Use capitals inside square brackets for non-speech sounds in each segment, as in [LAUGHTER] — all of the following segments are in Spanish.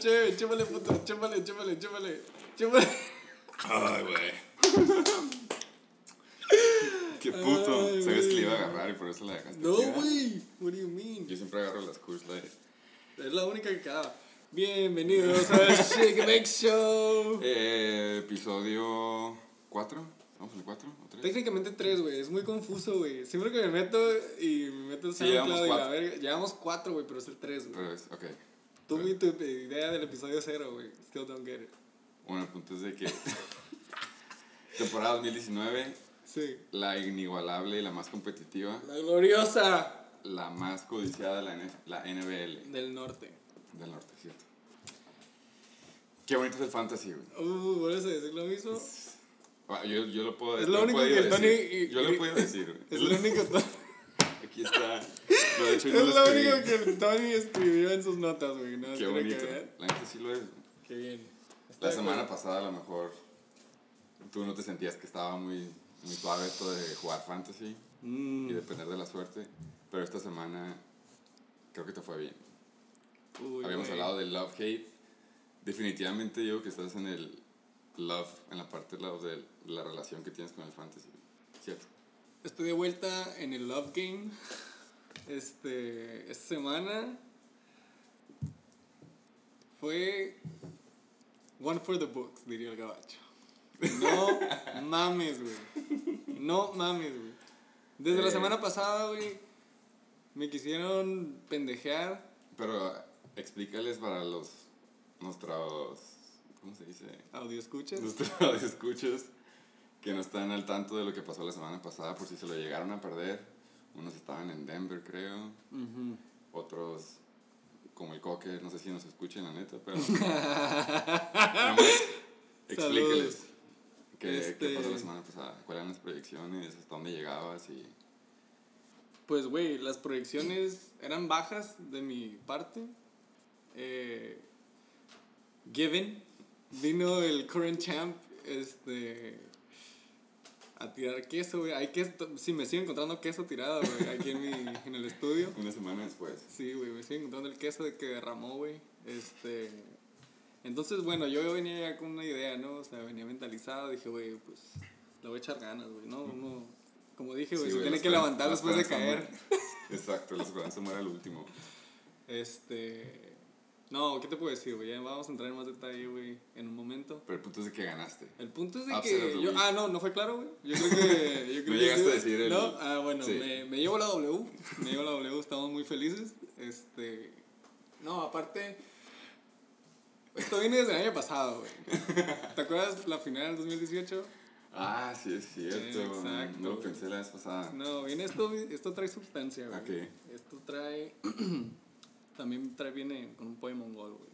Che, chúpale, puto. Chúpale, chúpale, chúpale. Chúpale. Ay, güey. [LAUGHS] Qué puto. Ay, Sabes que le iba a agarrar y por eso la dejaste. No, güey. What do you mean? Yo siempre agarro las Coors Light. Es la única que quedaba. Bienvenidos a [LAUGHS] Shake Bake Show. Eh, episodio 4. ¿Vamos al 4 o 3? Técnicamente tres, güey. Es muy confuso, güey. Siempre que me meto y me meto en Sí, SoundCloud y cuatro. verga. Llevamos cuatro, güey, pero es el tres, güey. Pero es, ok. Tú y tu idea del episodio cero, güey. Still don't get it. Bueno, el punto es de que. [LAUGHS] temporada 2019, Sí. la inigualable y la más competitiva, La gloriosa la más codiciada, la, NF la NBL del norte. del norte, ¿cierto? Qué bonito es el fantasy, güey. Uh, ¿vuelves a decir lo mismo? Ah, Yo, yo lo puedo Es lo único que decir. Tony Yo lo puedo decir, güey. Es lo único, [LAUGHS] Aquí está. No, de hecho, es no lo lo único que Tony escribió en sus notas, güey. No, Qué que bonito. ver. La neta sí lo es. Qué bien. La Está semana cool. pasada a lo mejor tú no te sentías que estaba muy, muy suave esto de jugar fantasy Mm, y depender de la suerte, pero esta semana creo que te fue bien. uy, Habíamos güey. hablado del love hate. Definitivamente yo que estás en el love, en la parte love de la relación que tienes con el fantasy. ¿Cierto? Estoy de vuelta en el Love Game. Este, esta semana fue one for the books, diría el gabacho. No mames, güey. No mames, güey. Desde la Eh. semana pasada, güey, me quisieron pendejear. Pero explícales para los nuestros ¿cómo se dice? Audio escuchas. Nuestros [LAUGHS] escuchas que no están al tanto de lo que pasó la semana pasada por si se lo llegaron a perder. Unos estaban en Denver, creo. Ujú. Otros como el coque, no sé si nos escuchen la neta, pero [LAUGHS] explíqueles qué, Este- qué pasó la semana pasada, cuáles eran las proyecciones, hasta dónde llegabas y Pues, güey, las proyecciones eran bajas de mi parte. Eh, given, vino el current champ este, a tirar queso, güey. Hay queso, sí, me sigo encontrando queso tirado, güey, aquí en, mi, [LAUGHS] en el estudio. una semana después. Sí, güey, me sigo encontrando el queso de que derramó, güey. Este, entonces, bueno, yo venía ya con una idea, ¿no? O sea, venía mentalizado. Dije, güey, pues, le voy a echar ganas, güey, ¿no? Uno, como dije, güey, Sí, se tiene que levantar después de caer. [LAUGHS] Exacto, la esperanza muere al último. Este. No, ¿qué te puedo decir, güey? Vamos a entrar en más detalle, güey, en un momento. Pero el punto es de que ganaste. El punto es de Upset of que. Yo, ah, no, no fue claro, güey. Yo creo que. Yo [LAUGHS] creo No que llegaste sí, a decir el- No, ah, bueno, sí. me, me llevo la W. Me llevo la W, estamos muy felices. Este. No, aparte. Esto viene desde el año pasado, güey. [LAUGHS] ¿Te acuerdas la final del 2018? Ah, sí, es cierto. Exacto, No lo pensé la vez pasada. No, viene esto, esto trae sustancia, güey. Ok. Esto trae. [CLEARS THROAT] También trae, viene con un poema mongol, güey.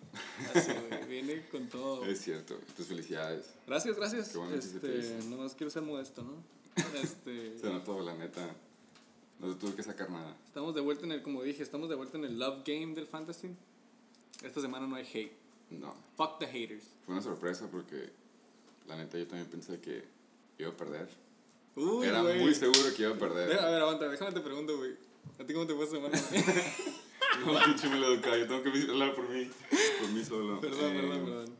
Así, güey. [LAUGHS] Viene con todo. Es cierto. Tus felicidades. Gracias, gracias. Qué bueno se este, nomás quiero ser modesto, ¿no? [LAUGHS] Este, Se notó, la neta. No te tuve que sacar nada. estamos de vuelta en el, como dije, estamos de vuelta en el love game del fantasy. Esta semana no hay hate. No. Fuck the haters. Fue una sorpresa porque la neta yo también pensé que iba a perder. Uy, Era güey. muy seguro que iba a Deja- A perder. ver, aguanta, déjame te pregunto, güey. ¿A ti cómo te fue esta semana? [LAUGHS] [LAUGHS] No, pinche maleducado, yo tengo que hablar por mí. Por mí solo. perdón, Eh, perdón, perdón.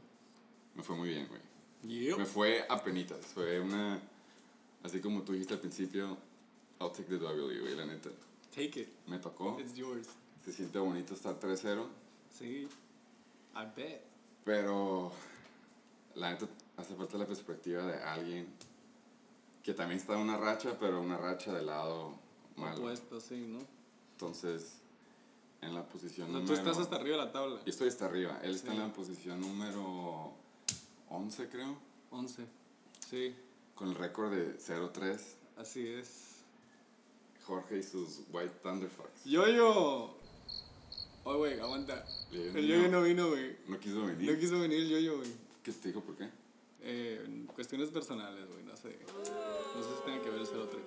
Me fue muy bien, güey. Yep. Me fue a penitas. Fue una. Así como tú dijiste al principio, I'll take the W, güey, la neta. Take it. Me tocó. It's yours. Se siente bonito estar 3-0. Sí. I bet. Pero. La neta, hace falta la perspectiva de alguien que también está en una racha, pero una racha de lado malo. Opuesto, sí, ¿no? Entonces, en la posición O sea, tú número... estás hasta arriba de la tabla. Yo estoy hasta arriba. Él está Sí. en la posición número 11, creo. 11. Sí, Con el récord de 0-3. así es. Jorge y sus White Thunderfucks. Yoyo. Oye, güey, aguanta. El yoyo no vino, güey. No quiso venir. No quiso venir el yoyo, güey. ¿Qué te dijo por qué? Eh, cuestiones personales, güey, no sé. No sé si tiene que ver el 03.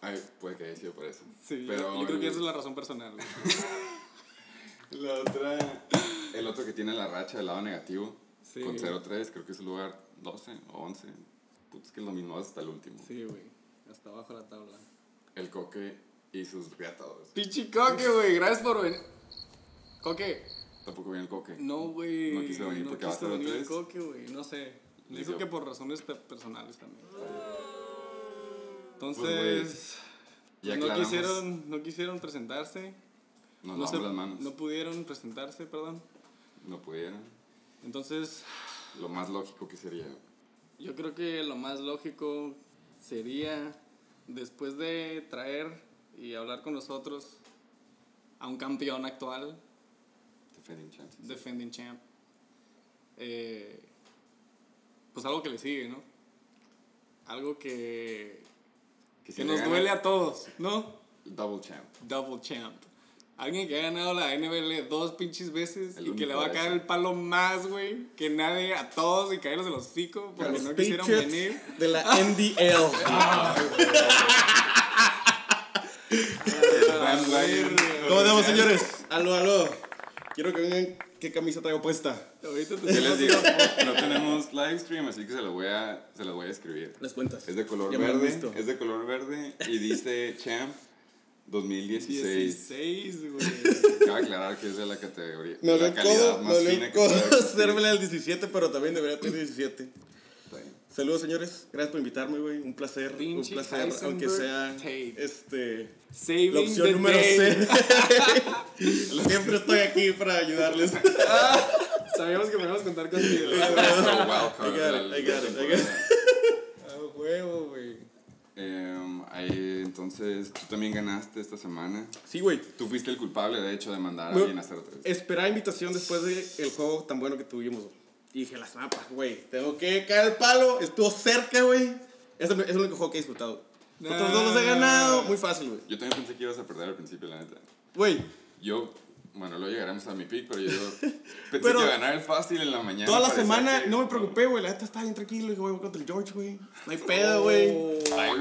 Ay, puede que haya sido por eso. Sí, yo- Pero yo, creo que esa es la razón personal. [LAUGHS] La otra... El otro que tiene la racha del lado negativo, Sí. con 0-3, creo que es el lugar 12 o 11. Putz, que es lo mismo hasta el último. Sí, güey. Hasta abajo de la tabla. El coque y sus riatados. Pinche coque, güey. Gracias por venir. Coque, Tampoco viene el coque. No, güey. No quiso venir porque va a estar el coque, güey. No sé. Dijo que por razones pe- personales también. Pues, Entonces, pues, no, quisieron, no quisieron presentarse. Nos no, se- las manos. no No, pudieron presentarse, perdón. pudieron. Entonces, Lo más lógico que sería. yo creo que lo más lógico sería, después de traer y hablar con nosotros a un campeón actual, Defending chances. defending champ, eh, pues algo que le sigue, ¿no? Algo que, que nos gana, duele a todos, ¿no? Double champ. Double champ. Alguien que ha ganado la NBL dos pinches veces El y que le va a caer el palo más, güey, que nadie a todos y caerlos de los hocico porque Los no quisieron venir. de la [LAUGHS] NDL. Bandwagon. ¿Cómo andamos, señores? Aló, aló. Quiero que vengan qué camisa traigo puesta. Ahorita te [LAUGHS] ¿Qué les digo? No tenemos live stream, así que se los voy a, se los voy a escribir. Las cuentas. Es de color Ya me verde. Es de color verde y dice Champ 2016. 16, güey. Cabe aclarar que es de la categoría. Me la el calidad codo, me más dolió fina el que hacérmela al 17, pero también debería tener 17. Está bien. Saludos, señores. Gracias por invitarme, güey. Un placer. Un Pinche placer, Heisenberg aunque sea Tate. este Saving la opción the número day. C. [LAUGHS] [LAUGHS] Siempre estoy aquí para ayudarles. Sabíamos que podíamos contar contigo. So, welcome I got it, al- I got it, I got it. A huevo, güey. Em, ahí, entonces, tú también ganaste esta semana. Sí, güey. Tú fuiste el culpable, de hecho, de mandar a alguien a hacer otra vez. Esperaba invitación después del juego tan bueno que tuvimos. güey. Y dije, las mapas, güey. Tengo que caer el palo. Estuvo cerca, güey. Es el, es el único juego que he disfrutado. güey. Otros dos los he ganado. Muy fácil, güey. Yo también pensé que ibas a perder al principio, la neta. Güey, Yo, bueno, luego llegaremos a mi pick, pero yo [LAUGHS] pensé Pero- que ganar el fácil en la mañana. toda la semana que- no me preocupé, güey. La neta estaba bien tranquilo. Dije, güey, voy contra el George, güey. No hay pedo, güey. Bye.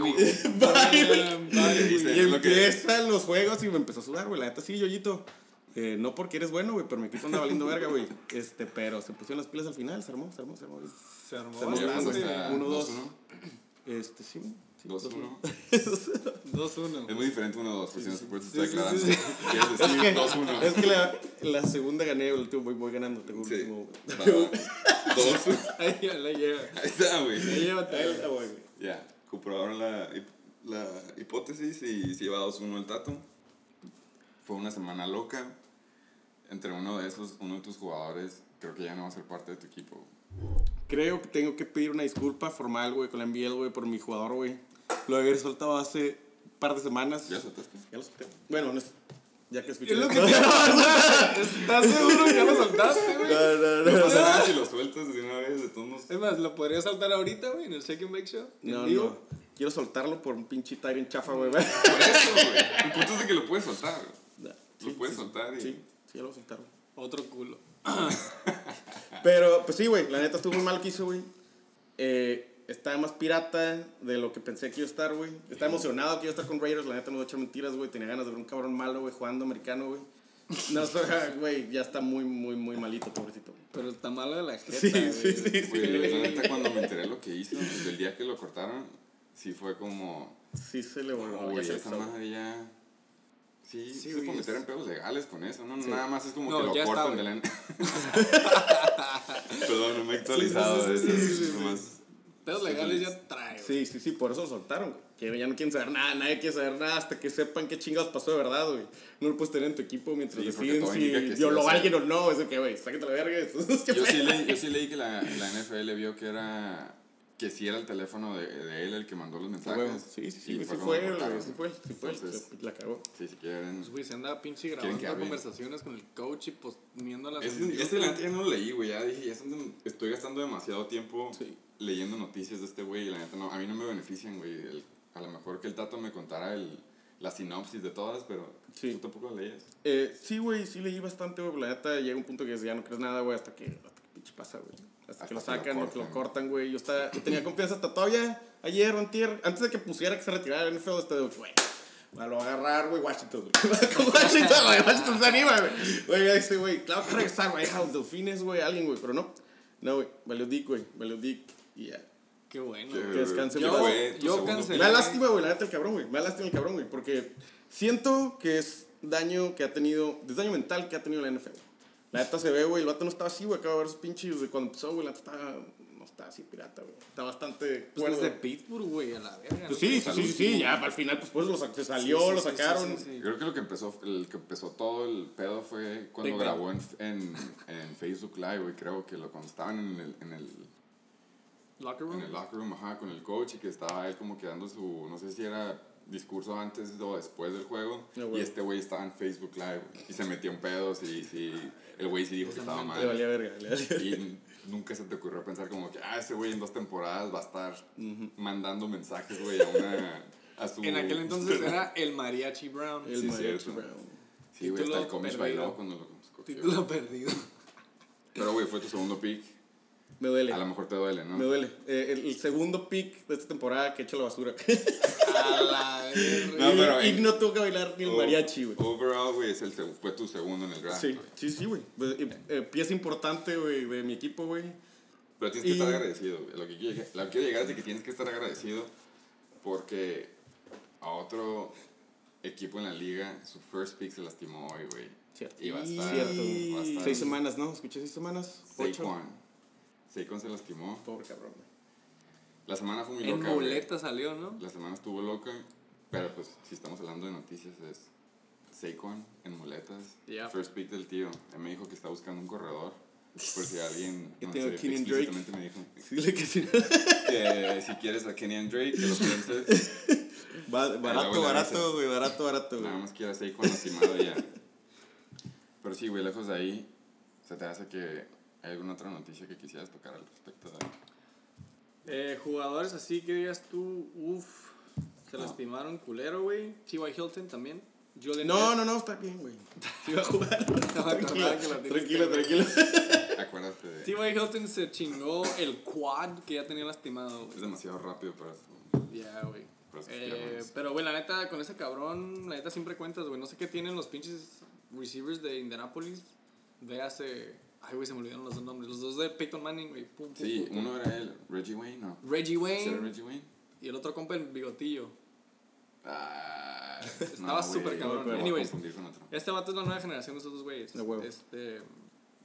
Bye, Y empiezan los juegos y me empezó a sudar, güey. La neta sí, Yoyito. Eh, no porque eres bueno, güey, pero mi equipo anda valiendo verga, güey. [LAUGHS] Este, pero se pusieron las pilas al final, se armó, se armó, se armó. Se armó Se armó bastante. Uno, dos. 2-1. Este, sí. 2-1. 2-1. [LAUGHS] Es muy diferente 1-2, por si no se puede Sí, estar sí, aclarando. Quieres Es decir que, 2-1. es que la, la segunda gané, el último voy, voy ganando. Tengo Sí. último. 2-1. [LAUGHS] Ahí la lleva. Ahí está, güey. Ahí llévate. Ahí está, güey. Ya, comprobaron la, la hipótesis y se lleva 2-1 el Tato. Fue una semana loca. Entre uno de esos, uno de tus jugadores, creo que ya no va a ser parte de tu equipo. Creo que tengo que pedir una disculpa formal, güey, con la NBL, güey, por mi jugador, güey. Lo había soltado hace un par de semanas. ¿Ya soltaste? Ya lo solté. Bueno, no es- ya que escuché. Es lo que te. ¿Estás seguro que ya lo soltaste, güey? No, no, No no. pasa nada si lo sueltas de una vez, de todos modos. Es más, ¿lo podrías saltar ahorita, güey, en el Shake and Bake Show? ¿En No, vivo? no. Quiero soltarlo por un pinche Tyrant chafa, güey. Por eso, güey. El punto es de que lo puedes soltar. No, Lo puedes soltar y... Sí, sí, ya lo soltaron. Otro culo. [LAUGHS] Pero, pues sí, güey, la neta estuvo muy mal lo que hizo, güey. Eh, estaba más pirata de lo que pensé que iba a estar, güey. Estaba emocionado que iba a estar con Raiders, la neta no voy a echar mentiras, güey. Tenía ganas de ver un cabrón malo, güey, jugando americano, güey. No, [LAUGHS] güey, ya está muy, muy, muy malito, pobrecito. Pero está malo de la jeta, Sí, güey. sí, sí, sí. Güey, la neta, cuando me enteré lo que hizo, desde el día que lo cortaron, sí fue como... Sí se le volvió. Güey, esa hizo. madre ya... Sí, Sí, sí, se puede meter en pedos legales con eso, ¿no? Sí. Nada más es como No, que lo está, cortan de la... [LAUGHS] Perdón, no me he actualizado Sí, sí, sí, de sí, eso. Pedos legales ya trae, güey. Sí, sí, sí, por eso lo soltaron, güey. Que ya no quieren saber nada, nadie quiere saber nada hasta que sepan qué chingados pasó de verdad, güey. No lo puedes tener en tu equipo mientras Sí, deciden si sí violó a alguien o no. Es de que, güey, sáquete la verga. [LAUGHS] ¿qué Yo sí, leí, yo sí leí que la, la NFL vio que era... Que sí era el teléfono de, de él el que mandó los mensajes. Huevo. Sí, sí, sí, fue, cortaron. güey, sí fue, sí fue, Entonces, la cagó. sí, si quieren... Pues, güey, se anda pinche grabando conversaciones con el coach y poniéndolas Ese, en vivo. ese la neta ya no lo leí, güey. Ya dije, ya estoy- estoy gastando demasiado tiempo Sí. Leyendo noticias de este güey y la neta no, a mí no me benefician, güey. El- A lo mejor que el Tato me contara el, la sinopsis de todas, pero Sí. tú tampoco lo leías. Eh, sí, güey, sí leí bastante, güey. La neta llega un punto que ya no crees nada, güey, hasta que, hasta que pinche pasa, güey. Hasta, Hasta que lo sacan, que lo cortan. cortan, güey. Yo, estaba- yo tenía confianza hasta todavía ayer o antier, antes de que pusiera que se retirara el NFL, este, güey. Me lo va a agarrar, güey, Washington, güey. [LAUGHS] Washington, güey. Washington se anima, güey. Güey, dice, güey, claro que regresar, güey, a los delfines, güey, alguien, güey. Pero no, no, güey, valió dick, güey, valió dick. Y ya. Qué bueno. Que- güey. Que descanse, ¿qué güey. fue tu yo segundo cancelé. Me da lástima, güey, la neta el cabrón, güey. Me da lástima el cabrón, güey, porque siento que es daño que ha tenido, es daño mental que ha tenido la NFL. La neta se ve, güey. El vato no estaba así, güey. Acaba de ver sus pinches de cuando empezó, güey. La neta está, no está así pirata, güey. Está bastante. Pues desde Pittsburgh, güey, a la verga. Pues sí, sí, sí, sí, ya al final, pues, pues lo se salió, Sí, sí, lo sí, sí, sacaron. sí, sí. Creo que lo que empezó, el que empezó todo el pedo fue cuando grabó en, en, en Facebook Live, güey. Creo que lo, cuando estaban en el, en el, Locker en room. el locker room, ajá, con el coach y que estaba él como que dando su, no sé si era discurso antes o después del juego. Ah, y este güey estaba en Facebook Live y se metió en pedos y, sí, el güey sí dijo que estaba Le mal. valía verga, le valía verga. Y nunca se te ocurrió pensar como que, ah, ese güey en dos temporadas va a estar mandando mensajes, güey, a una... A su... [LAUGHS] En aquel entonces [LAUGHS] era el Mariachi Brown. El Sí, mariachi cierto. Brown. Sí, güey, hasta el perdido. bailó cuando lo escogió. Título perdido. Pero, güey, fue tu segundo pick. Me duele. A lo mejor te duele, ¿no? Me duele. Eh, el, el segundo pick de esta temporada que echa la basura. [LAUGHS] A la. No, pero, y, y no tuvo que bailar ni el mariachi, güey. Overall, güey, fue tu segundo en el draft. Sí, güey. sí, sí, güey. Pues, eh, eh, pieza importante, güey, de mi equipo, güey. Pero tienes que Y- estar agradecido, güey. Lo que quiero llegar, lo que quiero llegar es de que tienes que estar agradecido porque a otro equipo en la liga, su first pick se lastimó hoy, güey. Cierto. Y va a estar... Cierto. va a estar- Seis semanas, ¿no? Escuché seis semanas. Ocho. Saquon. Saquon se lastimó. Pobre cabrón. La semana fue muy En loca, güey. muleta salió, ¿no? La semana estuvo loca, pero pues si estamos hablando de noticias es Saquon en muletas, Yep. first pick del tío. Él me dijo que está buscando un corredor, por si alguien, [LAUGHS] Que no tenga sé, Kenyan Drake. me dijo Sí, le que [LAUGHS] que si quieres a Kenyan Drake, que lo pienses, Ba- barato, barato, güey, barato, barato, güey. nada más quiero a Saquon lastimado ya. Pero sí, güey, lejos de ahí, ¿se te hace que hay alguna otra noticia que quisieras tocar al respecto? Eh, jugadores así que digas tú, uff, se No. lastimaron culero, güey. T.Y. Hilton también. Julian No, no, no, está bien, güey. [LAUGHS] Sí va a jugar. [LAUGHS] tranquilo, tranquilo, tranquilo. [LAUGHS] Acuérdate, de- T.Y. Hilton se chingó el quad que ya tenía lastimado, es güey. demasiado rápido para eso. Ya, güey. Eh, pero, güey, la neta, con ese cabrón, la neta siempre cuentas, güey. No sé qué tienen los pinches receivers de Indianapolis. Véase. Ay, güey, se me olvidaron los dos nombres. Los dos de Peyton Manning, güey. Pum, pum, Sí, pum, pum. uno era él, Reggie Wayne, ¿no? Reggie ¿Sí era Wayne. Reggie Wayne? Y el otro compa, el bigotillo. Ah, [LAUGHS] Estaba güey, súper cabrón. Anyways. confundir con otro. Este vato es la nueva generación de esos dos güeyes. De huevo. Este.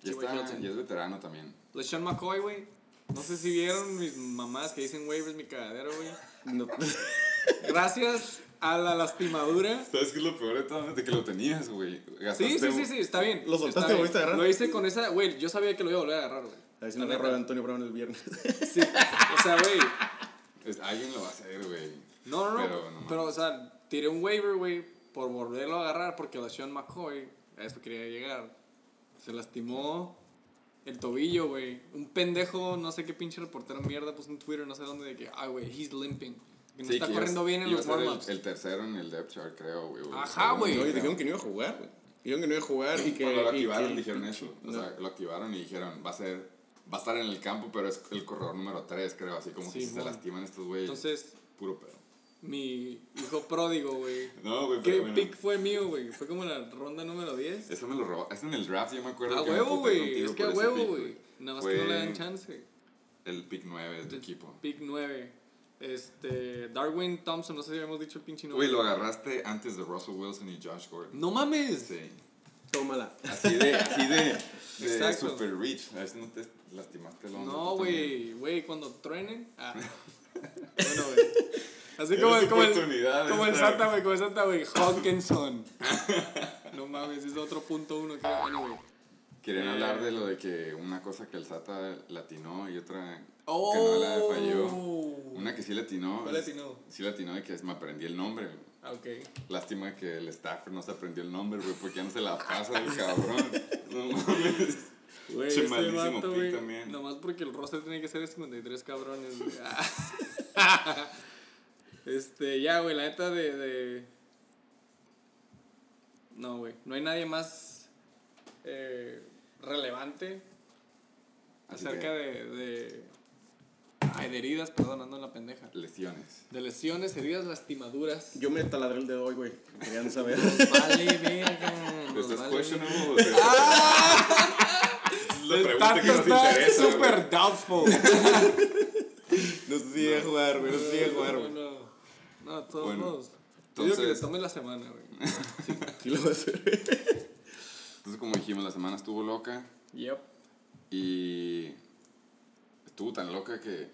Y, está, y es veterano también. LeSean McCoy, güey. No sé si vieron mis mamás que dicen waivers mi cagadero, güey. No- [LAUGHS] Gracias a la lastimadura. ¿Sabes qué es lo peor de todo? De que lo tenías, güey. Sí, sí, sí, sí, está bien. ¿Lo soltaste, volviste a agarrar? Lo hice con esa, güey, yo sabía que lo iba a volver a agarrar, güey. A ver si La no agarro neta. a Antonio Brown el viernes. Sí, o sea, güey. alguien lo va a hacer, güey. No, no, no. Pero o sea, tiré un waiver, güey, por volverlo a agarrar porque LeSean McCoy, a esto quería llegar, se lastimó el tobillo, güey. Un pendejo, no sé qué pinche reportero mierda puso en Twitter, no sé dónde, de que, ah, güey, he's limping. Que no Sí, está que corriendo bien en los ser el- warm-ups. El, tercero en el depth chart, creo, güey. Ajá, güey. No, y dijeron que no iba a jugar, güey. Dijeron que no iba a jugar y que. Cuando lo y que activaron dijeron eso. O sea, lo activaron y dijeron, va a ser, va a estar en el campo, pero es el corredor número 3, creo. Así como que si se lastiman estos güeyes. Entonces, puro pedo. mi hijo pródigo, güey. No, güey, ¿Qué pero bueno. pick fue mío, güey? Fue como la ronda número 10. Eso me lo robó. Eso en el draft, yo me acuerdo. A que me huevo, güey. Es que a huevo, güey. Nada más que no le dan chance. El pick 9 de tu equipo. Pick 9. Este. Darwin Thompson, no sé si habíamos dicho el pinche nombre. Güey, lo agarraste antes de Russell Wilson y Josh Gordon. No mames. Sí. Tómala. Así de, así de, de Exacto. super reach. A si no te lastimaste el hombro. No, güey. Güey, cuando truenen. Ah. [LAUGHS] bueno, güey. Así como, el- como, el, como el. Santa, güey. Como el Santa, güey. Hawkinson. no mames, es otro punto uno. Que, anyway. Querían Eh. hablar de lo de que una cosa que el Sata latinó y otra Oh. que no la falló. Una que sí latinó. ¿Cuál latinó? Sí latinó de que me aprendí el nombre. Ah, ok. Lástima que el Stafford no se aprendió el nombre, güey, porque ya no se la pasa el cabrón. [LAUGHS] No mames. Güey, este malísimo vato, pick también. Nomás porque el roster tiene que ser de 53 cabrones, güey. [LAUGHS] [LAUGHS] Este, ya, güey, la neta de, de. No, güey. No hay nadie más eh, relevante Así acerca que, de, de. [LAUGHS] Ay, de heridas, perdón, ando en la pendeja. Lesiones. De lesiones, heridas, lastimaduras. Yo me taladré el dedo hoy, güey. Querían saber. Nos vale verga. [LAUGHS] nos ¿Estás vale questionable? Es [LAUGHS] la pregunta que nos interesa. super doubtful. No sé si a jugar, güey. No sé si jugar, No, güey. no, no, a todos Bueno, modos. Yo digo que le entonces- tomes la semana, güey. Sí lo voy a hacer. Entonces, como dijimos, la semana estuvo loca Yep. y estuvo tan loca que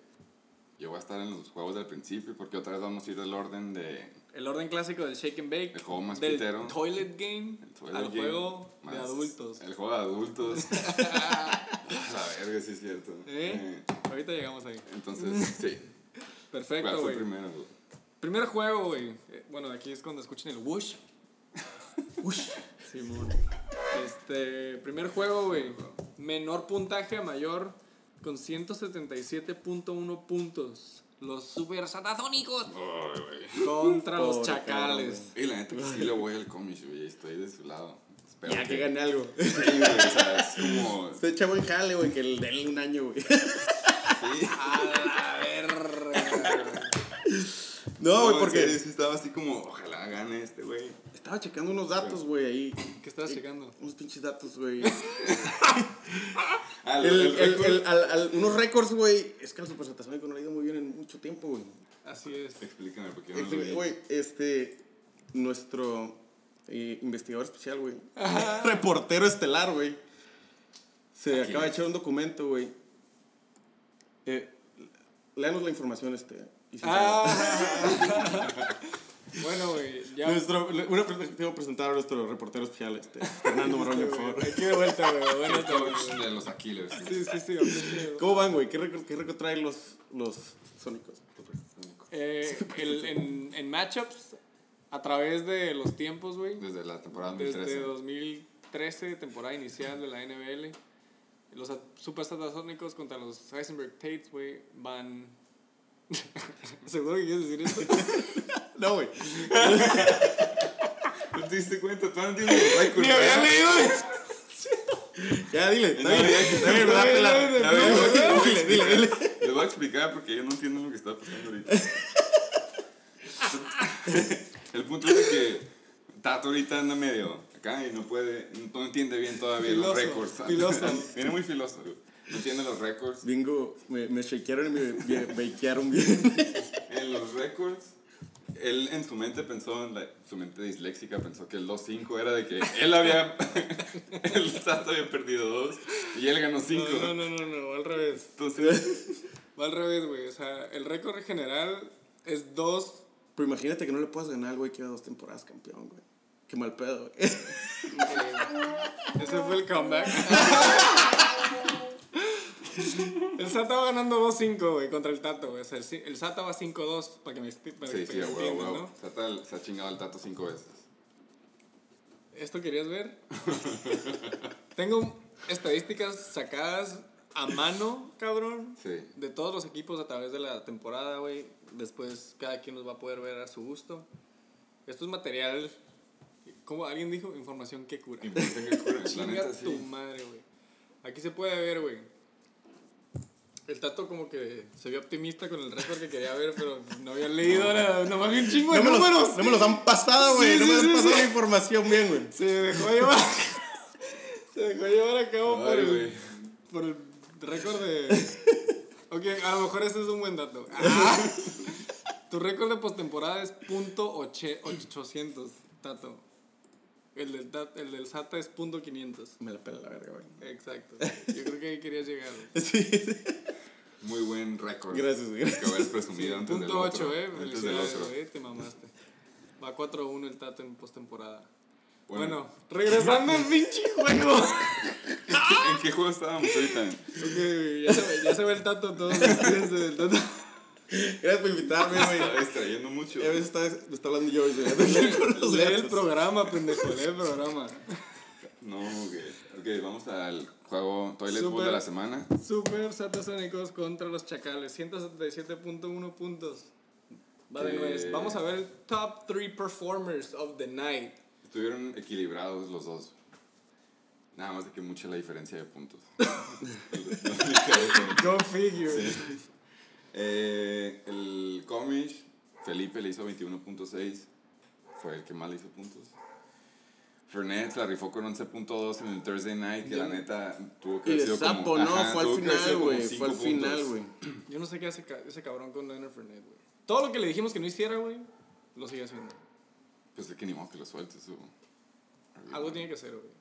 yo voy a estar en los juegos del principio porque otra vez vamos a ir del orden de El orden clásico del Shake and Bake. El juego más del pitero. Toilet Game el toilet al game, juego de adultos. El juego de adultos. [LAUGHS] [LAUGHS] la verga, sí es cierto. ¿Eh? Eh, Ahorita llegamos ahí. entonces, [LAUGHS] sí. ¿Cuál Perfecto, güey. primero, güey? Primer juego, güey. Eh, Bueno, aquí es cuando escuchen el whoosh. Whoosh. Simón. Este, primer juego, güey. Menor puntaje a mayor con 177.1 puntos. Los super güey. contra los Pobre chacales. Y la neta que sí le voy al cómic, güey. Estoy de su lado. Espero Ya que gane algo. Sí, güey, o sea, es como... Se echa buen jale, güey, que el denle un año, güey. Sí. [LAUGHS] A la verga. No, güey, en porque serio, sí estaba así como, ojalá gane este güey. Estaba checando unos datos, güey, ahí. ¿Qué estabas checando? Unos pinches datos, güey. [LAUGHS] El- el, el- récord- el- al- al- unos récords, güey. Es que al Super Satasónico no le ha ido muy bien en mucho tiempo, güey. Así es. Explícame, porque yo no. Güey, este. Nuestro eh, investigador especial, güey. [LAUGHS] Reportero estelar, güey. Se Aquí. acaba de echar un documento, güey. Eh, léanos la información, este. y Ah. [LAUGHS] bueno, güey. Ya. Nuestro, una, tengo que presentar a nuestro reportero especial, este. [LAUGHS] Fernando Maroño, por favor. Aquí de vuelta, güey. Bueno. Coach de los Aquilers. Sí, sí, sí. ¿Cómo van, güey? ¿Qué récord, qué récord traen los, los sónicos? Eh, el, en, en matchups, a través de los tiempos, güey. Desde la temporada Desde 2013. 2013, temporada inicial de la NBL. Los a- Super Satasónicos contra los Heisenberg Tates, güey, van... [LAUGHS] ¿Seguro que quieres decir esto? No, güey. ¿No te diste cuenta? Tú no entiendes los récords. Ni había leído Ya, dile. Dile, dile, dile. Les voy a explicar porque yo no entiendo lo que está pasando ahorita. El punto es que Tato ahorita anda medio acá y no puede, no entiende bien todavía Filoso, los récords. filoso. [LAUGHS] Viene muy filoso. No entiende los récords. Bingo, me, me shakearon y me, me bakearon bien. En los récords, él en su mente pensó, en la- su mente disléxica pensó que el 2-5 era de que él había, [LAUGHS] el Tato había perdido 2 y él ganó 5. No, no, no, no, no, va al revés. Entonces, Va al revés, güey. O sea, el récord general es 2 Pero imagínate que no le puedas ganar al güey que lleva dos temporadas campeón, güey. Qué mal pedo, güey. [LAUGHS] Ese fue el comeback. [LAUGHS] [LAUGHS] el Sata va ganando 2-5, güey, contra el Tato, güey. O sea, el, el Sata va 5-2, para que me, para sí, que sí, me entiendan. ¿no? Tata se ha chingado al Tato 5 veces. ¿Esto querías ver? [LAUGHS] Tengo estadísticas sacadas a mano, cabrón. Sí. De todos los equipos a través de la temporada, güey. Después cada quien los va a poder ver a su gusto. Esto es material, como alguien dijo, información que cura. Información que cura, [LAUGHS] Chinga tu madre, güey. Aquí se puede ver, güey. El Tato como que se vio optimista con el récord que quería ver, pero no había leído nada. Nomás vi un chingo de No me, números. los, no me los han pasado, güey. Sí, no me sí, han pasado sí. la información bien, güey. Se dejó llevar. se dejó llevar a cabo por el, por el récord de. Ok, a lo mejor este es un buen dato. Ah. tu récord de postemporada es punto oche- 800, Tato. El del, el del SATA es punto 500. Me la pela la verga, güey. Exacto. Yo creo que ahí querías llegar. güey. [LAUGHS] Sí, sí. Muy buen récord. Gracias, güey. Que haber presumido antes del Punto otro. 8, eh. Antes del Felicidades, otro. güey. Te mamaste. Va 4-1 el Tato en postemporada. Bueno, Bueno, regresando al pinche juego. [LAUGHS] ¿en qué juego estábamos ahorita? Ok, ya se, ve, ya se ve el tato todo. [LAUGHS] Fíjense del tato. Gracias por invitarme, güey. Estaba distrayendo mucho. A veces está, me está hablando yo, güey. Lee el programa, pendejo, lee el programa. No, ok. Ok, vamos al juego Toilet Bowl de la semana. Super Satasónicos contra los Chacales. 177.1 puntos. Va de nuez. Vamos a ver el top 3 performers of the night. Estuvieron equilibrados los dos. Nada más de que mucha la diferencia de puntos. [LAUGHS] Go figure. Eh, el Comish, Felipe le hizo 21.6. Fue el que más le hizo puntos. Fernet la rifó con 11.2 en el Thursday Night, que la neta tuvo que haber sido como. sapo, ¿no? ajá, fue al final, güey. Fue al final, güey. Yo no sé qué hace ca- ese cabrón con Leonard Fernet, güey. Todo lo que le dijimos que no hiciera, güey, lo sigue haciendo. Pues de que ni modo que lo sueltes. o- Algo tiene que hacer, güey.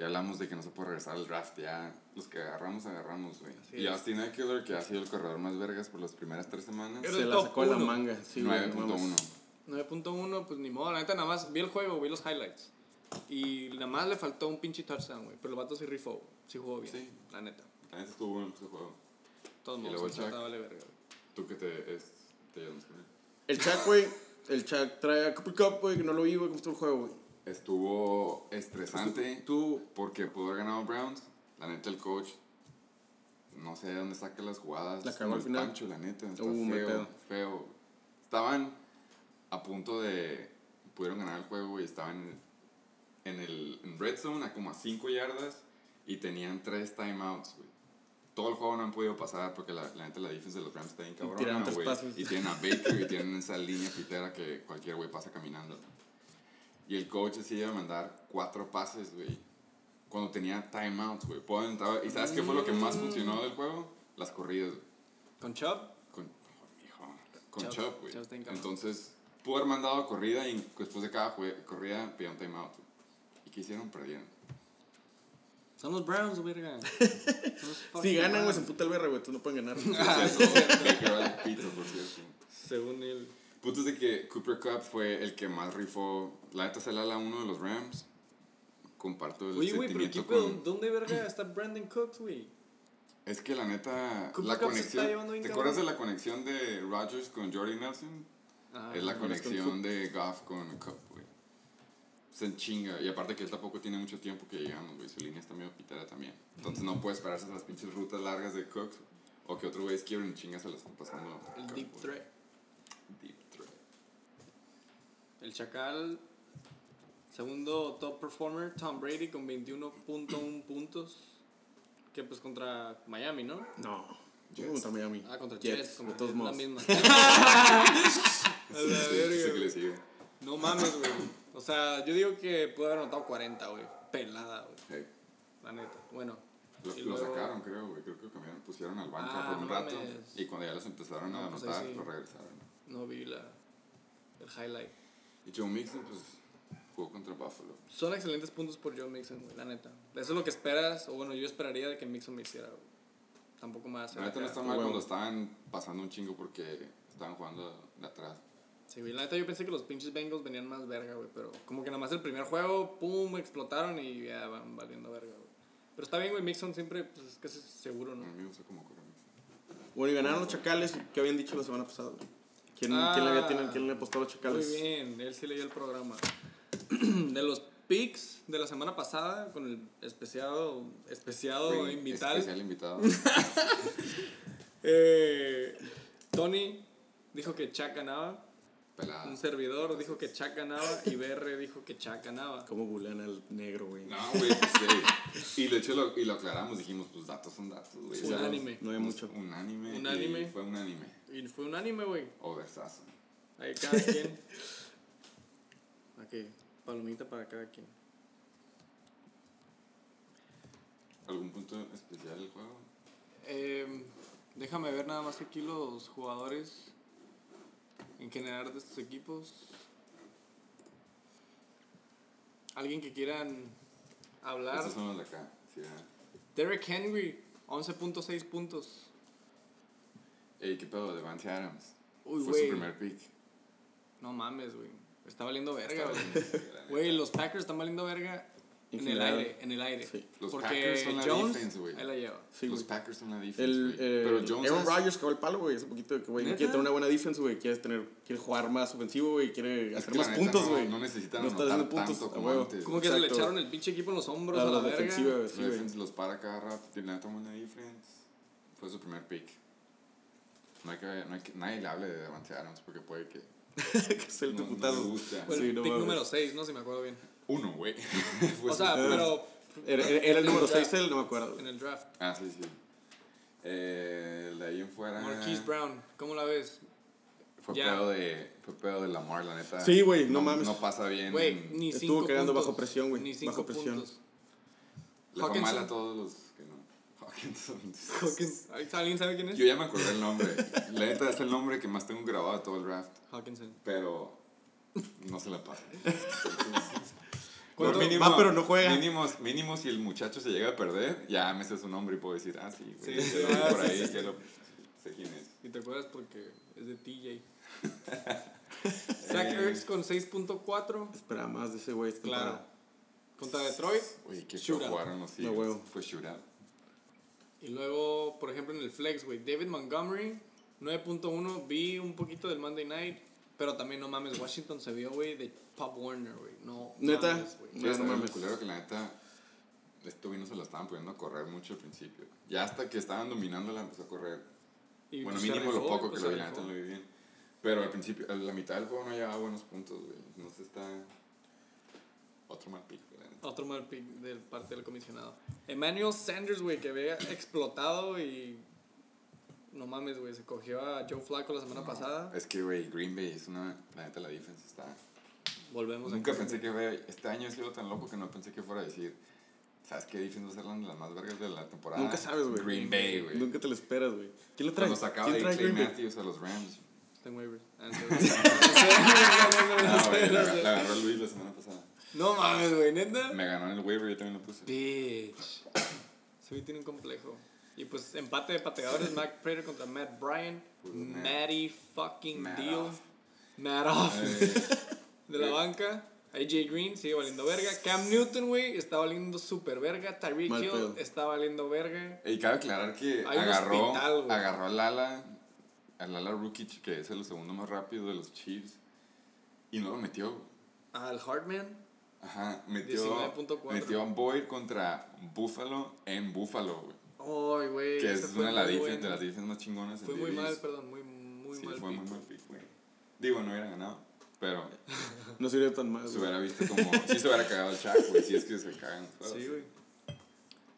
Ya hablamos de que no se puede regresar al draft. Ya los que agarramos, agarramos, güey. Y. Austin Eckler, que ha sido el corredor más vergas por las primeras tres semanas. Era Se la sacó de la manga. Sí, güey, no 9.1. mames. 9.1, pues ni modo, la neta nada más vi el juego, vi los highlights. Y nada más le faltó un pinche touchdown, güey. Pero el vato sí rifó, sí jugó bien, Sí. la neta. La neta estuvo bueno ese juego. Todos Y modos, Chuck. vale verga, güey. Tú que te, es, te llevas con él. El Chuck, güey. El Chuck trae a Cooper Cup, güey, que no lo vi, güey. ¿Cómo estuvo el juego, güey? Estuvo estresante Tú. porque pudo haber ganado Browns. La neta, el coach no sé de dónde saca las jugadas. La cagó al final. Pancho, la neta. Está Uh, feo, feo. Estaban a punto de. Pudieron ganar el juego y estaban en el en red zone a como a 5 yardas y tenían 3 timeouts, güey. Todo el juego no han podido pasar porque la, la neta la defensa de los Rams está bien cabrona, güey. Y tienen a Baker y tienen esa línea pitera que cualquier güey pasa caminando. Y el coach decide mandar cuatro pases, güey. Cuando tenía timeouts, güey. Puedo entrar- ¿Y sabes qué fue lo que más funcionó del juego? Las corridas, güey. Con Chubb, Con, oh, mijo, con Chubb, Chubb, güey. Entonces, pudo haber mandado corrida y después de cada corrida pedían timeout. güey. ¿Y qué hicieron? Perdieron. son los Browns, verga. Si ganan, güey, se emputa el berra, güey. Tú no pueden ganar. Ah. Según él. Punto es de que Cooper Cup fue el que más rifó. La neta se la ala uno de los Rams. Comparto el Oye, güey, pero sentimiento ¿qué pedo? con... ¿Dónde verga está Brandon Cooks, güey? Es que la neta, Cooper la Cup conexión. ¿Te acuerdas de la conexión de Rodgers con Jordy Nelson? Ajá. es la con conexión de Goff con Cup, güey. Se enchinga. Y aparte que él tampoco tiene mucho tiempo que llegamos, güey. Su línea está medio pitera también. Entonces no puede esperarse a las pinches rutas largas de Cooks. O que otro güey quiebra en chinga se la están pasando. El Deep. Threat. Deep threat. El Chacal, segundo top performer, Tom Brady con 21.1 puntos. Que pues contra Miami, ¿no? No. Yo contra Miami. Ah, contra Jets, Jets. Contra de todos modos. La misma. [LAUGHS] [LAUGHS] No mames, güey. O sea, yo digo que pudo haber anotado 40, güey. Pelada, güey. Hey, La neta. Bueno. Lo, Y lo luego- sacaron, creo, güey. Creo que lo cambiaron, pusieron al banco Ah, por un rato. mames. Y cuando ya los empezaron a pues anotar, sí. lo regresaron. No vi la, el highlight. Y Joe Mixon, pues, jugó contra Buffalo. Son excelentes puntos por Joe Mixon, güey, la neta. Eso es lo que esperas, o bueno, yo esperaría de que Mixon me hiciera, güey. Tampoco me hace. La neta no está mal huevo. cuando estaban pasando un chingo porque estaban jugando de atrás. Sí, güey, la neta yo pensé que los pinches Bengals venían más verga, güey, pero como que nada más el primer juego, pum, explotaron y ya van valiendo verga, güey. Pero está bien, güey, Mixon siempre, pues es casi seguro, A ¿no? mí me gusta cómo corre Mixon. Bueno, y ganaron los Chacales. ¿Qué habían dicho la semana pasada? güey? ¿Quién, Ah. ¿quién, le había, tiene- quién le apostó a los Chacales? Muy bien, él sí leyó el programa. [CLEARS THROAT] de los picks de la semana pasada, con el especiado, especiado Güey, invitado. Especial invitado. [LAUGHS] Eh, Tony dijo que Chuck ganaba. Pelada. Un servidor dijo que Chuck ganaba. Y BR dijo que Chuck ganaba. ¿Cómo bulean al negro, güey? No, güey, pues sí. Y de hecho lo, y lo aclaramos, dijimos, pues datos son datos, güey. O Unánime. No hay mucho. Un anime. Un y anime. Fue un anime. Y fue un anime, güey. Oversazo. Ahí cada quien. [LAUGHS] Aquí, palomita para cada quien. ¿Algún punto especial del juego? Eh, déjame ver nada más aquí los jugadores en general de estos equipos. ¿Alguien que quieran hablar? Estos son los de acá. Sí. Derek Henry, 11.6 puntos. Ey, ¿qué pedo? De Vance Adams. Uy, Fue güey. su primer pick. No mames, güey. Está valiendo verga, güey. la. Güey, los Packers están valiendo verga En el aire, en el aire. Sí. Los Porque Packers son la Jones, defense, güey. ahí la lleva. Sí, los güey. Packers son la defense, El, eh, Pero Jones Aaron es- Rodgers cagó el palo, güey, hace poquito de que, güey, ¿Neta? quiere tener una buena defense, güey, quiere, tener, quiere jugar más ofensivo, güey, quiere es hacer la más neta puntos, no- güey. No necesitan No está anotar haciendo puntos, como antes. Como que se le echaron el pinche equipo en los hombros A a, la la, verga. defensiva, güey, La sí, los para cada rato, tiene la toma la defense. Fue su primer pick. No hay que, no hay que, nadie le hable de Davante Adams porque puede que [LAUGHS] que es el no, no le gusta. Fue Sí, no pick número 6, ¿no? Si me acuerdo bien. Uno, güey. [LAUGHS] O su- sea, pero Era, era- el número En el 6, él, no me acuerdo. en el draft. Ah, sí, sí. Eh, de ahí en fuera. Marquise Brown, ¿cómo la ves? Fue Ya. pedo de, fue pedo de Lamar, la neta. Sí, güey, no mames. No pasa bien. Güey, ni Estuvo cinco cagando puntos. bajo presión, güey, Ni cinco bajo presión. puntos. Le fue mal a todos los no. Hawkinson. Hawkins. ¿Alguien sabe quién es? Yo ya me acordé el nombre. La neta es el nombre que más tengo grabado de todo el draft. Hawkinson. Pero no se la pasa. ¿Cuánto? Va, pero no juega. Mínimos, mínimo si el muchacho se llega a perder, ya me sé su nombre y puedo decir, ah, sí, güey, Sí, sí, por ahí, sí, ya lo sé quién es. Y te acuerdas porque es de TJ. [LAUGHS] Zach Eh. Ertz con 6.4. Esperaba más de ese güey. Claro. temporada. Contra Detroit. Oye, qué jugaron los Eagles. huevo. Fue shootout. Y luego, por ejemplo, en el flex, güey, David Montgomery, 9.1. Vi un poquito del Monday Night, pero también no mames, Washington se vio, güey, de Pop Warner, güey. No, ¿Neta? mames. No, no mames. lo culero que la neta, esto vino se la estaban pudiendo correr mucho al principio. Ya hasta que estaban dominando la empezó a correr. Y bueno, pues mínimo lo rifó, poco pues que lo se vi, la neta lo vi bien. Pero al principio, a la mitad del juego no llevaba buenos puntos, güey. No se está... Otro mal neta. Otro mal pick del parte del comisionado. Emmanuel Sanders, güey, que había explotado y. No mames, güey, se cogió a Joe Flacco la semana No, pasada. Es que, güey, Green Bay es una... La neta, la defensa está... Volvemos Nunca a pensé que, güey, este año he sido tan loco que no pensé que fuera a decir... ¿Sabes qué defensa va a ser la de las más vergas de la temporada? Nunca sabes, güey. Green Bay, güey. Nunca te lo esperas, güey. ¿Quién lo trae? Cuando sacaba ¿Quién de trae Clay Green Bay? Matthews a los Rams. Está en waivers. Ah, la agarró Luis la semana pasada. No mames, güey, neta. Me ganó en el waiver, yo también lo puse. Bitch. [COUGHS] Ese güey tiene un complejo. Y pues empate de pateadores, Mac Prater contra Matt Bryan. Matt. Matty fucking Matt deal. off. Matt off. Eh, [LAUGHS] de la banca. AJ Green sigue valiendo verga. Cam Newton, güey, está valiendo super verga. Tyreek Mal Hill pedo. está valiendo verga. y cabe aclarar que Hay un agarró, hospital, güey. agarró al ala, al ala rookie, que es el segundo más rápido de los Chiefs, y no lo metió. Al Hartman. Ajá, metió, 19.4. metió a Boyd contra Buffalo en Buffalo, güey. Ay, güey. Que es fue una de, la bueno. las defensas más chingonas. en Fue muy mal, perdón. Muy, muy sí, mal. fue pick. muy mal pick, güey. Digo, no hubiera ganado, pero [LAUGHS] No sería tan mal, se hubiera visto como... sí se hubiera cagado el chat, güey, si es que se cagan los juegos. Sí, güey.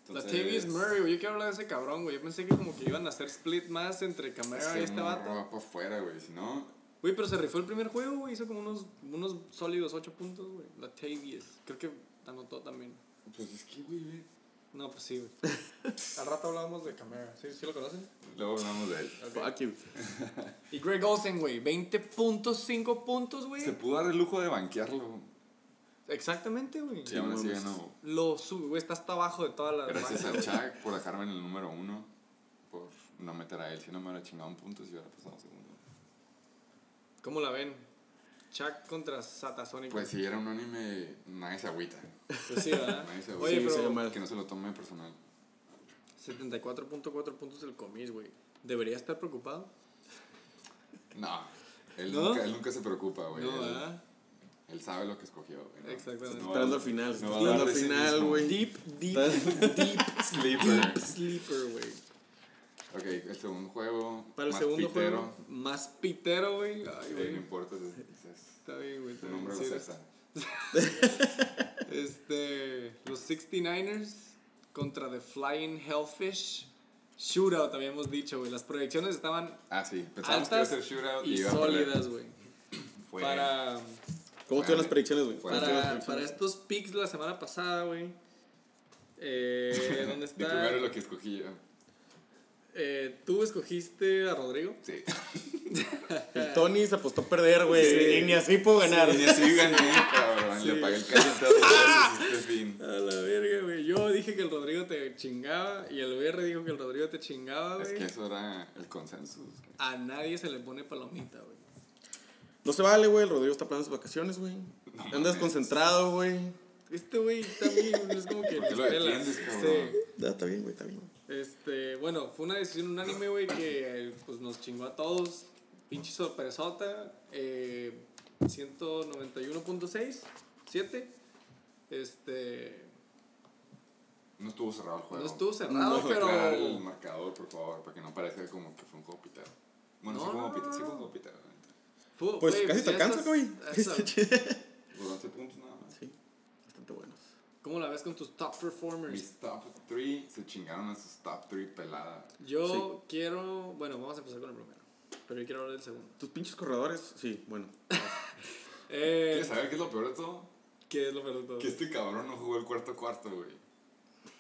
Entonces, Latavius Murray, güey. Yo quiero hablar de ese cabrón, güey. Yo pensé que como que iban a hacer split más entre Camara y este vato. va para afuera, güey, si no... Güey, pero se rifó el primer juego, güey. Hizo como unos, unos sólidos 8 puntos, güey. Latavius. Creo que anotó también. Pues es que, güey, güey. No, pues sí, güey. [LAUGHS] Al rato hablábamos de Camara. ¿Sí, ¿Sí lo conocen? Luego hablamos de él. Fuck you. Y Greg Olsen, güey. 20.5 puntos, güey. Se pudo dar el lujo de banquearlo. Exactamente, güey. y aún así ganó. Lo sube, güey. Está hasta abajo de todas las Gracias a. Chuck por dejarme en el número uno. Por no meter a él. Si no me hubiera chingado un punto, si hubiera pasado segundo. ¿Cómo la ven? Chuck contra Satasonic. Pues si era un anime, nadie se agüita. Pues sí, ¿verdad? [LAUGHS] Nadie se agüita. Oye, Sí, se pero Que no se lo tome personal. 74.4 puntos el comis, güey. ¿Debería estar preocupado? No. Él, ¿No? Nunca, él nunca se preocupa, güey. No, él, ¿verdad? él sabe lo que escogió, güey. ¿no? Exactamente. No va- Esperando al final. no está va a esperando al final, güey. Deep, deep, Está- deep Sleeper. sleeper, güey. Ok, el segundo juego. Para el más segundo pitero. juego, más pitero, güey. Ay, Sí, no güey. importa. Es, es- Está bien, güey. es está bien, nombre sí, César. [LAUGHS] Este, los 69ers contra The Flying Hellfish. Shootout, habíamos dicho, güey. Las proyecciones estaban Ah, sí. Pensábamos que iba a altas ser shootout y perder. sólidas, güey. [CLEARS THROAT] Fue. Para, ¿Cómo estuvieron las predicciones, güey? Fue. ¿Cómo estuvieron para, estos picks de la semana pasada, güey. Eh, [LAUGHS] ¿Dónde Di primero está? lo que escogí yo. Eh, Tú escogiste a Rodrigo. Sí. [LAUGHS] El Tony se apostó a perder, güey. Sí. Y ni así pudo ganar. Y así gané, cabrón. Sí. Le pagué el calentado este fin. A la verga, güey. Yo dije que el Rodrigo te chingaba y el BR dijo que el Rodrigo te chingaba, Es güey. que eso era el consenso. A nadie se le pone palomita, güey. No se vale, güey. El Rodrigo está planeando sus vacaciones, güey. No Anda mames. desconcentrado, güey. Este güey también es como que. ¿Por qué lo pela. defiendes, cabrón? Sí. Ya, está bien, güey, está bien. Este, bueno, fue una decisión unánime, güey, que pues nos chingó a todos. Pinche sorpresota. Eh, 191.6, 7. Este. No estuvo cerrado el juego. No estuvo cerrado, a pero. el marcador, por favor, para que no parezca como que fue un juego pitado. Bueno, sí No, fue un no, juego pitado, sí fue un no. juego pitado. Pues güey, casi te ya alcanza, güey. esa- Por 11 puntos nada más. Sí, bastante buenos. ¿Cómo la ves con tus top performers? Mis top 3 se chingaron a sus top 3 peladas. Yo quiero. Bueno, vamos a empezar con el primero. Pero yo quiero hablar del segundo. Tus pinches corredores, sí, bueno. [LAUGHS] Eh, ¿Quieres saber qué es lo peor de todo? ¿Qué es lo peor de todo? Que este cabrón no jugó el cuarto cuarto, güey.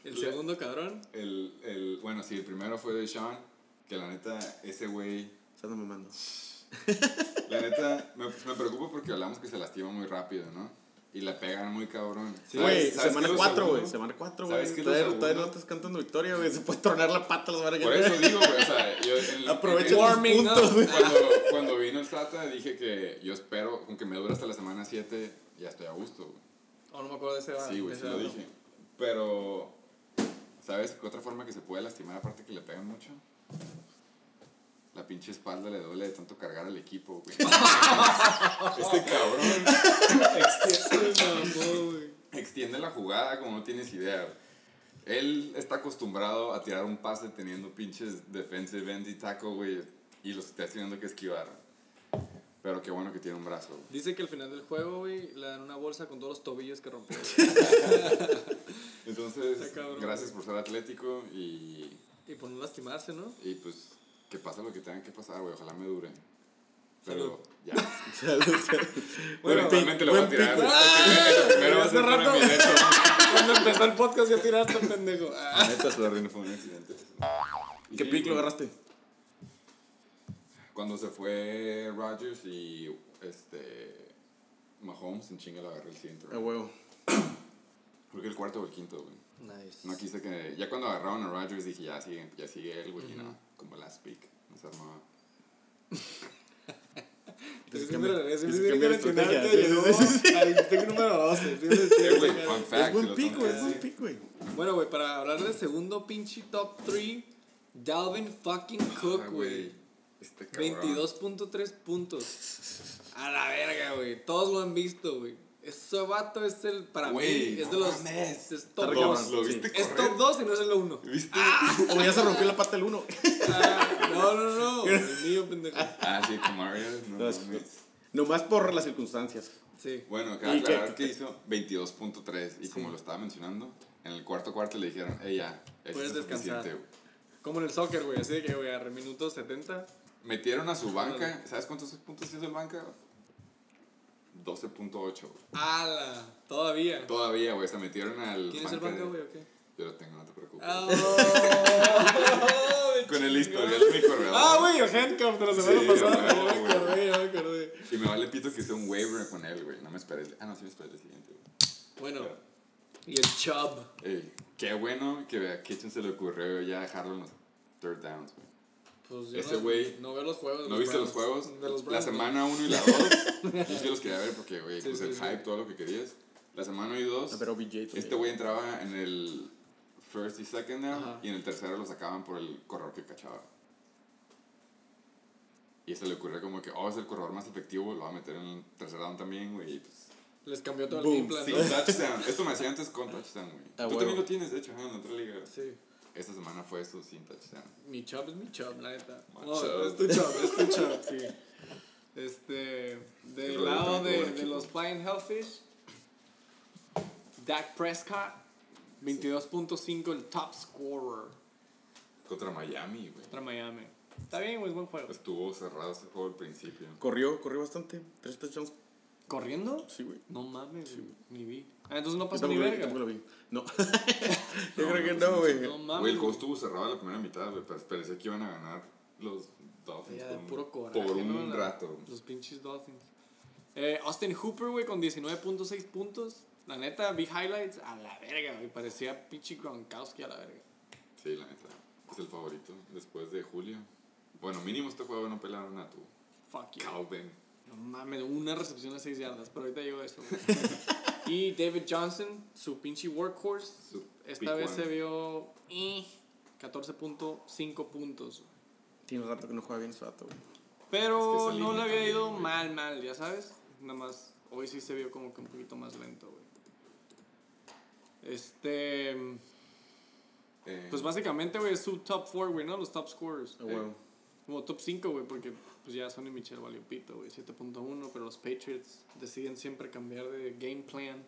El segundo cabrón. El, el, bueno, sí, el primero fue de Sean, que la neta, ese güey, Se anda mamando. [LAUGHS] la neta, me, me preocupa porque hablamos que se lastima muy rápido, ¿no? Y la pegan muy cabrón. Güey, ¿Sabes- sabes semana qué es lo 4, güey. Semana 4, güey. ¿Sabes qué es lo Todavía, todavía no estás cantando victoria, güey. Se puede tronar la pata las vergas. Por eso digo, güey, o sea, yo en, Aprovecha Warming puntos, güey. cuando, cuando vino el Tata dije que yo espero, con que me dure hasta la semana 7, ya estoy a gusto, güey. Oh, no me acuerdo de ese. Sí, güey, sí lo dije. Pero, ¿sabes qué otra forma que se puede lastimar aparte que le pegan mucho? La pinche espalda le duele de tanto cargar al equipo, güey. [LAUGHS] este cabrón güey. extiende la jugada como no tienes idea. güey. Él está acostumbrado a tirar un pase teniendo pinches defensive end y tackle, güey, y los está teniendo que esquivar. Pero qué bueno que tiene un brazo. güey. Dice que al final del juego, güey, le dan una bolsa con todos los tobillos que rompió. [LAUGHS] Entonces, cabrón, gracias por ser atlético y, y por no lastimarse, ¿no? y pues que pase lo que tenga que pasar, güey. Ojalá me dure. Salud. Pero ya. [LAUGHS] Salud, salud. Bueno, eventualmente lo voy a tirar. pick, El güey. primero va a Hace ser rato. Cuando empezó el podcast ya tiraste, pendejo. La Ah. neta, sorry, no fue un accidente. Y ¿Qué sí, pick lo agarraste? Cuando se fue Rodgers y este Mahomes, en chinga lo agarré el siguiente. A huevo. Creo que el cuarto o el quinto, güey. Nice. No quise que. Ya cuando agarraron a Rodgers dije, ya sigue, ya sigue él, güey. Y no, como last pick. No se armaba. Es que me- es es que me estrategia, sí, llegó sí, sí, sí. al pick número 12. Eh, Es buen pick, güey. Es buen pick, güey. Bueno, güey, para hablar del segundo pinche top 3, Dalvin fucking Cook, Ah, güey. Este cabrón. 22.3 puntos. A la verga, güey. Todos lo han visto, güey. Ese vato es el, para Güey, mí, es no de los. mames. Es top Está 2. cabrón. ¿Lo Sí. Es top 2 y no es el 1. ¿Viste? [LAUGHS] O ya se rompió la pata el uno. Ah, no, no, no. [LAUGHS] El mío, pendejo. Ah, sí, con Mario. No, No. Nomás por las circunstancias. Sí. Bueno, cabe ¿Y qué- aclarar que hizo 22.3 y como lo estaba mencionando, en el cuarto cuarto le dijeron, hey, ya, Puedes es descansar. suficiente, güey". Como en el soccer, güey. Así de que, güey, agarré minutos 70. Metieron a su banca, ¿sabes cuántos puntos hizo el banca? 12.8, güey. ¡Hala! Todavía. Todavía, güey, se metieron al ¿Quién es el de- güey, o qué? Yo lo tengo, no te preocupes. Ah, [LAUGHS] Con el historial de mi corredor. Ah, güey, el handcuff de la semana Sí, pasada. me acordé, ya me acordé. Y me vale pito que hice un waiver con él, güey. No me esperes. Ah, no, sí me esperes el siguiente, güey. Bueno, y el Chubb. Ey, qué bueno que a Kitchen se le ocurrió ya dejarlo en los third downs, güey. Pues yo Ese no- güey- No veo los juegos. ¿No los viste los Browns. juegos? De los la Browns, semana 1 y la [LAUGHS] 2. Yo sí los quería ver porque, güey, Sí, pues sí, el sí. hype, todo lo que querías. La semana 1 y 2. A ver, OBJ también. Este güey entraba en el first y second down Ajá. y en el tercero lo sacaban por el corredor que cachaba. Y se le ocurrió como que, oh, es el corredor más efectivo, lo va a meter en el tercer down también, güey. y pues, Les cambió todo Boom, el game plan. sin ¿no? touchdown. Esto me hacía antes con touchdown, güey. Ah, Tú huevo. también lo tienes, de hecho, en otra liga. Sí. Esta semana fue eso sin touchdown. Mi Chubb es mi Chubb, la neta. No, Chubb. es tu Chubb, es tu Chubb, sí. Este, del lado de, de los Flying Hellfish, Dak Prescott, 22.5, el top scorer Contra Miami, güey. contra Miami. Está bien, güey, es buen juego. Estuvo cerrado ese juego al principio. Corrió, corrió bastante. Tres touchdowns. ¿Corriendo? Sí, güey. No mames, güey, ni vi. Ah, entonces no pasó ni verga. tampoco lo vi. No. [LAUGHS] Yo No, creo que no, sí, güey. sí, No mames. Güey, el juego estuvo cerrado la primera mitad, güey. pero Parecía que iban a ganar los Dolphins. Ya, de por un- puro coraje, Por un ¿no? La- rato. Los pinches Dolphins. Eh, Austin Hooper, güey, con 19.6 puntos. La neta, vi highlights a la verga, güey. Parecía pinche Gronkowski a la verga. Sí, la neta. Es el favorito después de Julio. Bueno, mínimo este juego no pelaron a tu Fuck you. Calvin. No mames, una recepción de 6 yardas, pero ahorita llegó eso. güey. y David Johnson, su pinche workhorse, Su esta vez one. se vio eh, 14.5 puntos. Tiene rato que no juega bien ese vato, güey. Pero Es que esa no le había también, ido mal, mal, ya sabes. Nada más, hoy sí se vio como que un poquito más lento, güey. Este. Eh, Pues básicamente, güey, es su top 4, güey, ¿no? Los top scorers. A huevo. Como top 5, güey, porque pues ya Sonny Michel valió pito, güey, 7.1, pero los Patriots deciden siempre cambiar de game plan.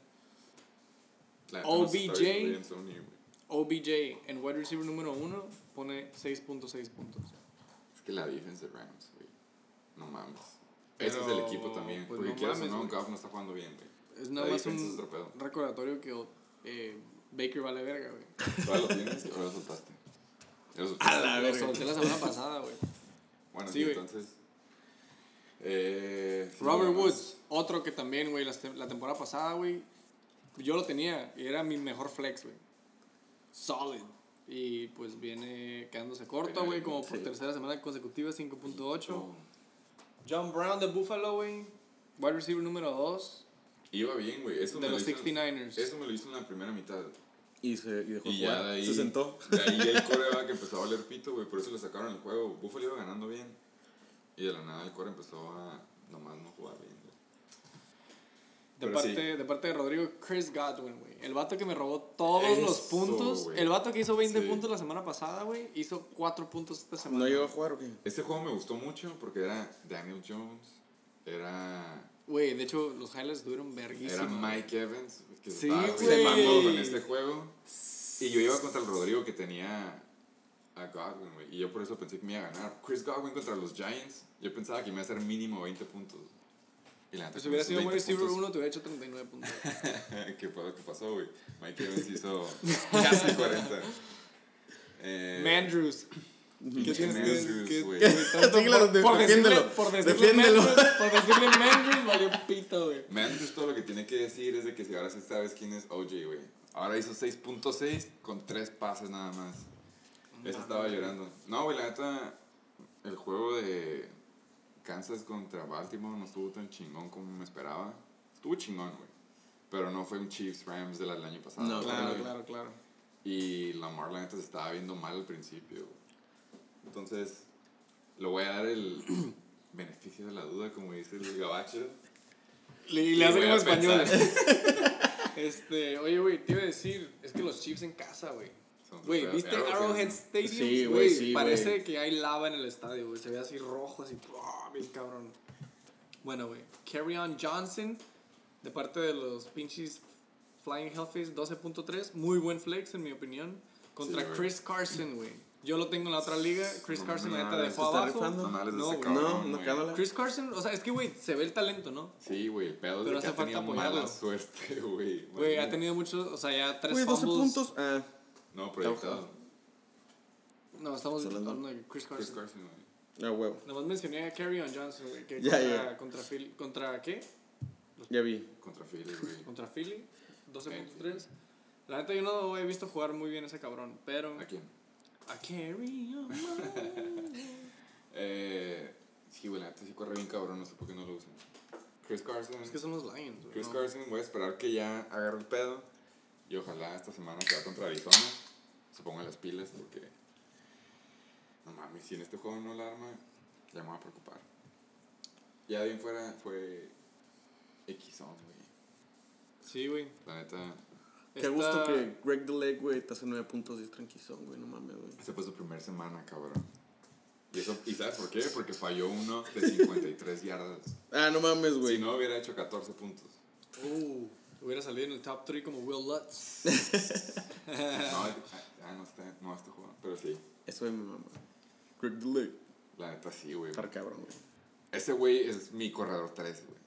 OBJ. Sony. OBJ en wide receiver número 1 pone 6.6 puntos. Es que la defense de Rams, güey. No mames. Ese es el Pero, equipo también. pues, porque no quieras mames, o no. Goff no está jugando bien, güey. Es nada La más defensa un recordatorio que eh, Baker vale verga, güey. ¿Todavía lo tienes o lo soltaste? Ya lo soltaste. [LAUGHS] A la Lo verga. solté la semana pasada, güey. Bueno, Sí, entonces. Eh, Robert. Woods, otro que también, güey, la, la temporada pasada, güey, yo lo tenía y era mi mejor flex, güey. Solid. Y pues viene quedándose corto, güey, como por Sí. tercera semana consecutiva, 5.8. John Brown de Buffalo, güey. Wide receiver número 2 Iba bien, güey. Eso de me los lo hizo- 69ers. Eso me lo hizo en la primera mitad. Y, se, y dejó Y jugar. de ahí. Se sentó. De ahí el core que empezó a valer pito, güey. Por eso le sacaron el juego. Buffalo iba ganando bien. Y de la nada el core empezó a nomás no jugar bien, güey. De Pero parte, sí. de parte de Rodrigo, Chris Godwin, güey. El vato que me robó todos los puntos. El vato que hizo 20 Sí. puntos la semana pasada, güey, hizo 4 puntos esta semana. ¿No llegó a jugar o qué? Este juego me gustó mucho porque era Daniel Jones, era, Güey, de hecho, los highlights estuvieron verguísimos. era Mike Evans, que se Sí, güey. rifando con este juego. Y yo iba contra el Rodrigo que tenía a Godwin, güey. Y yo por eso pensé que me iba a ganar. Chris Godwin contra los Giants, yo pensaba que me iba a hacer mínimo 20 puntos. Y la neta, si hubiera sido wide 20 receiver puntos- 1, te hubiera hecho 39 puntos. [LAUGHS] ¿Qué fue lo que pasó, güey? Mike Evans hizo casi 40. Eh, Mandrews. ¿Qué tienes que por, de- por decirle, defiéndelo, por decirle defiéndelo. Mandrews, por decirle Mandrews, valió pito, güey. Mandrews todo lo que tiene que decir es de que si ahora sí sabes quién es OJ, güey. Ahora hizo 6.6 con 3 pases nada más. Ese estaba llorando. No, güey, la neta, el juego de Kansas contra Baltimore no estuvo tan chingón como me esperaba. Estuvo chingón, güey. Pero no fue un Chiefs Rams del año pasado. No, Claro, güey. claro, claro. Y Lamar, la neta, se estaba viendo mal al principio. güey. Entonces, le voy a dar el [CLEARS THROAT] beneficio de la duda, como dice el gabacho. Le, Y le hace como español. [LAUGHS] este, oye, güey, te iba a decir, es que los Chiefs en casa, güey. Güey. ¿viste Arrowhead, Arrowhead ¿no? Stadium? Sí, güey, sí, Parece güey. que hay lava en el estadio, güey. Se ve así rojo, así, ¡oh! bien cabrón. Bueno, güey. On Johnson, de parte de los pinches Flying Hellfish 12.3. Muy buen flex, en mi opinión. Contra Sí. Chris Carson, güey. Yo lo tengo en la otra liga. Chris No, Carson, no, la neta, no, dejó ¿se está abajo. No No. No, cabrón, no cámala. Chris Carson, o sea, es que, güey, se ve el talento, ¿no? Sí, güey, el pedo es Pero de que hace ha tenido falta apoyarlo. mala suerte, güey. Güey, ha tenido muchos, o sea, ya tres Güey, 12 fumbles. puntos. Ah, No, proyectado. ¿Estamos No, estamos hablando? de Chris Chris Carson. Carson, güey. ah, huevo. Nomás mencioné a On Johnson, güey, que Ya, contra, ya. contra Philly, ¿contra qué? Ya vi. Contra Philly, güey. Contra Philly, 12.3. La neta yo no he visto jugar muy bien ese cabrón, pero ¿A quién? a Carry on. [LAUGHS] Eh, sí, güey, la neta sí corre bien cabrón, no sé por qué no lo usan. Chris Carson. es que son los Lions, güey. Chris no. Carson, voy a esperar que ya agarre el pedo. Y ojalá esta semana que va contra Arizona se ponga las pilas porque. No mames, si en este juego no la arma, ya me voy a preocupar. Ya de bien fuera fue X güey. Sí, güey. La neta, Qué Esta- gusto que Greg Deleg, güey, te hace 9 puntos y es tranquilón, güey. No mames, güey. esa fue su primera semana, cabrón. Y, eso, ¿Y sabes por qué? Porque falló uno de 53 yardas. Ah, no mames, Si güey. no, hubiera hecho 14 puntos. Uh, hubiera salido en el top 3 como Will Lutz. [LAUGHS] [LAUGHS] No, ah, no está, no este juego, pero sí. Eso es mi mamá. Greg Deleg. La neta sí, güey. Estar cabrón, güey. Ese güey es mi corredor 3, güey.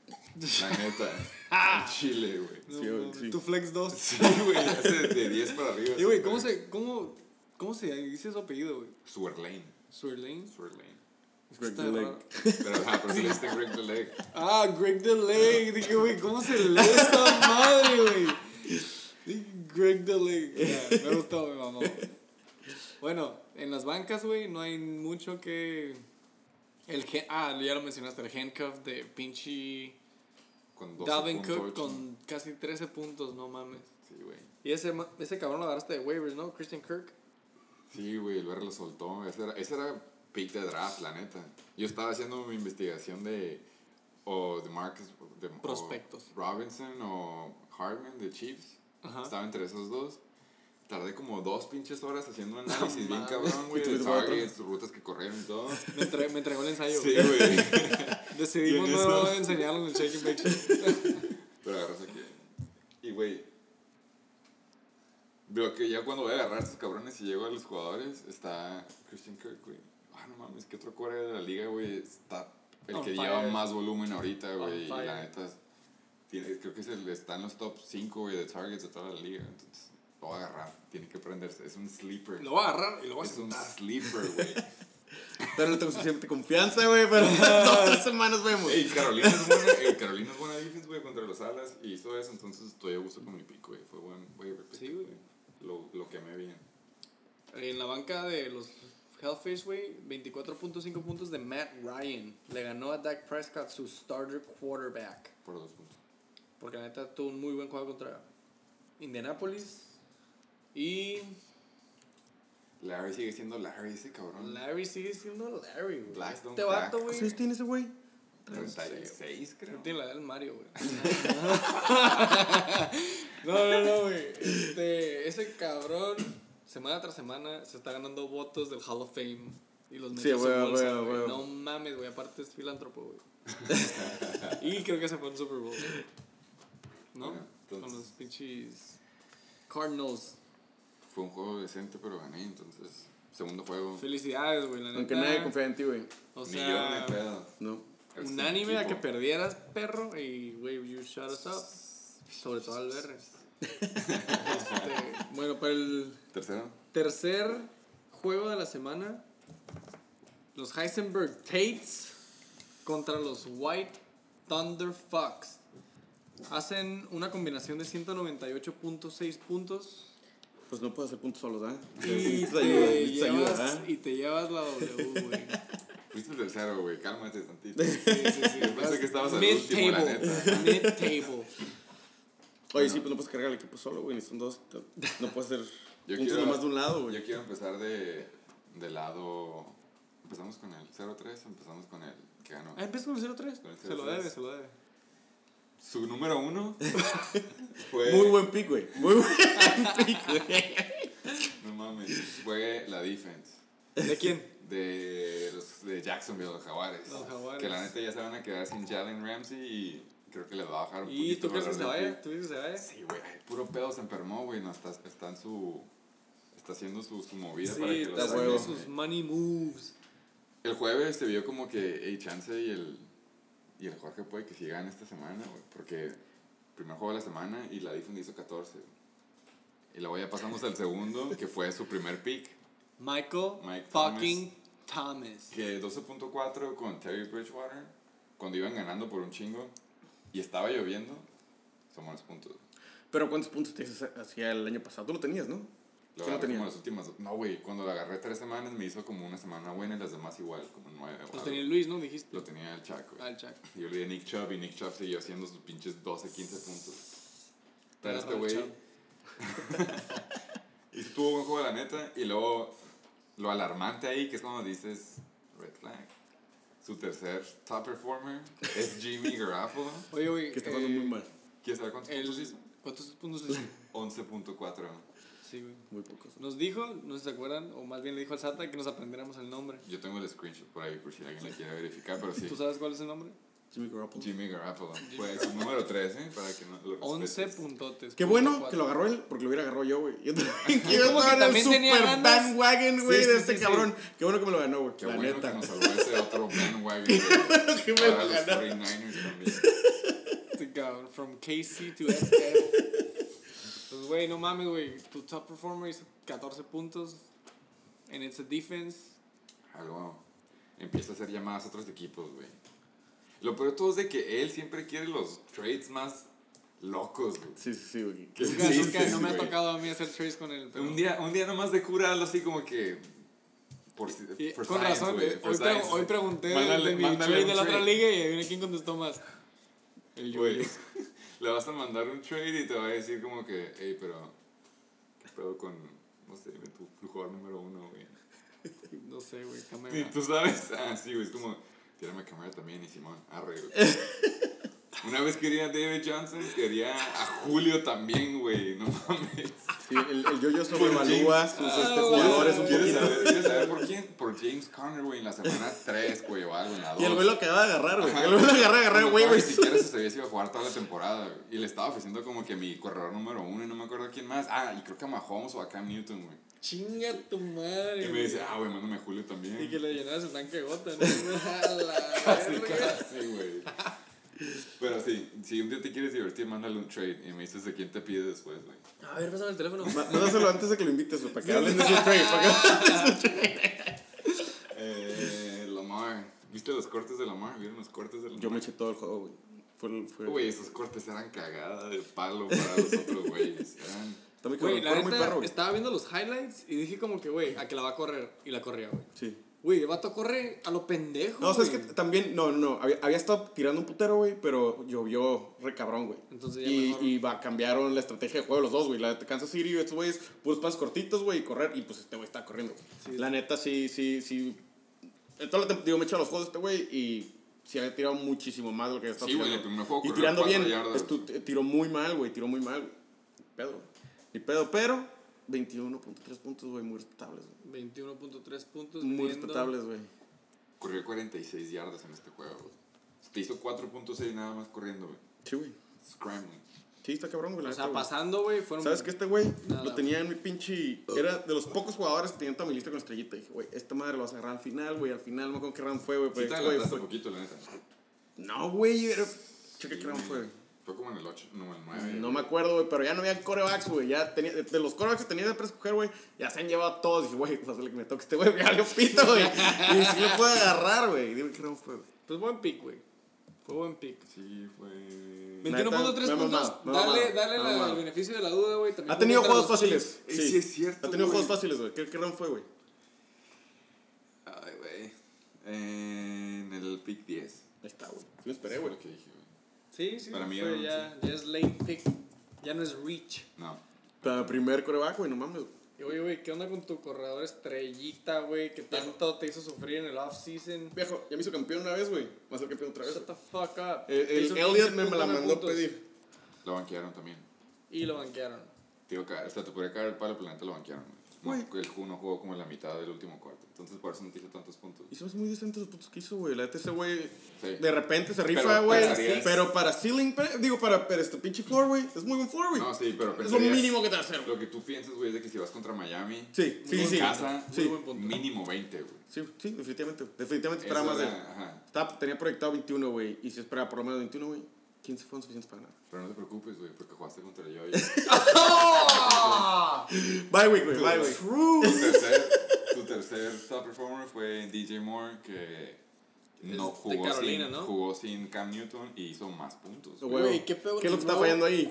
La neta. [LAUGHS] en Chile, güey. No, Sí, güey, sí. Tu Flex 2. Sí, güey, hace de 10 para arriba. Y, güey, ¿cómo se, cómo, ¿cómo se dice su apellido, güey? Suerlane. Swerlane. Suerlane. Greg raro. Pero, ajá, pero sí le diste Greg the Leg. Ah, Greg Delay. Dije, güey, ¿cómo se lee esa madre, güey? Greg Delay. Ya, me gustó, me mamó. Bueno, en las bancas, güey, no hay mucho que. El gen- ah, ya lo mencionaste, el handcuff de pinche Con Dalvin 12.8. Cook con casi 13 puntos, no mames. Sí, güey. Y ese, ese cabrón lo agarraste de waivers, ¿no? Christian Kirk. Sí, güey, el BR lo soltó. Ese era, ese era pick de draft, la neta. Yo estaba haciendo mi investigación de. O de Marcus. De, o Prospectos. Robinson o Hartman de Chiefs. Ajá. Estaba entre esos dos. Tardé como dos pinches horas haciendo [LAUGHS] un análisis bien mames. cabrón, güey. ¿Y tú De targets, rutas que corrieron y todo. Me, entre- me entregó el ensayo. Sí, güey. [LAUGHS] Decidimos no enseñarlo en el Bake Show. [LAUGHS] Pero agarras aquí. Y, güey. Veo que ya cuando voy a agarrar a estos cabrones y llego a los jugadores, está Christian Kirk, güey. Ah, no mames, que otro core de la liga, güey. Está el On que fire. lleva más volumen ahorita, güey. Y la neta, es- tiene, creo que es el, está en los top 5, güey, de targets de toda la liga. Entonces, lo voy a agarrar. Tiene que prenderse. Es un sleeper. Lo voy a agarrar y lo voy a es un sentar. sleeper, güey. [LAUGHS] Pero no tengo suficiente confianza, güey. Pero [LAUGHS] dos tres semanas vemos. Ey, Carolina es buena, ey, Carolina es buena defense, güey, contra los alas. Y hizo eso, entonces estoy a gusto con mi pick, güey. Fue buen pick, Sí, güey. Lo, lo quemé bien. En la banca de los Hellfish, güey, 24.5 puntos de Matt Ryan. Le ganó a Dak Prescott, su starter quarterback. Por dos puntos. Porque la neta tuvo un muy buen juego contra Indianapolis. Y Larry sigue siendo Larry, ese cabrón. Larry sigue siendo Larry, güey. Blackstone Este vato, crack. güey. ¿Cuántos años tiene ese güey? 36, creo. Tiene la edad del Mario, güey. [LAUGHS] [LAUGHS] no, no, no, güey. Este, ese cabrón, semana tras semana, se está ganando votos del Hall of Fame. Y los Sí, güey, bolsa, güey, güey. güey. No mames, güey. Aparte es filántropo, güey. [LAUGHS] [LAUGHS] y creo que se fue en Super Bowl. ¿No? Bueno, Con entonces- los pinches Cardinals. Fue un juego decente, pero gané, entonces. Segundo juego. Felicidades, güey. La Aunque nadie confía en ti, güey. O Ni yo sea, ni pedo. No. Unánime a que perdieras, perro. Y, güey, you shut us up. Sobre todo al BR. Este, bueno, para el Tercero. tercer juego de la semana, los Heisenberg Tates contra los White Thunder Fox. Hacen una combinación de 198.6 puntos Pues no puedo hacer puntos solos, ¿ah? y te, ayuda, ayuda, llevas, ¿ah? y te llevas la W, güey. Fuiste el tercero, güey. Cálmate tantito. Sí, sí, sí. Yo pensé que estabas al último, la neta. Mid Oye, sí, pues no puedes cargar el equipo solo, güey. Ni son dos. No puedes hacer [LAUGHS] Yo puntos quiero- nomás de un lado, güey. Yo quiero empezar de, de lado. Empezamos con el 0-3, empezamos con el que ganó. Ah, empezó con el 0-3. Con el Se lo 0-3. debe, se lo debe. Su número uno [LAUGHS] fue. Muy buen pick, güey. Muy buen pick, güey. No mames. Fue la defense. ¿De quién? De los de Jacksonville, los Jaguares. Los Jaguares. Que la neta ya se van a quedar sin Jalen Ramsey y creo que les va a bajar un ¿Y poquito tú crees que se vaya? ¿Tú dices que se vaya? Sí, güey. Puro pedo se enfermó, güey. No, está, está en su. Está haciendo su, su movida Sí, para que está haciendo sus money moves. El jueves se vio como que hey, Chance y el, y el Jorge puede que sigan esta semana, güey, porque primer juego de la semana y la defense hizo 14. güey. Y luego ya pasamos al segundo, que fue su primer pick, Michael Mike fucking Thomas. que 12.4 con Terry Bridgewater, cuando iban ganando por un chingo y estaba lloviendo, son buenos puntos. Pero ¿cuántos puntos te hacía el año pasado? Tú lo tenías, ¿no? Lo ¿Qué no agarré tenía? como las últimas, no, güey, cuando lo agarré tres semanas me hizo como una semana buena y las demás igual, como nueve. Los algo. tenía Luis, ¿no? Dijiste. Lo tenía el Chaco. Ah, el Chuck. Y yo le di a Nick Chubb y Nick Chubb siguió haciendo sus pinches 12, 15 puntos. Pero este güey [LAUGHS] y tuvo buen juego, la neta. Y luego lo alarmante ahí, que es cuando dices red flag. Su tercer top performer es Jimmy Garoppolo. Oye, güey. Que está jugando eh, muy mal. ¿Quieres saber cuántos el- puntos hizo? ¿Cuántos puntos hizo? 11.4. Sí, güey. Muy pocos. Nos dijo, no sé si se acuerdan, o más bien le dijo al SATA que nos aprendiéramos el nombre. Yo tengo el screenshot por ahí por si alguien le quiere verificar, pero sí. ¿Tú sabes cuál es el nombre? Jimmy Garoppolo. Jimmy Garoppolo. [LAUGHS] Fue su número 13, para que no lo 11 respetes. puntotes. Qué bueno que lo agarró él, porque lo hubiera agarrado yo, güey. Yo también [LAUGHS] en el super bandwagon, güey, Sí, de este sí, sí. cabrón. Qué bueno que me lo ganó, güey. Qué La bueno neta. que nos salvó ese otro [LAUGHS] bandwagon. güey, que me para lo los ganó. 49ers también. Este cabrón, from KC to SF. Pues, güey, no mames, güey. Tu top performer hizo 14 puntos. And it's a defense. Algo empieza a hacer llamadas a otros equipos, güey. Lo peor de todo es de que él siempre quiere los trades más locos, güey. Sí, sí, sí, güey. Que Nunca, existen, nunca- no me ha güey. tocado a mí hacer trades con él. pero- Un día, un día nomás de curarlo así como que... Por, Y- for con science, razón, güey, eh, hoy, science. hoy pregunté Mándale- de mi trade de la otra liga y adivina quién contestó más. El yo. Güey, [LAUGHS] le vas a mandar un trade y te va a decir como que, hey, pero... ¿Qué pedo con, no sé, dime tu, tu jugador número uno, güey? [LAUGHS] No sé, güey. Sí, cámara. tú sabes. [LAUGHS] Ah, sí, güey, es como, tírame cámara también y Simón, arre, güey. [LAUGHS] Una vez quería a David Johnson, quería a Julio también, güey, no mames. Sí, el, el yo-yo sobrevalúa sus este, Ah, jugadores un ¿Quieres poquito. saber, ¿Quieres saber por quién? Por James Conner, güey, en la semana [LAUGHS] 3, güey, o algo, en la 2. Y el güey lo acaba de agarrar, güey. El güey lo agarra, agarrar Cuando todavía Ni siquiera se sabía si iba a jugar toda la temporada, güey. Y le estaba ofreciendo como que mi corredor número uno y no me acuerdo quién más. Ah, y creo que a Mahomes o a Cam Newton, güey. Chinga tu madre. Y me güey. dice, ah, güey, mándame a Julio también. Y que le llenaras el tanque de gota, ¿no? [LAUGHS] Casi, casi, güey. Pero sí, si un día te quieres divertir, mándale un trade y me dices de quién te pide después, güey. A ver, pásame el teléfono. Mándaselo antes de que lo invites, güey, para que hablen de su trade. Para que [LAUGHS] hablen de su trade. Eh, ¿Viste los cortes de Lamar? ¿Vieron los cortes de Lamar? Yo me eché todo el juego, güey. Fue, el- fue, Güey, esos cortes eran cagada de palo para los [LAUGHS] otros güeyes. Eran... Está muy Güey, cabrón, la corre muy neta, perro, güey. estaba viendo los highlights y dije como que, güey, a que la va a correr. Y la corría, güey. Sí. Güey, el vato corre a lo pendejo, No, sabes que güey. también, no, no, no, había, había estado tirando un putero, güey, pero llovió re cabrón, güey. Entonces ya y, y va, cambiaron la estrategia de juego los dos, güey. La de Kansas City, estos güeyes, puros pasos cortitos, güey, y correr, y pues este güey está corriendo. güey. Sí. La neta, sí, sí, sí. En todo el tiempo, digo, me he echado los juegos de este güey y sí había tirado muchísimo más de lo que estado Sí, güey, tirando. el primer juego Y corrió tirando bien, estu- t- tiró muy mal, güey, tiró muy mal. Ni pedo. Ni pedo, pero 21.3 puntos, güey, muy respetables, güey. 21.3 puntos. Muy respetables, güey. Corrió 46 yardas en este juego, güey. Te hizo 4.6 nada más corriendo, güey. Sí, güey. Scrambling. Sí, está cabrón, güey. O sea, pasando, güey, fueron... ¿Sabes que Este güey Nada. lo tenía en mi pinche. Era de los pocos jugadores que tenían toda mi lista con estrellita. Y dije, güey, esta madre lo vas a agarrar al final, güey. Al final, no me acuerdo qué round fue, güey. Sí te este güey fue- poquito, la neta. No, güey, era. Checa qué round fue, güey. Fue como en el 8, no, en el 9. No me acuerdo, güey, pero ya no había corebacks, güey. Ya tenía, de los corebacks que tenía para escoger, güey, ya se han llevado todos. Dije, güey, pues que me toque este güey, ya le pito, güey. [LAUGHS] Y si lo puede agarrar, güey. Dime qué round fue, güey. Pues buen pick, güey. Fue buen pick. Sí, fue... 21.3 me ha puntos. dale dale la- el beneficio de la duda, güey. También Ha tenido juegos fáciles. Chiefs. Sí, es cierto, Ha tenido güey. juegos fáciles, güey. ¿Qué, ¿Qué round fue, güey? Ay, güey. En el pick 10. Ahí está, güey. Sí me esperé, güey. lo que dije, güey. Sí, sí. Para mí fue ya, ya es late pick. Ya no es reach. No. Para primer coreback, güey, no mames. Y oye, güey, ¿qué onda con tu corredor estrellita, güey? Que tanto te hizo sufrir en el off-season. Viejo, ya me hizo campeón una vez, güey. Va a ser campeón otra vez. Shut the fuck up. El, Te el Elliot 15 me, me la mandó a puntos. pedir. Lo banquearon también. Y lo banquearon. Tío, sea, te podría caer el palo, pero la neta lo banquearon. güey. No, Güey. el juego no jugó como en la mitad del último cuarto. Entonces, por eso no te hizo tantos puntos. Y son muy decentes los putos que hizo, güey. La neta, ese güey Sí. de repente se rifa, güey. pensarías- Pero para ceiling, digo, para, para este pinche floor, güey. Es muy buen floor, güey. No, sí, pero es lo mínimo que te va a hacer. Lo que tú piensas, güey, es de que si vas contra Miami, Sí, sí, en sí. casa, Sí. Muy buen punto. mínimo 20, güey. Sí, sí, definitivamente. Definitivamente esperaba más de. Ajá. Estaba- tenía proyectado 21, güey. Y si esperaba por lo menos 21, güey, 15 fueron suficientes para nada. Pero no te preocupes, güey, porque jugaste contra yo. y- [LAUGHS] [LAUGHS] Bye, week, güey. Bye, güey. tu, tercer, tu tercer top performer fue DJ Moore, que no de jugó, Carolina, sin, ¿no? jugó sin Cam Newton y hizo más puntos. Güey, qué pedo. ¿qué es lo que está fallando ahí?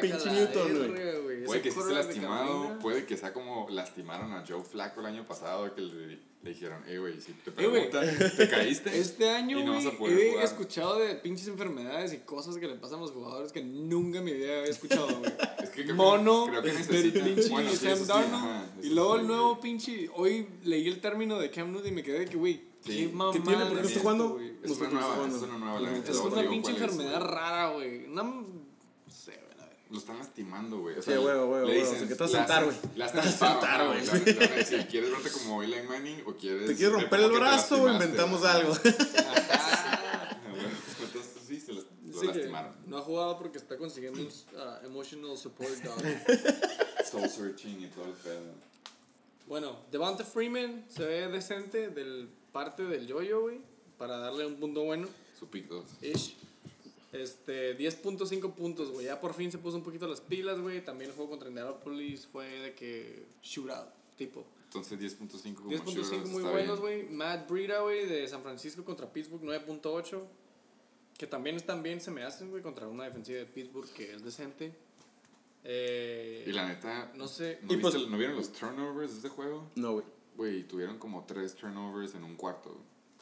Pinche Newton, güey. Puede que sí esté lastimado, puede que sea como lastimaron a Joe Flacco el año pasado, que le, le dijeron, eh, güey, si te Eh, preguntan, ¿te caíste? [LAUGHS] Este año, Y no güey, vas a poder he jugar. escuchado de pinches enfermedades y cosas que le pasan a los jugadores que nunca en mi vida había escuchado, güey. Es que creo Mono creo que necesitan- pinche bueno, sí, Sam sí, Darnold. y luego el nuevo pinche. Hoy leí el término de Cam Newton y me quedé de que, güey, Sí. qué. ¿Qué tiene? ¿Por qué es está jugando? güey? Es No una nueva, jugando. es una nueva, la Es una pinche es, enfermedad güey. rara, güey. No sé, güey, la verdad. Lo están lastimando, güey. O Sí, sea, güey, güey, le güey, o sea, que te vas a sentar, güey. El vas a sentar, güey. decir, [LAUGHS] ¿quieres verte como Eli Manning o quieres... ¿Te quieres romper el brazo o inventamos Ajá. algo? [LAUGHS] Ah, bueno, Entonces sí, se las- lo que lastimaron. no ha jugado porque está consiguiendo un uh, emotional support dog. [LAUGHS] Soul searching y todo el pedo. Bueno, Devonta Freeman se ve decente del parte del yoyo, güey. Para darle un punto bueno. Su pick 2. Ish. Este, 10.5 puntos, güey. Ya por fin se puso un poquito las pilas, güey. También el juego contra Indianapolis fue de que shootout, tipo. Entonces 10.5 como 10.5 shootouts, muy buenos, güey. Matt Breida, güey, de San Francisco contra Pittsburgh, 9.8. Que también están bien, se me hacen, güey, contra una defensiva de Pittsburgh que es decente. Eh, Y la neta, no sé. ¿no, Y pues- viste- ¿no vieron los turnovers de este juego? No, güey. Güey, tuvieron como tres turnovers en un cuarto.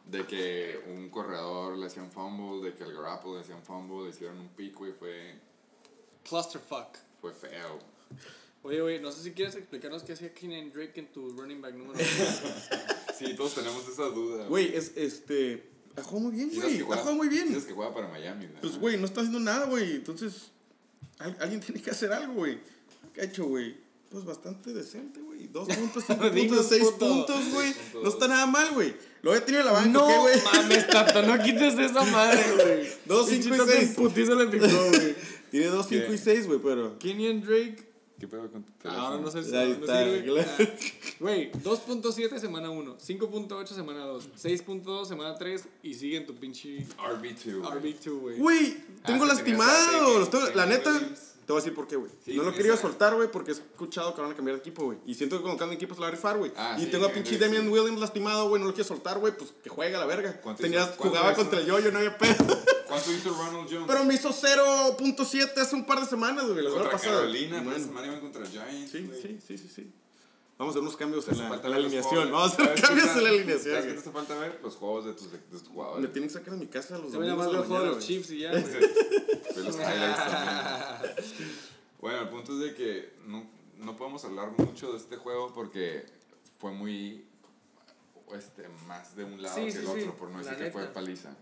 De que un corredor le hacía un fumble, de que el Garoppolo le hacía un fumble, le hicieron un pick, güey, fue, Clusterfuck. fue feo. Oye, güey, no sé si quieres explicarnos qué hacía Keenan Drake en tu running back número [LAUGHS] Sí, todos tenemos esa duda. Güey, es este. Ha jugado muy bien, Dices güey. que Ha juega- jugado muy bien. Dices que juega para Miami, ¿verdad? Pues, güey, no está haciendo nada, güey. Entonces, al- alguien [LAUGHS] tiene que hacer algo, güey. ¿Qué ha hecho, güey? Pues bastante decente, güey. Dos [LAUGHS] puntos, cinco Dinos, puntos, seis puto. puntos, güey. No está nada mal, güey. Lo había tenido en la banca, No ¿qué, güey? mames, Tato, no quites esa [LAUGHS] madre, güey. Dos, cinco y seis. en putiza le picó, güey. [LAUGHS] Tiene dos, cinco y seis, güey, pero. Kenyan Drake. ¿Qué pedo con tu teléfono? Ahora no sé si Ahí está, sirve. claro. Ah, Güey, 2.7 semana 1, 5.8 semana 2, 6.2 semana 3 y sigue en tu pinche RB2. RB2, güey. Güey, tengo Ah, lastimado. a tengo- la neta, Williams. Te voy a decir por qué, güey. Sí, no lo quería esa- soltar, güey, porque he escuchado que van a cambiar de equipo, güey. Y siento que cuando cambian de equipo se la va a rifar, güey. Ah, y sí, tengo a pinche. Damian Williams lastimado, güey. No lo quiero soltar, güey. Pues que juegue a la verga. ¿Cuánto Tenías, jugaba contra el yo-yo, no había pedo. [LAUGHS] ¿Cuánto hizo Ronald Jones? Pero me hizo 0.7 hace un par de semanas, güey. La semana pasada. Carolina, esta semana iban contra Giants. Sí, sí, sí, sí, sí. Vamos a hacer unos cambios en la, la alineación. Vamos a hacer ¿Sabes cambios está- en la ¿Sabes alineación. qué te hace falta ver? Los juegos de tus, de tus Me jugadores. tienen que sacar a mi casa los domingos más de los juegos de los. Chiefs y ya. Ve [LAUGHS] los highlights también. Bueno, el punto es de que no, no podemos hablar mucho de este juego porque fue muy este, más de un lado Sí, que sí, el sí, otro, por no decir que fue paliza.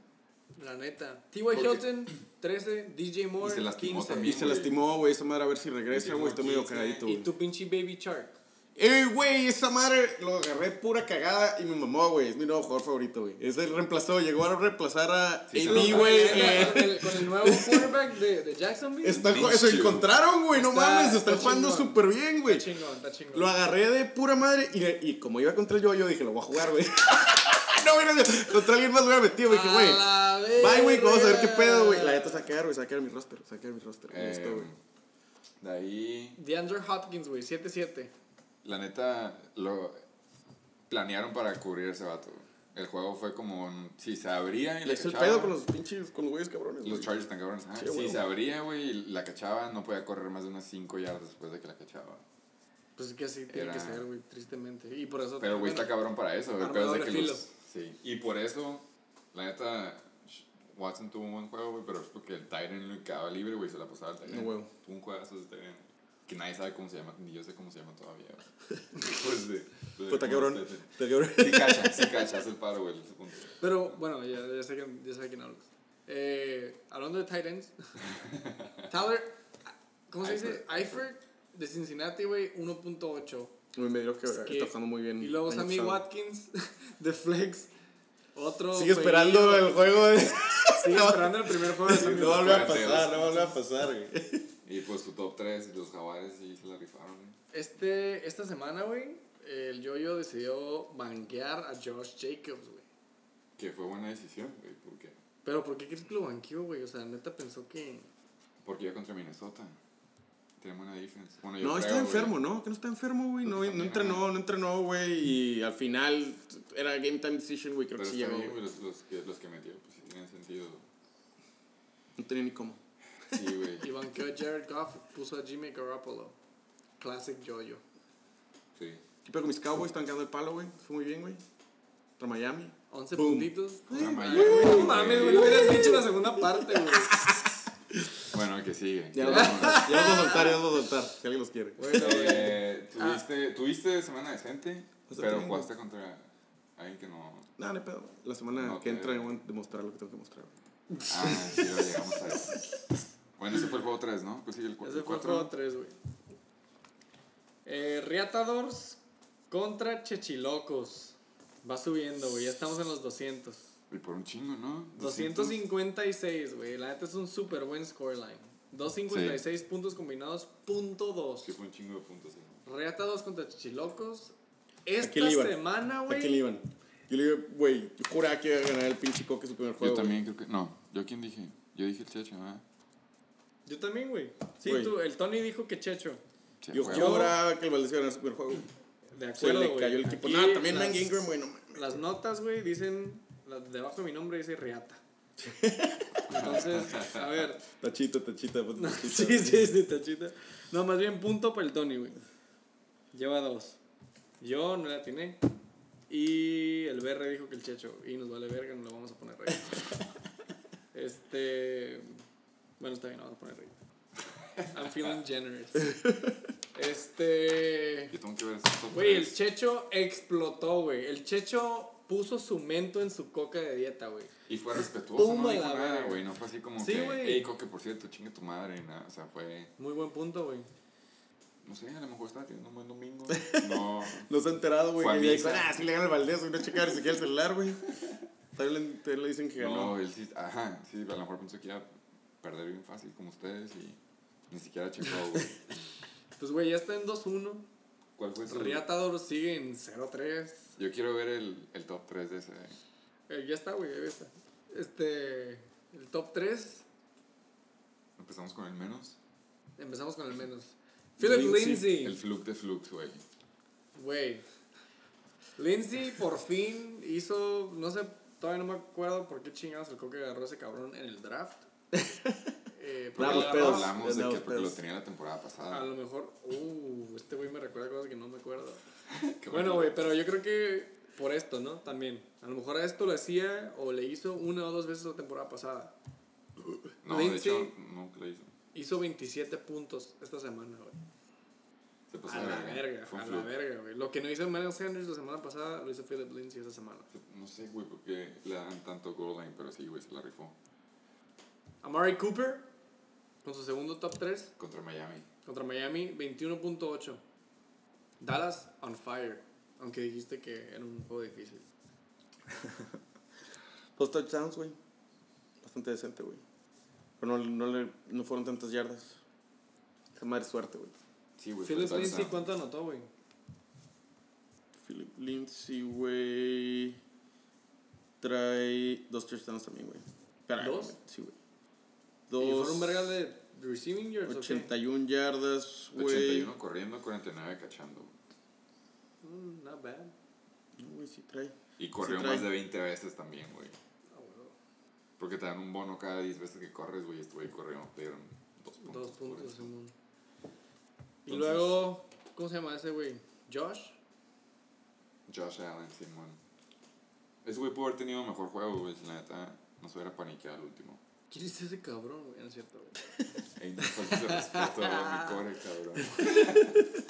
La neta. T.Y. Hilton, 13. DJ Moore, Y se lastimó 15. también. Y se lastimó, güey. Esa madre a ver si regresa, güey. Estoy medio 15, cagadito, Y tu pinche Baby Shark. Eh, güey, esa madre lo agarré pura cagada y me mamó, güey. Es mi nuevo jugador favorito, güey. Es el reemplazó, llegó a reemplazar a Sí, AB, güey. Con eh, el- Con el nuevo quarterback de, de Jacksonville. Está, se encontraron, güey, no Está- mames, están está jugando súper bien, güey. Está chingón, está chingón. Lo agarré de pura madre y, y como iba contra el yo, yo dije, lo voy a jugar, güey. [LAUGHS] no, güey, no, contra alguien más lo hubiera metido, güey. Dije, güey, bye, güey, vamos a ver qué pedo, güey. La neta se va a quedar, güey, se va a quedar mi roster, se va a quedar mi roster. Eh, güey. de ahí, DeAndre Hopkins, güey, 7-7. La neta, lo planearon para cubrir ese vato. güey. El juego fue como, un- si se abría y la Es el cachaba, pedo con los pinches, con los güeyes cabrones, Los güey. Chargers están cabrones. ajá. Sí, si güey. se abría, güey, y la cachaba, no podía correr más de unas 5 yardas después de que la cachaba. Pues es que así tiene Era- que ser, güey, tristemente. Y por eso. Pero, güey, está cabrón para eso. Pedo es de que filo. los... Sí. Y por eso, la neta, Watson tuvo un buen juego, güey, pero es porque el Tyrant lo quedaba libre, güey, se la pasaba al Tyrant. No, güey. Tuvo un juegazo de Tyrant. Que nadie sabe cómo se llama, ni yo sé cómo se llama todavía, güey. [LAUGHS] Después de... de Puta cómo cabrón, está cabrón. Sí cacha, sí cacha, es el paro, güey. Pero bueno, ya, ya sé, que, ya sé quién hablas. Eh, hablando de Titans, [LAUGHS] Tyler, ¿cómo se dice? Eifert de Cincinnati, güey, 1.8. Güey, me dio que Es que- está jugando muy bien. Y luego Sammy pasado. Watkins [LAUGHS] de Flex. Otro. Sigue esperando el juego de... Sigue esperando el primer juego de Sammy No vuelve a 42. pasar, no vuelve a pasar, güey. Y pues su top 3, los jaguares sí se la rifaron, güey. Este, esta semana, güey, el Yoyo decidió banquear a Josh Jacobs, güey. Que fue buena decisión, güey, ¿por qué? Pero ¿por qué crees que lo banqueó, güey? O sea, neta pensó que... Porque iba contra Minnesota. Tiene buena defense. Bueno, yo No, creo, está enfermo, ¿no? Que no está enfermo, güey. No, Pues no entrenó, no entrenó, güey. Y al final era game time decision, güey. Creo Pero que sí llegó. los, los, que, los que metió, pues sí tienen sentido. No tenía ni cómo. Sí, güey. [LAUGHS] Y banqueó a Jared Goff, puso a Jimmy Garoppolo. Classic Yoyo. Sí. ¿Qué pedo con mis Cowboys? Están quedando el palo, güey. Fue muy bien, güey. Contra Miami. 11 Boom. puntitos. Contra Miami, No mames, güey, lo hubieras dicho la segunda parte, güey. [LAUGHS] Bueno, que sigue. Ya los vamos a soltar, ya los voy a soltar. Si alguien los quiere. Bueno. Eh, ¿tuviste, ¿Tuviste semana decente? Pues pero bien, jugaste contra alguien que no... No, no hay pedo. La semana No, que que- entra voy a demostrar lo que tengo que mostrar. Ah, sí, lo llegamos a eso. [LAUGHS] Bueno, ese fue el juego 3, ¿no? Pues sigue el 4. Ese fue el juego 3, güey. Eh, Riatadors contra Chechilocos. Va subiendo, güey. Ya estamos en los 200. Y por un chingo, ¿no? 256, güey. La neta es un súper buen scoreline. 256 puntos combinados, punto 2. Sí, fue un chingo de puntos. sí. Riatados contra Chichilocos. Esta semana, ¿A quién le güey. iban? Yo le digo, güey, yo juraba que iba a ganar el pinche coque su primer juego. Yo también güey. creo que... No, ¿yo quién dije? Yo dije el Checho, ¿verdad? Yo también, güey. Sí, Güey. tú, el Tony dijo que Checho. Che, Yo huevo. juraba que el Valdés iba a ganar su primer juego. De Se acuerdo, le güey. cayó el equipo. Aquí No, también las- Mank Ingram, güey, no mames. Las notas, güey, dicen. la- Debajo de mi nombre dice Riata. [LAUGHS] Entonces, a ver. [LAUGHS] Tachita, tachita, pues, [LAUGHS] tachita. Sí, sí, sí, tachita. No, más bien punto para el Tony, güey. Lleva dos. Yo no le atiné. Y el BR dijo que el Checho. Y nos vale verga, no lo vamos a poner rey. Este. Bueno, está bien, vamos a poner rey. I'm feeling generous. Este. Yo tengo que ver esos Güey, el. Checho explotó, güey. El Checho puso su mento en su coca de dieta, güey. Y fue respetuoso, Pum, no a dijo nada, güey. No fue así como Sí, que, güey. hey, Coque, por cierto, chingue tu madre y nada. O sea, fue, Muy buen punto, güey. no sé, a lo mejor estaba teniendo un buen domingo. [LAUGHS] No, No se ha enterado, güey. A ya misa. dijo, ah, sí le gana el Valdés, güey, no checar ni siquiera el celular, güey. También le, le dicen que ganó. no, él sí, ajá, sí, a lo mejor pensó que iba a perder bien fácil como ustedes y ni siquiera checó, güey. [LAUGHS] Pues, güey, ya está en 2-1. ¿Cuál fue su? Riatador sigue en 0-3. Yo quiero ver el, el top 3 de ese. Eh, ya está, güey, ahí está. Este. El top 3. Empezamos con el menos. empezamos con el menos. Philip Lindsay. Lindsay. El fluke de flukes, güey. Güey. Lindsay por fin hizo, no sé, todavía no me acuerdo por qué chingados el coque agarró a ese cabrón en el draft. Eh, porque lo pedos. Hablamos de que porque lo pedos. tenía la temporada A pasada. lo mejor, uh, este güey me recuerda cosas que no me acuerdo. [LAUGHS] Bueno, güey, pero yo creo que por esto, ¿no? También. A lo mejor a esto lo hacía o le hizo una o dos veces la temporada pasada. No, de Lindsay- hecho, nunca lo hizo. Hizo 27 puntos esta semana, güey. Se pasó A de la verga, un a la verga, güey. Lo que no hizo Miles Sanders la semana pasada, lo hizo Philip Lindsay esta semana. No sé, güey, por qué le dan tanto goal line, pero sí, güey, se la rifó. Amari Cooper, con su segundo top 3 Contra Miami. contra Miami, 21.8. Dallas on fire, aunque dijiste que era un juego difícil. Dos [LAUGHS] touchdowns, güey. Bastante decente, güey. Pero no, no, le, no fueron tantas yardas. Esa madre suerte, güey. Sí, güey. Philip. Lindsay, ¿cuánto anotó, güey? Philip Lindsay, güey. Trae dos touchdowns también, güey. Espera, ¿Dos? güey. Sí, güey. ¿Y Dos. fueron un verga de receiving yards o qué? 81 yardas, güey. 81 corriendo, 49 cachando. Mm, not bad. No, güey, sí trae. Y corrió trae. más de 20 veces también, güey. Ah, huevo. Porque te dan un bono cada 10 veces que corres, güey. Este güey corrió, te dieron dos puntos. Dos puntos. Simón. Y luego, ¿cómo se llama ese güey? ¿Josh? Josh Allen, Simón. Ese güey pudo haber tenido mejor juego, güey. Si la neta no se hubiera paniqueado al último. ¿Quién es ese cabrón, güey? No es cierto, güey. [LAUGHS] Ey, no faltes de respeto a mi core, cabrón.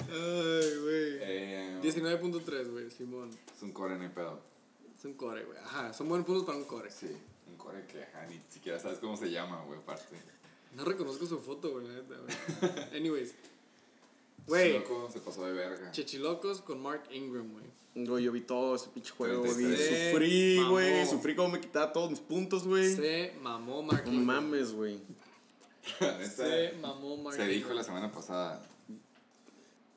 Ay, güey. Eh, 19.3, güey, Simón. es un core, no hay pedo. Es un core, güey. Ajá, son buenos puntos para un core. Sí, un core que ajá, ni siquiera sabes cómo se llama, güey, aparte. No reconozco su foto, güey, la neta, güey. [LAUGHS] Anyways. Güey, Loco, se pasó de verga. Chechilocos con Mark Ingram, güey. Güey, yo vi todo ese pinche juego, güey. 36. Sufrí, güey. Sufrí como me quitaba todos mis puntos, güey. Se mamó Mark No Ingram. mames, güey. Se mamó Mark se dijo la semana pasada.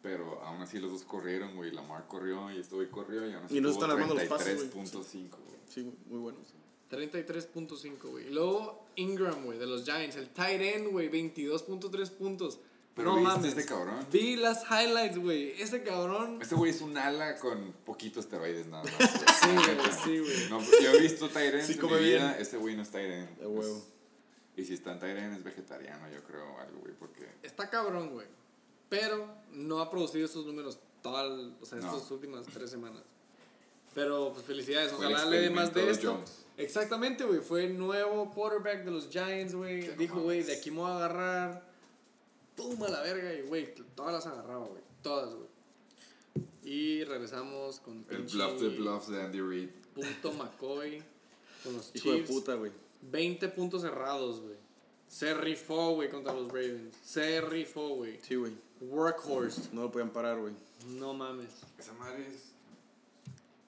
Pero aún así los dos corrieron, güey. Lamar corrió y este güey corrió y aún así Y no están armando los pases, güey. 33.5, güey. Sí, muy buenos. 33.5, güey. Y luego Ingram, güey, de los Giants. El tight end, güey, 22.3 puntos. Pero no ¿viste mames. este cabrón? Vi las highlights, güey. Ese cabrón. Este güey es un ala con poquitos esteroides nada más. [LAUGHS] Sí, güey. sí, güey. No, yo he visto Tyrant Sí en mi vida, bien. ese güey no es Tyrant. De huevo. Y si está en Tyrant es vegetariano, yo creo, algo, güey, porque... Está cabrón, güey. Pero no ha producido estos números todas, o sea, No. estas últimas tres semanas. Pero, pues felicidades. Ojalá le dé más de esto. Jones. Exactamente, güey. Fue el nuevo quarterback de los Giants, güey. Dijo, güey, de aquí me voy a agarrar. Pum, a la verga. Y, güey, todas las agarraba, güey. Todas, güey. Y regresamos con El bluff de bluffs de Andy Reid. Punto McCoy con los Hijo de Chiefs. puta, güey. 20 puntos cerrados, güey. Se rifó, güey, contra los Ravens. Se rifó, güey. Sí, güey. Workhorse. No lo podían parar, güey. No mames. Esa madre es...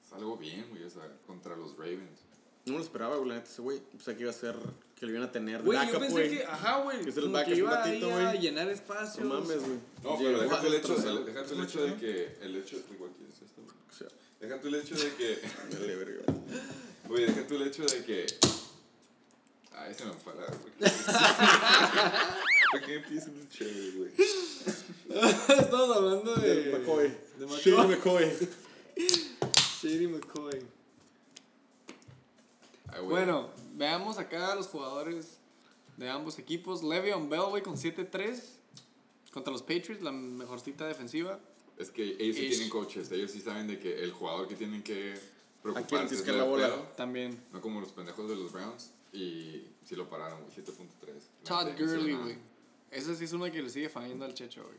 Es algo bien, güey, o sea, contra los Ravens. No me lo esperaba, güey, la neta, ese güey. Pensé que iba a ser, que lo iban a tener. Güey, yo pensé güey. que, ajá, güey, Que es el como backup que iba ahí ratito, a güey. llenar espacios. No mames, güey. No, pero tú el hecho, el- güey. deja tú el hecho de que... El hecho... Igual que es esto, güey. O sea, Deja tú el hecho de que... [LAUGHS] dale, verga. Güey, deja tú el hecho de que... Ay, se me fue la... [LAUGHS] ¿Por qué empieza un chévere, güey? Estamos hablando de... De McCoy. De Shady McCoy. McCoy. Shady McCoy. Ay, güey. Bueno, veamos acá a los jugadores de ambos equipos. Le'Veon Bell, güey, con 7-3 contra los Patriots, la mejorcita defensiva. Es que ellos sí Ish. tienen coaches, ellos sí saben de que el jugador que tienen que preocuparse es que la bola? pedo, También. no como los pendejos de los Browns. Y sí lo pararon, güey, 7.3. Todd no Gurley, güey. Ese sí es uno que le sigue fallando al Checho, güey.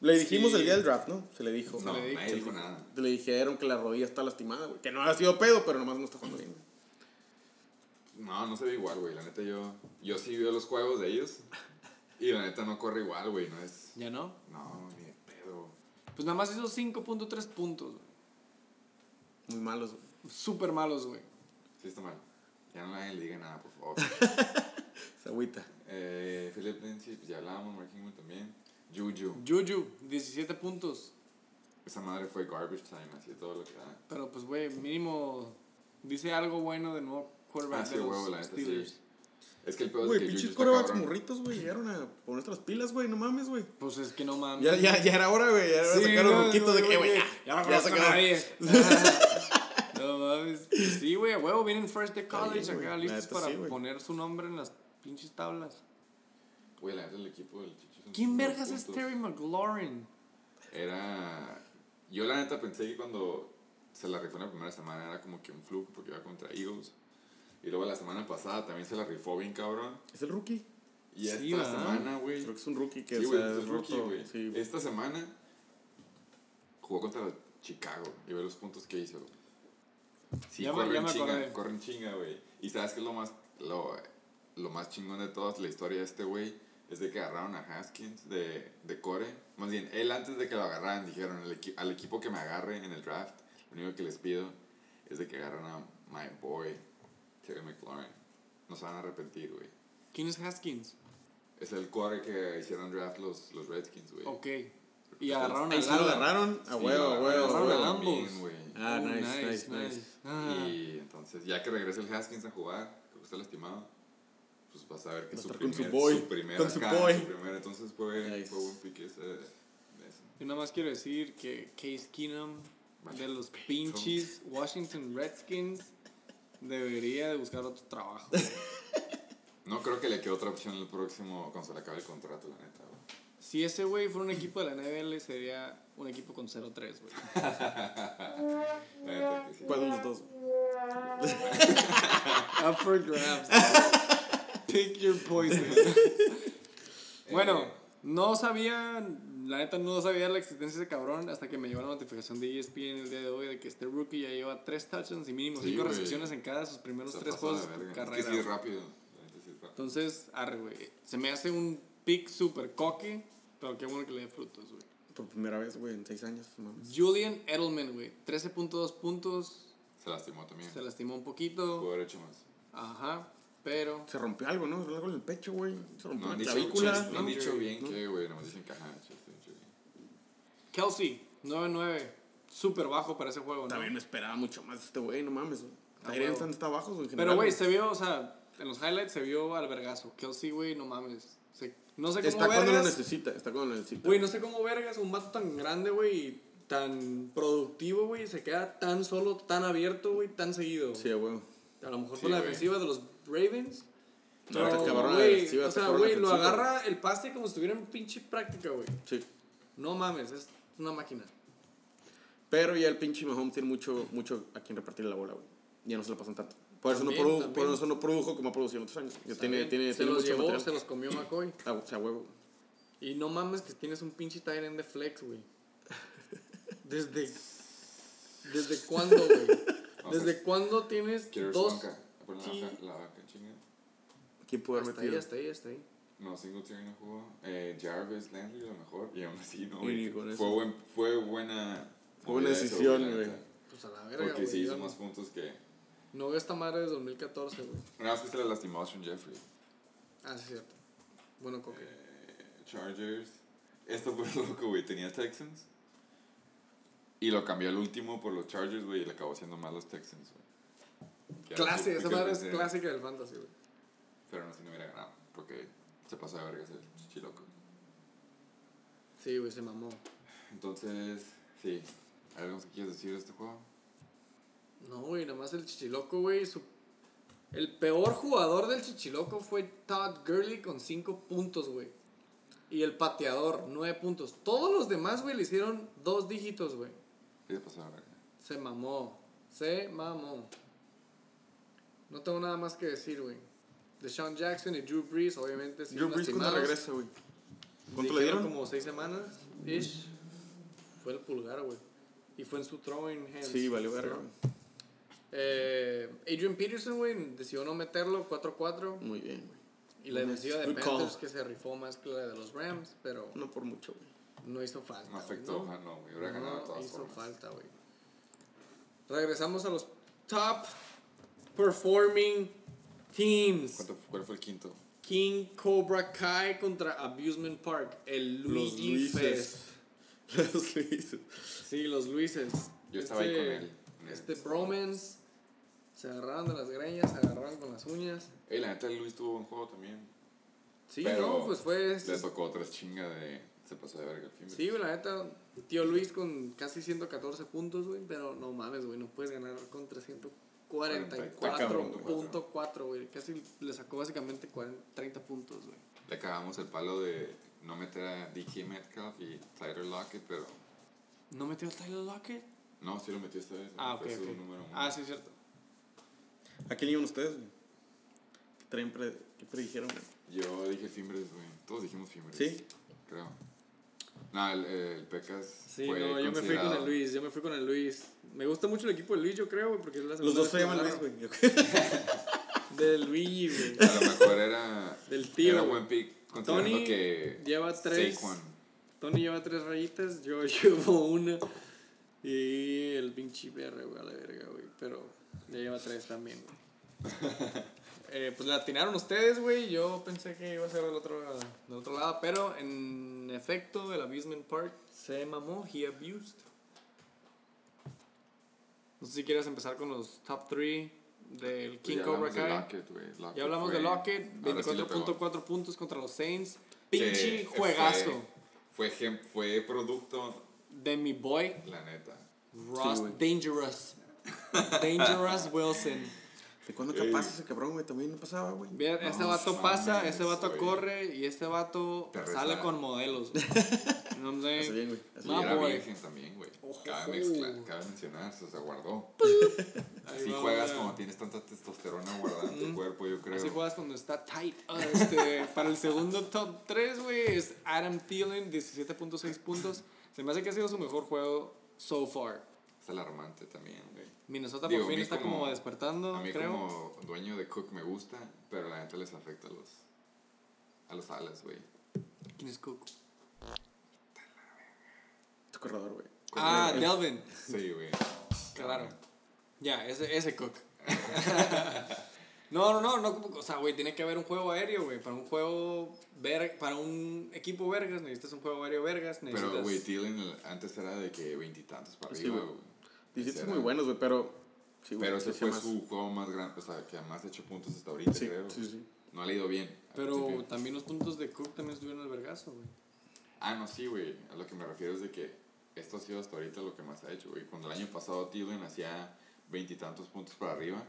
Le dijimos Sí. el día del draft, ¿no? Se le dijo. No, le di- nadie dijo nada. Le dijeron que la rodilla está lastimada, güey. Que no ha sido pedo, pero nomás no está jugando bien, güey. No, no se ve igual, güey. La neta, yo, yo sí veo los juegos de ellos. Y la neta no corre igual, güey. No es. ¿Ya no? No, ni de pedo. Pues nada más hizo 5.3 puntos, güey. Muy malos, güey. Súper malos, güey. Sí, está mal. Ya no le diga nada, por favor. [LAUGHS] Agüita. eh, Philip Lindsay, pues ya hablábamos. Mark Ingram también. Juju. Juju, 17 puntos. Esa madre fue garbage time, así todo lo que da. Pero pues, güey, mínimo dice algo bueno de nuevo quarterback Ah, sí, de los huevo, sí. Steelers. Es que el peor Güey, es que pinches corebacks morritos, güey, llegaron a ponerse las pilas, güey, no mames, güey. Pues es que no mames. Ya, ya, ya era hora, güey, ya era hora de Sí, sacar los no, ruquitos de no, que, güey, ya, ya no conozco a nadie. [LAUGHS] no mames. Sí, güey, a huevo, vienen first de college acá listos para sí, poner su nombre en las pinches tablas. Güey, la neta el equipo del Chichi. son ¿Quién vergas es. Terry McLaurin? Era. Yo la neta pensé que cuando se la rifó en la primera semana era como que un fluke porque iba contra Eagles. Y luego la semana pasada también se la rifó bien cabrón. Es el rookie. Y esta semana, güey. Creo que es un rookie que Sí, es rookie, güey. Sí. Esta semana jugó contra Chicago y ve los puntos que hizo. Sí, Ya corren me chinga, corren chinga, güey. Y sabes que es lo más, lo, lo más chingón de toda la historia de este güey es de que agarraron a Haskins de, de Core. Más bien, él antes de que lo agarraran dijeron "El equi- al equipo que me agarre en el draft, lo único que les pido es de que agarren a my boy, Terry McLaurin. No se van a arrepentir, güey. ¿Quién es Haskins? Es el core que hicieron draft los, los Redskins, güey. Ok. Y agarraron a sí lo agarraron, a huevo, a huevo, agarraron huevo. a güey. Ah, Oh, nice, nice, nice. Ah. Y entonces, ya que regrese el Haskins a jugar, creo que está lastimado, pues vas a ver que su estar con primer, su boy, su primer con su acá, boy. su primer, entonces fue, Nice. fue buen pique ese. Yo nada más quiero decir que Case Keenum de los pinches Washington Redskins debería de buscar otro trabajo. [LAUGHS] No creo que le quede otra opción el próximo, cuando se le acabe el contrato, la neta, güey. Si ese güey fuera un equipo de la NFL, sería un equipo con 0-3, güey. [LAUGHS] ¿Cuál de los dos? [LAUGHS] Up for grabs. Pick your poison. bueno, no sabía, la neta no sabía la existencia de ese cabrón hasta que me llegó la notificación de ESPN el día de hoy de que este rookie ya lleva 3 touchdowns y mínimo Sí, 5 güey. recepciones en cada de sus primeros Se 3 pasó de juegos de carrera. Es que sí es güey. rápido. Entonces, arre, güey. Se me hace un pick super cocky, pero qué bueno que le dé frutos, güey. Por primera vez, güey, en seis años, no mames. Julian Edelman, güey. 13.2 puntos. Se lastimó también. Se lastimó un poquito. Pudo haber hecho más. Ajá. Pero. Se rompió algo, ¿no? Algo en el pecho, güey. Se rompió No han la dicho, clavícula. no han ¿no? dicho bien ¿no? que, güey, nomás dicen que ajá. Kelsey, 9-9. Súper bajo para ese juego, ¿no? También me esperaba mucho más de este güey, no mames. Ah, huevo. está güey. en Pero, general, güey, se vio, o sea, en los highlights se vio al vergazo. Kelsey, güey, no mames. Se- no sé cómo Está cuando lo necesita, está cuando lo necesita. Güey, no sé cómo vergas un vato tan grande, güey, y tan productivo, güey, se queda tan solo, tan abierto, güey, tan seguido. Sí, güey. A lo mejor Sí, por la defensiva de los Ravens. No, Pero, está cabrón la defensiva, o sea, güey, lo agarra el pase como si estuviera en pinche práctica, güey. Sí. No mames, es una máquina. Pero ya el pinche Mahomes tiene mucho, mucho a quien repartir la bola, güey. Ya no se la pasan tanto. Por eso, no, También, produ- también. por eso no produjo como ha producido en otros años. Ya tiene, tiene, se tiene los mucho llevó, material. se los comió McCoy. Ah, o sea, huevo. Y no mames que tienes un pinche tight end de flex, güey. Desde. ¿Desde cuándo, güey? Vamos [LAUGHS] a ¿Desde cuándo tienes dos? banca. La banca, la banca. ¿Quién pudo haber Hasta ahí, metido? hasta ahí, hasta ahí. No, Singletary no jugó. Eh, Jarvis Landry lo mejor. Y aún así, no, Y güey. ni con Fue, eso. buen, fue buena. Fue buena decisión, güey. Pues a la verga, Porque sí hizo más puntos que. No veo esta madre desde 2014, güey. Nada más que se le lastimó a Sean Jeffrey. Ah, sí, es cierto. Bueno, Coque. Eh, Chargers. Esto fue [LAUGHS] loco, güey. Tenía Texans. Y lo cambió al último por los Chargers, güey. Y le acabó haciendo mal los Texans, güey. Clase, esa madre es clásica del fantasy, güey. Pero no sé si no hubiera ganado. Porque se pasó de vergas el chichiloco. Sí, güey, se mamó. Entonces, sí. ¿Hay algo que quieres decir de este juego? No, güey, nada más el chichiloco, güey. su- El peor jugador del chichiloco fue Todd Gurley con 5 puntos, güey. Y el pateador, 9 puntos. Todos los demás, güey, le hicieron dos dígitos, güey. ¿Qué se pasó verga? Se mamó. Se mamó. No tengo nada más que decir, güey. Deshaun Jackson y Drew Brees, obviamente, Drew Brees cuando regresa, güey. ¿Cuánto le dieron? Como 6 semanas, ish. Fue el pulgar, güey. Y fue en su throwing hands. Sí, valió verga. Eh, Adrian Peterson, güey, decidió no meterlo 4-4. Muy bien, güey. Y la defensiva de. Panthers que se rifó más que la de los Rams, pero No por mucho, güey. no hizo falta. No afectó, ¿no? ah, no, güey. Hubiera ganado de No todas hizo formas. falta, güey. Regresamos a los top performing Teams. ¿Cuál fue el quinto? King Cobra Kai contra Abusement Park. El Luigi los Luises. [LAUGHS] Los Luises. Sí, los Luises. Yo estaba ahí este con él. Este bromance. Se agarraron de las greñas, se agarraron con las uñas. Ey, la neta, Luis tuvo un juego también. Sí, no, pues fue. Este. Le tocó otras chingas de. Se pasó de verga el fin. Sí, la neta, tío Luis con casi 114 puntos, güey, pero no mames, güey, no puedes ganar contra 114 44.4, güey. Casi le sacó básicamente 40, 30 puntos, güey. Le cagamos el palo de no meter a DK Metcalf y Tyler Lockett, pero. ¿No metió a Tyler Lockett? No, sí lo metió esta vez. Ah, ok. okay. Ah, sí, es cierto. ¿A quién iban ustedes, güey? ¿Qué, ¿Qué predijeron, güey? Yo dije Fimbres, güey. Todos dijimos Fimbres. ¿Sí? Creo. No, el, el Pecas. Sí, fue no, yo me fui con el Luis, yo me fui con el Luis. Me gusta mucho el equipo de Luis, yo creo, güey, porque es la Los dos se llaman Luis, güey. [LAUGHS] Del Luis, güey. A lo mejor era. Del tío, Era buen pick. Tony que. lleva tres. Saquon. Tony lleva tres rayitas, [LAUGHS] yo llevo una. Y el pinche perro, güey, a la verga, güey. Pero ya lleva tres también, güey. [LAUGHS] Eh, pues le atinaron ustedes, güey. Yo pensé que iba a ser del otro, del otro lado. Pero en efecto, el Abusement Park se mamó. He abused. No sé si quieres empezar con los top 3 del King ya Cobra de Kai. Lockett, güey. Lockett Ya hablamos fue- de Lockett, ahora sí le pegó. 24.4 puntos contra los Saints. Pinche fue- juegazo Fue, ejem- fue producto, de mi boy la neta. Ross. Dangerous. [LAUGHS] Dangerous Wilson. ¿De cuándo capaz ese cabrón, güey? También no pasaba, güey. Vean, este No vato mames, pasa, este vato güey. corre y este vato sale con modelos. güey. [LAUGHS] No sé. Hace bien, güey. No, y era boy. virgen también, güey. Ojo. Cabe, mezclar, cabe mencionar, se guardó. [LAUGHS] Así va, juegas güey. como tienes tanta testosterona guardada en tu cuerpo, yo creo. Así juegas cuando está tight. Ah, este, para el segundo top 3, güey, es Adam Thielen, 17.6 puntos. Se me hace que ha sido su mejor juego so far. Es alarmante también, güey. Minnesota Digo, por fin está como, despertando, A mí creo. como dueño de Cook me gusta, pero la neta les afecta a los, a los alas, güey. ¿Quién es Cook? Tu corredor, güey. Ah, Delvin. Sí, güey. Claro. Ya, ese, ese Cook. [LAUGHS] no, no, no, no, o sea, güey, tiene que haber un juego aéreo, güey. Para un juego, ver, para un equipo vergas, necesitas un juego aéreo vergas, necesitas... Pero, güey, Thielen el- antes era de que veintitantos para arriba, güey. Güey. 17 Ese muy buenos, güey, pero. Sí, Pero ese fue más. su juego más grande, o sea, que más ha hecho puntos hasta ahorita, Sí, creo. sí, sí. No ha ido bien. Pero también los puntos de Cook también estuvieron al vergazo, güey. Ah, no, sí, güey. A lo que me refiero es de que esto ha sido hasta ahorita lo que más ha hecho, güey. Cuando el año pasado Thielen hacía veintitantos puntos para arriba.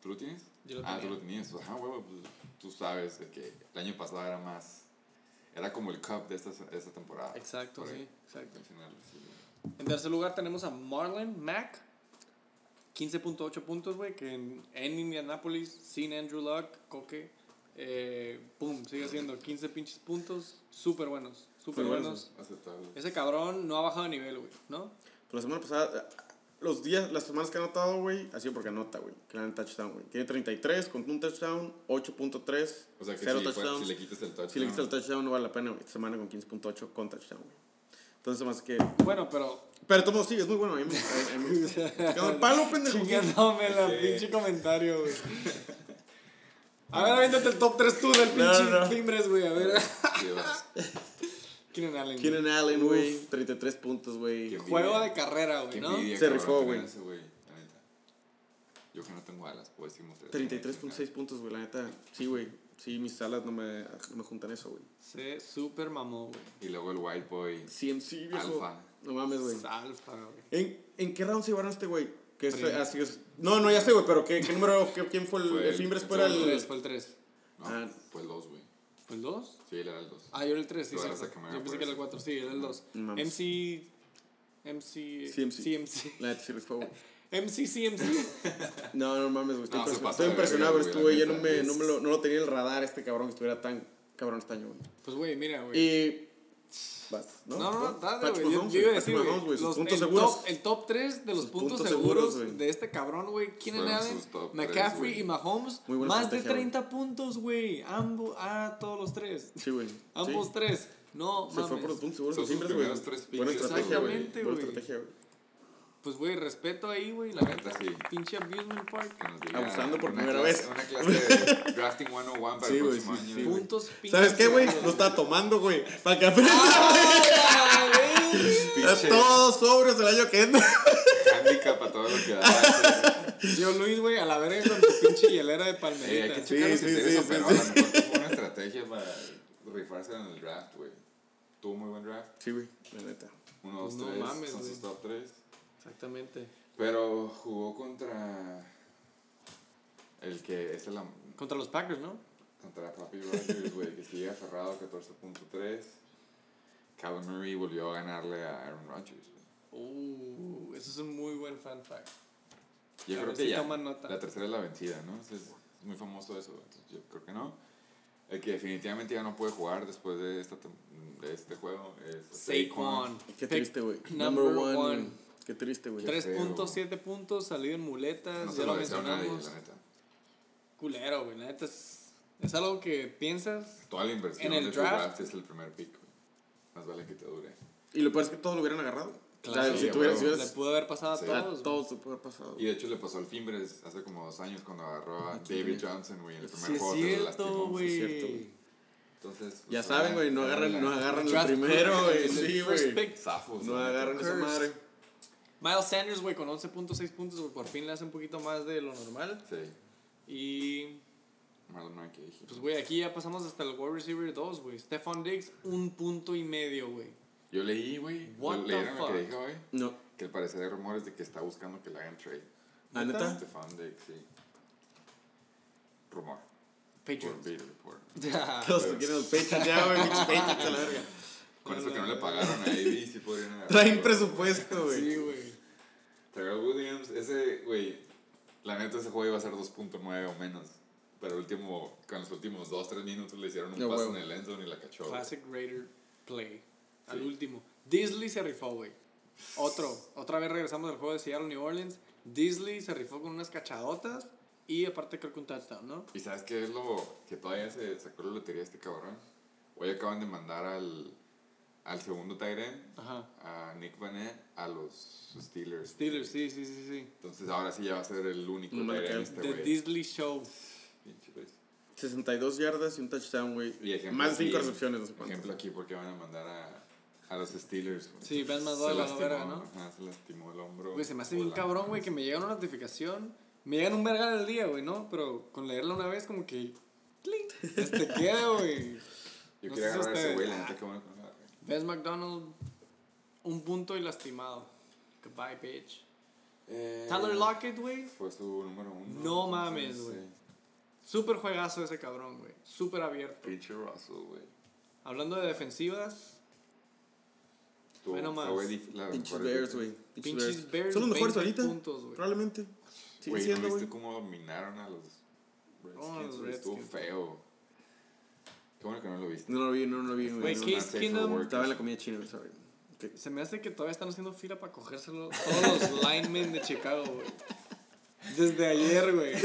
¿Tú lo tienes? Yo lo ah, tenía. tú lo tenías. Ajá, güey, pues tú sabes de que el año pasado era más... Era como el cup de esta, de esta temporada. Exacto, sí, exacto. mencionarlo, sí, güey. En tercer lugar tenemos a Marlon Mack. 15.8 puntos, güey, que en, en Indianapolis, sin Andrew Luck, Coque, eh, pum, sigue siendo 15 pinches puntos, súper buenos, súper buenos. Aceptable. Ese cabrón no ha bajado de nivel, güey, ¿no? Pues la semana pasada, los días, las semanas que ha anotado, güey, ha sido porque anota, güey. Que le dan touchdown, güey. Tiene 33 con un touchdown, 8.3, O sea que 0 si, fue- touchdowns. si le quitas el touchdown... Si le quitas el touchdown, no vale la pena, güey. Esta semana con 15.8 con touchdown, güey. Entonces, más que. Bueno, pero Pero todo sí, es muy bueno. A mí me gusta. [LAUGHS] Quedó el palo, pendejo. chingándome la pinche comentario, güey. A ver, avéntate el top 3 tú del pinche No, no. Fimbres, güey, a ver. [LAUGHS] Keenan Allen. güey. Keenan Allen, güey. 33 puntos, güey. Qué Juego de carrera, güey, ¿no? envidia, Se rifó, güey. Yo que no tengo alas, puedo decir mostrar. 33.6 puntos, güey. La neta, sí, güey. Sí, mis alas no me, no me juntan eso, güey. Se super mamó, güey. Y luego el White Boy. CMC, viejo. Alfa. No mames, güey. Alfa, güey. ¿En, ¿En qué round se llevaron a este güey? Que es, así es. No, no, ya sé, güey, pero ¿qué, qué número, qué- quién fue el, Fue el el- Fimbres? Fue el el... 3, fue el 3. No, Ah. fue el 2, güey. ¿Fue el 2? Sí, él era el 2. Ah, yo era el 3, sí, Yo pensé que era el 4, sí, era el 2. No mames. MC. MC. CMC. CMC. La sí rifó, [LAUGHS] güey. MC, CMC. No, no mames, güey. Estoy, No, impresionado, estoy impresionado, verga, güey. yo no, me, no, me lo, no lo tenía en el radar este cabrón que estuviera tan cabrón este año, güey. Pues, güey, mira, güey. Y. Vas, ¿no? No, no, no, dale, güey. Yo, Mahomes, yo iba a güey, decir, güey. Mahomes, güey, sus los- puntos el seguros. Top, el top 3 de los puntos, puntos seguros, seguros, de este cabrón, güey. Sus top McCaffrey y. Mahomes. Muy buena Más de estrategia, güey. 30 puntos, güey. Ambos, ah, todos los tres. Sí, güey. Ambos sí. tres. No, Se fue mames. por los puntos seguros Fimbres, güey. Buena estrategia, güey. Exactamente, Buena estrategia, güey. Pues, güey, respeto ahí, güey. La neta, sí. pinche Abusement Park. Que nos diga Abusando por una primera clase- vez. Una clase de [LAUGHS] Drafting 101 para Sí, el güey, próximo sí, año. sí, güey. Puntos pinches. ¿Sabes qué, güey? Lo estaba tomando, güey. Para que. ¡Ah, Pinche Todos sobres el año que entra. handicap a todo lo que da. Yo, Luis, güey, a la verga con tu pinche hielera de Eh, hay palmerita. que checar sí, si sí, eso, sí, pero sí. a lo mejor fue una estrategia para rifarse en el draft, güey. Tuvo muy buen draft. Sí, güey, la neta. Uno, dos, no tres. mames, son güey. sus top tres. Exactamente. Pero jugó contra. El que es el. Contra los Packers, ¿no? Contra Papi Rogers, güey, que sigue aferrado a 14.3. Calvin Murray volvió a ganarle a Aaron Rodgers. Uh, eso es un muy buen fan fact. Yo A creo que si ya. nota. La tercera es la vencida, ¿no? Es, es muy famoso eso. Entonces yo creo que no. El que definitivamente ya no puede jugar después de, esta, de este juego es Saquon. Qué triste, güey. Number one. güey. Qué triste, güey. Tres. 3.7 puntos, salido en muletas, No ya se lo lo nadie, mencionamos. la neta. Culero, güey, la neta es, es algo que piensas. Toda la inversión En el de tu draft- draft es el primer pick, güey. Más vale que te dure. Y lo peor es que todos lo hubieran agarrado. Claro, o sea, sí, si a tuviera, huevo. si Le hubieras- pudo haber pasado a Sí. a todos. todos se puede haber pasado. Y de hecho le pasó al Fimbres hace como dos años cuando agarró a David Johnson, güey, en el primer Sí, juego cierto, es cierto, güey. Entonces, Ya pues, saben, güey, no agarran, no agarran el Draft primero, güey. Sí, güey. No agarran esa madre. Miles Sanders, güey, con 11.6 puntos, güey, por fin le hace un poquito más de lo normal. Sí, Y, Marlon Mack, pues, güey, aquí ya pasamos hasta el wide receiver 2, güey. Stefan Diggs, un punto y medio, güey. Yo leí, güey. What the ¿Leyeron lo que fuck? dijo, güey? No. Que al parecer hay rumores de que está buscando que le hagan trade. ¿Ah, neta? Stefan Diggs, sí. Rumor. Por Patriots. Report. [LAUGHS] Todos [LAUGHS] quieren los ya, güey. Patriots a la verga. Con eso que no le pagaron a AB, sí podrían. Traen presupuesto, güey. sí, güey. Terrell Williams, ese, güey, la neta ese juego iba a ser 2.9 o menos. Pero último, con los últimos 2-3 minutos le hicieron un No, paso en el end zone y la cachó. Classic Raider play. Al Sí. último. Disley se rifó, güey. Otro. Otra vez regresamos del juego de Seattle New Orleans. Disley se rifó con unas cachadotas. Y aparte creo que un touchdown, ¿no? ¿Y sabes qué es lo que todavía se sacó la lotería este cabrón? Hoy acaban de mandar al, al segundo Ajá. a Nick Vanet, a los Steelers. Steelers, sí, sí, sí, sí. Entonces ahora sí ya va a ser el único No queda. este The. Disley Show. Pinche güey. 62 yardas y un touchdown, güey. Y ejemplo Más de 5 aquí- recepciones, no sé. Ejemplo aquí porque van a mandar a, a los Steelers. güey. Sí, Ben Se Madoy a la lastimó, verga, ¿no? Ajá, se lastimó el hombro. Güey, se me hace bien cabrón, güey, que me llega una notificación. Me llegan un verga al día, güey, ¿no? Pero con leerla una vez, como que. ¡clink! Este queda, güey. Yo No quería agarrar a ese güey, la neta, qué bueno Vance McDonald, un punto y lastimado. Goodbye, bitch. Eh, Tyler Lockett, güey. Fue su número uno. No mames, Sí. güey. Súper juegazo ese cabrón, güey. Súper abierto. Pinche Russell, güey. Hablando de defensivas, Bueno, más. Pinches Bears, güey. pinches Bears. Son los mejores 20 ahorita. puntos. Probablemente. Güey, ¿no viste cómo dominaron a los Redskins? Oh? Estuvo feo. Qué bueno que no lo viste. No lo vi, no lo vi. Güey, Case work. Estaba en la comida china, sorry. Se me hace que todavía están haciendo fila para cogérselo todos los [LAUGHS] linemen de Chicago, güey. Desde ayer, güey. [LAUGHS]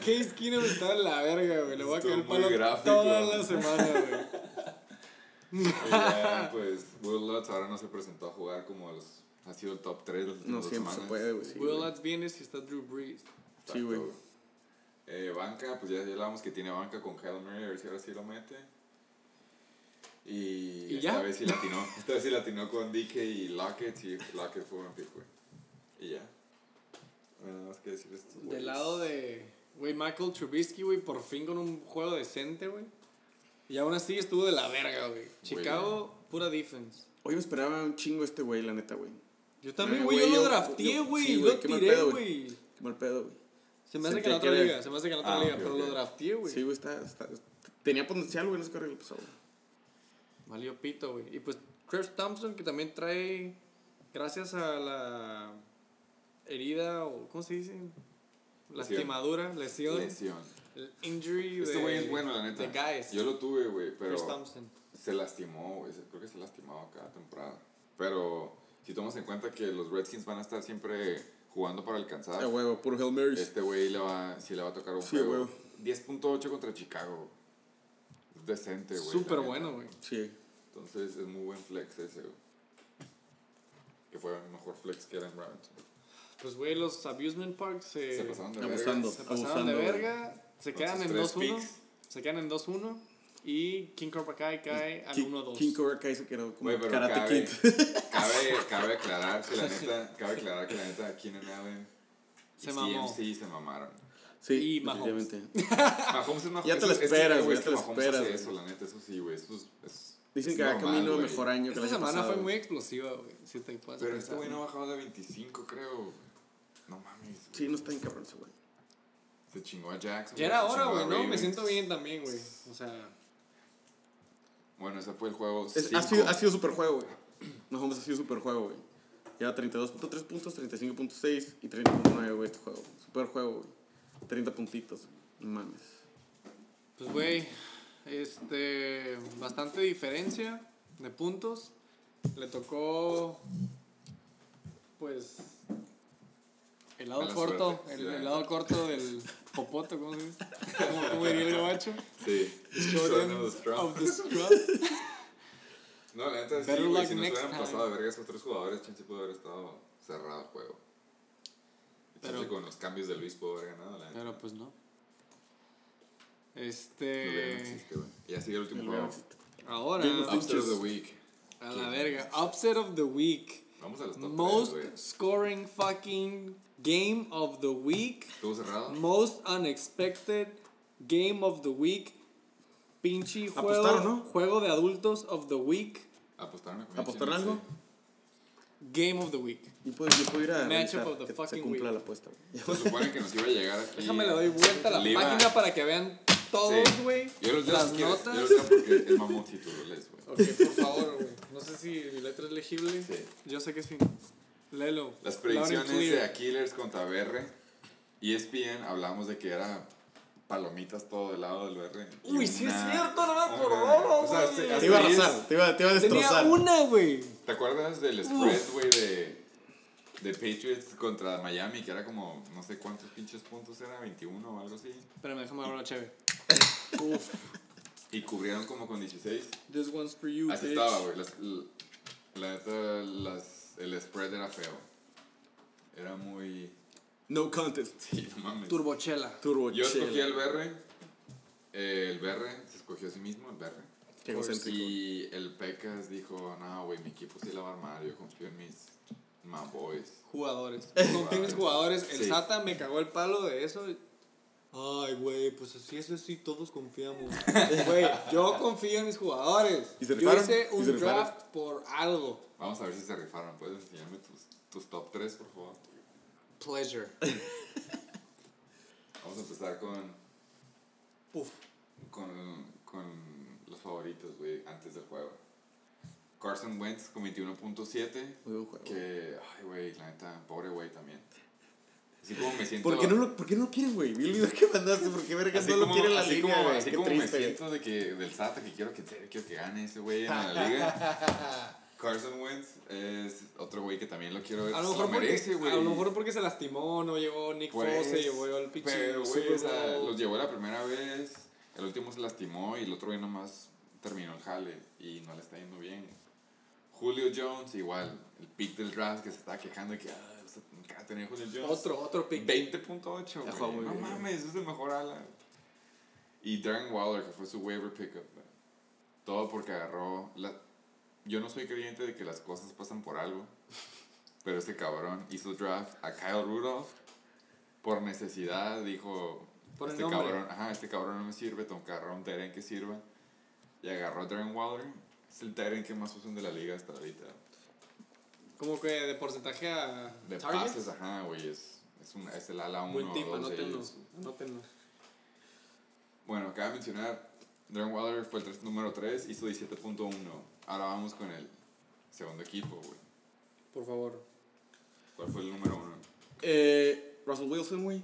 Case Keenum está en la verga, güey. Le voy a caer el palo gráfico. toda la semana, güey. Y ya, pues, Will Lutz ahora no se presentó a jugar como los, ha sido el top 3 las No últimas dos siempre se semanas. puede, güey. sí, Will. Lutz viene si está Drew Brees. Sí, güey. Eh, banca, pues ya, ya hablamos que tiene banca con Kyle Murray, a ver si ahora sí lo mete. Y, ¿Y esta ya? vez sí latinó. [LAUGHS] Esta vez sí latinó con DK y Lockett. Y Lockett fue un pick, güey. Y ya. Bueno, nada más que decir esto. Del lado de, güey, Michael Trubisky, güey, por fin con un juego decente, güey. Y aún así estuvo de la verga, güey. Chicago, pura defense. Hoy me esperaba un chingo este güey, la neta, güey. Yo también, Eh, güey, yo lo drafteé, yo- güey. sí, lo tiré, güey. Qué mal pedo, güey. Se me hace que en la otra liga, se me hace que en otra Ah, liga, pero lo drafteé, güey. Sí, güey, está, Tenía potencial, güey, no sé qué le pasó, güey. Valió pito, güey. Y pues Chris Thompson, que también trae, gracias a la herida, o ¿cómo se dice? Lastimadura, lesión. Lesión. El injury Este güey es bueno, la neta. de guys. Yo lo tuve, güey, pero Chris Thompson. se lastimó, güey. Creo que se lastimaba cada temporada. Pero si tomas en cuenta que los Redskins van a estar siempre jugando para alcanzar, huevo, puro Hail Marys. este güey le va, sí le va a tocar un Sí, juego. huevo. 10.8 contra Chicago. Es decente, güey. Súper la bueno, güey. Sí. Entonces es muy buen flex ese, güey. Que fue mejor flex que Allen Browns. Pues, güey, los amusement parks se, Se pasaron de Abusando. verga. se pasaron abusando, de verga. Se Con quedan en tres 2-1. picks. Se quedan en 2-1. Y King Cobra Kai cae al King, 1-2. King Cobra Kai se quedó como pero Karate cabe, Kid. cabe, cabe aclarar que la [LAUGHS] neta, cabe aclarar que la neta, Keenan Allen Se mamó. CMC se mamaron. Sí, Y Mahomes. definitivamente. Mahomes es Mahomes. Ya te lo esperas, güey, es ya te lo esperas, hace eso, la neta, eso sí, güey. Eso es, es- Dicen es que va camino güey. mejor año que Esta semana pasado. fue muy explosiva, güey. Si te puedes Pero este güey no ha bajado de 25, creo. No mames. güey. Sí, no está en cabrón ese güey. Se chingó a Jackson. Ya era hora, a güey, ¿no? Me siento bien también, güey. O sea, Bueno, ese fue el juego. Es- ha, sido, ha sido super juego, güey. Mahomes ha sido super juego, güey. Lleva 32.3 puntos, 35.6 y 30.9, güey, este juego. Super juego, güey. 30 puntitos, no mames. pues, güey, este, bastante diferencia de puntos. Le tocó, pues, el lado corto, suerte, el, sí, el la lado corto del [LAUGHS] popoto, ¿cómo se dice? ¿Cómo, cómo diría el gabacho? Sí. Short of the [LAUGHS] straw. No, la neta, sí, Better güey. Si nos next hubieran pasado de vergas otros jugadores, chance pudo haber estado cerrado el juego. Chance Pero- con los cambios de Luis pudo haber ganado, la neta. Pero pues no. No, güey, no Este. existe, güey. Y así el último juego. Ahora, Upset of the week. a la verga. Upset of the week. Vamos a los top Most 3, güey. scoring fucking game of the week. ¿Estuvo cerrado? Most unexpected game of the week. Pinche juego, ¿Apostaron, no? juego de adultos of the week. ¿Apostaron? a ¿Apostaron algo? Game of the week. Yo puedo, yo puedo ir a Matchup of the que se fucking cumpla week. la apuesta, güey. Se supone que nos iba a llegar aquí. Déjame le doy vuelta a la página para que vean todos, Sí. güey. Yo los Las si quieres. notas. Yo los leo porque es mamutito, lo lees, güey. Ok, por favor, güey. No sé si mi letra es legible. Sí. Yo sé que sí. Léelo. Las predicciones de Aquilers contra BR. ESPN hablamos de que era palomitas todo del lado del BR. y Uy, sí es una- cierto, no me una- acordaba, o sea, güey. Te hasta iba a arrasar, te iba, te iba a Tenía destrozar. una, güey. ¿Te acuerdas del spread, güey, de, de Patriots contra Miami? Que era como, no sé cuántos pinches puntos era, 21 o algo así. Espérame, déjame hablar la chévere. [LAUGHS] Y cubrieron como con 16. This one's for you, Así bitch. estaba, güey. Las- La neta, las, el spread era feo. Era muy. No contest. [LAUGHS] Sí, no mames. Turbochela. Turbo Yo escogí el BR. eh, el BR se escogió a sí mismo, el BR. Qué egocéntrico. Y el Pecas dijo: No, güey, mi equipo sí la va a armar. Yo confío en mis my boys. Jugadores. [LAUGHS] Confío en mis jugadores. El Sí. Sata me cagó el palo de eso. Ay, güey, pues así es así, todos confiamos. [LAUGHS] Güey, yo confío en mis jugadores. ¿Y se yo hice ¿Y un draft por algo. Vamos a ver si se rifaron. ¿Puedes enseñarme tus, tus top 3, por favor? Pleasure. [LAUGHS] Vamos a empezar con, Uf. con, con los favoritos, güey, antes del juego. Carson Wentz con 21.7. Muy buen juego. Que, ay, güey, la neta, pobre güey también. Así como me siento. ¿Por qué no lo, por qué no lo quieren, güey? Vi el video que mandaste, ¿por qué vergas no lo quieren la así liga, como, así como me triste, güey. siento de que, del SATA que quiero que, quiero que gane ese güey en la liga. [LAUGHS] Carson Wentz es otro güey que también lo quiero ver. A lo Se mejor, merece, porque, a lo mejor porque se lastimó, no llegó Nick Pues, Fosse, llegó el pinche Pero, güey, o sea, los llevó la primera vez, el último se lastimó y el otro güey nomás terminó el jale y no le está yendo bien. Julio Jones, igual, el pick del draft que se estaba quejando de que, ah, o sea, tener Julio Jones. Otro, otro pick. 20.8, Ya güey. jugó muy No mames, es el mejor ala. Y Darren Waller, que fue su waiver pickup. Todo porque agarró. La... Yo no soy creyente de que las cosas pasan por algo. Pero este cabrón hizo draft a Kyle Rudolph por necesidad. Dijo: Por Este cabrón, ajá, este cabrón no me sirve. Tengo que agarrar un Teren que sirva. Y agarró a Darren Waller. Es el Teren que más usan de la liga hasta ahorita. Como que de porcentaje a De targets. pases, ajá, güey. Es, es, un- es el ala 1 Buen tip, o 2 de anótenlo. Anótenlo. Bueno, acaba de mencionar, Darren Waller fue el tres- número 3, hizo 17.1. Ahora vamos con el segundo equipo, güey. Por favor. ¿Cuál fue el número 1? Eh, Russell Wilson, güey.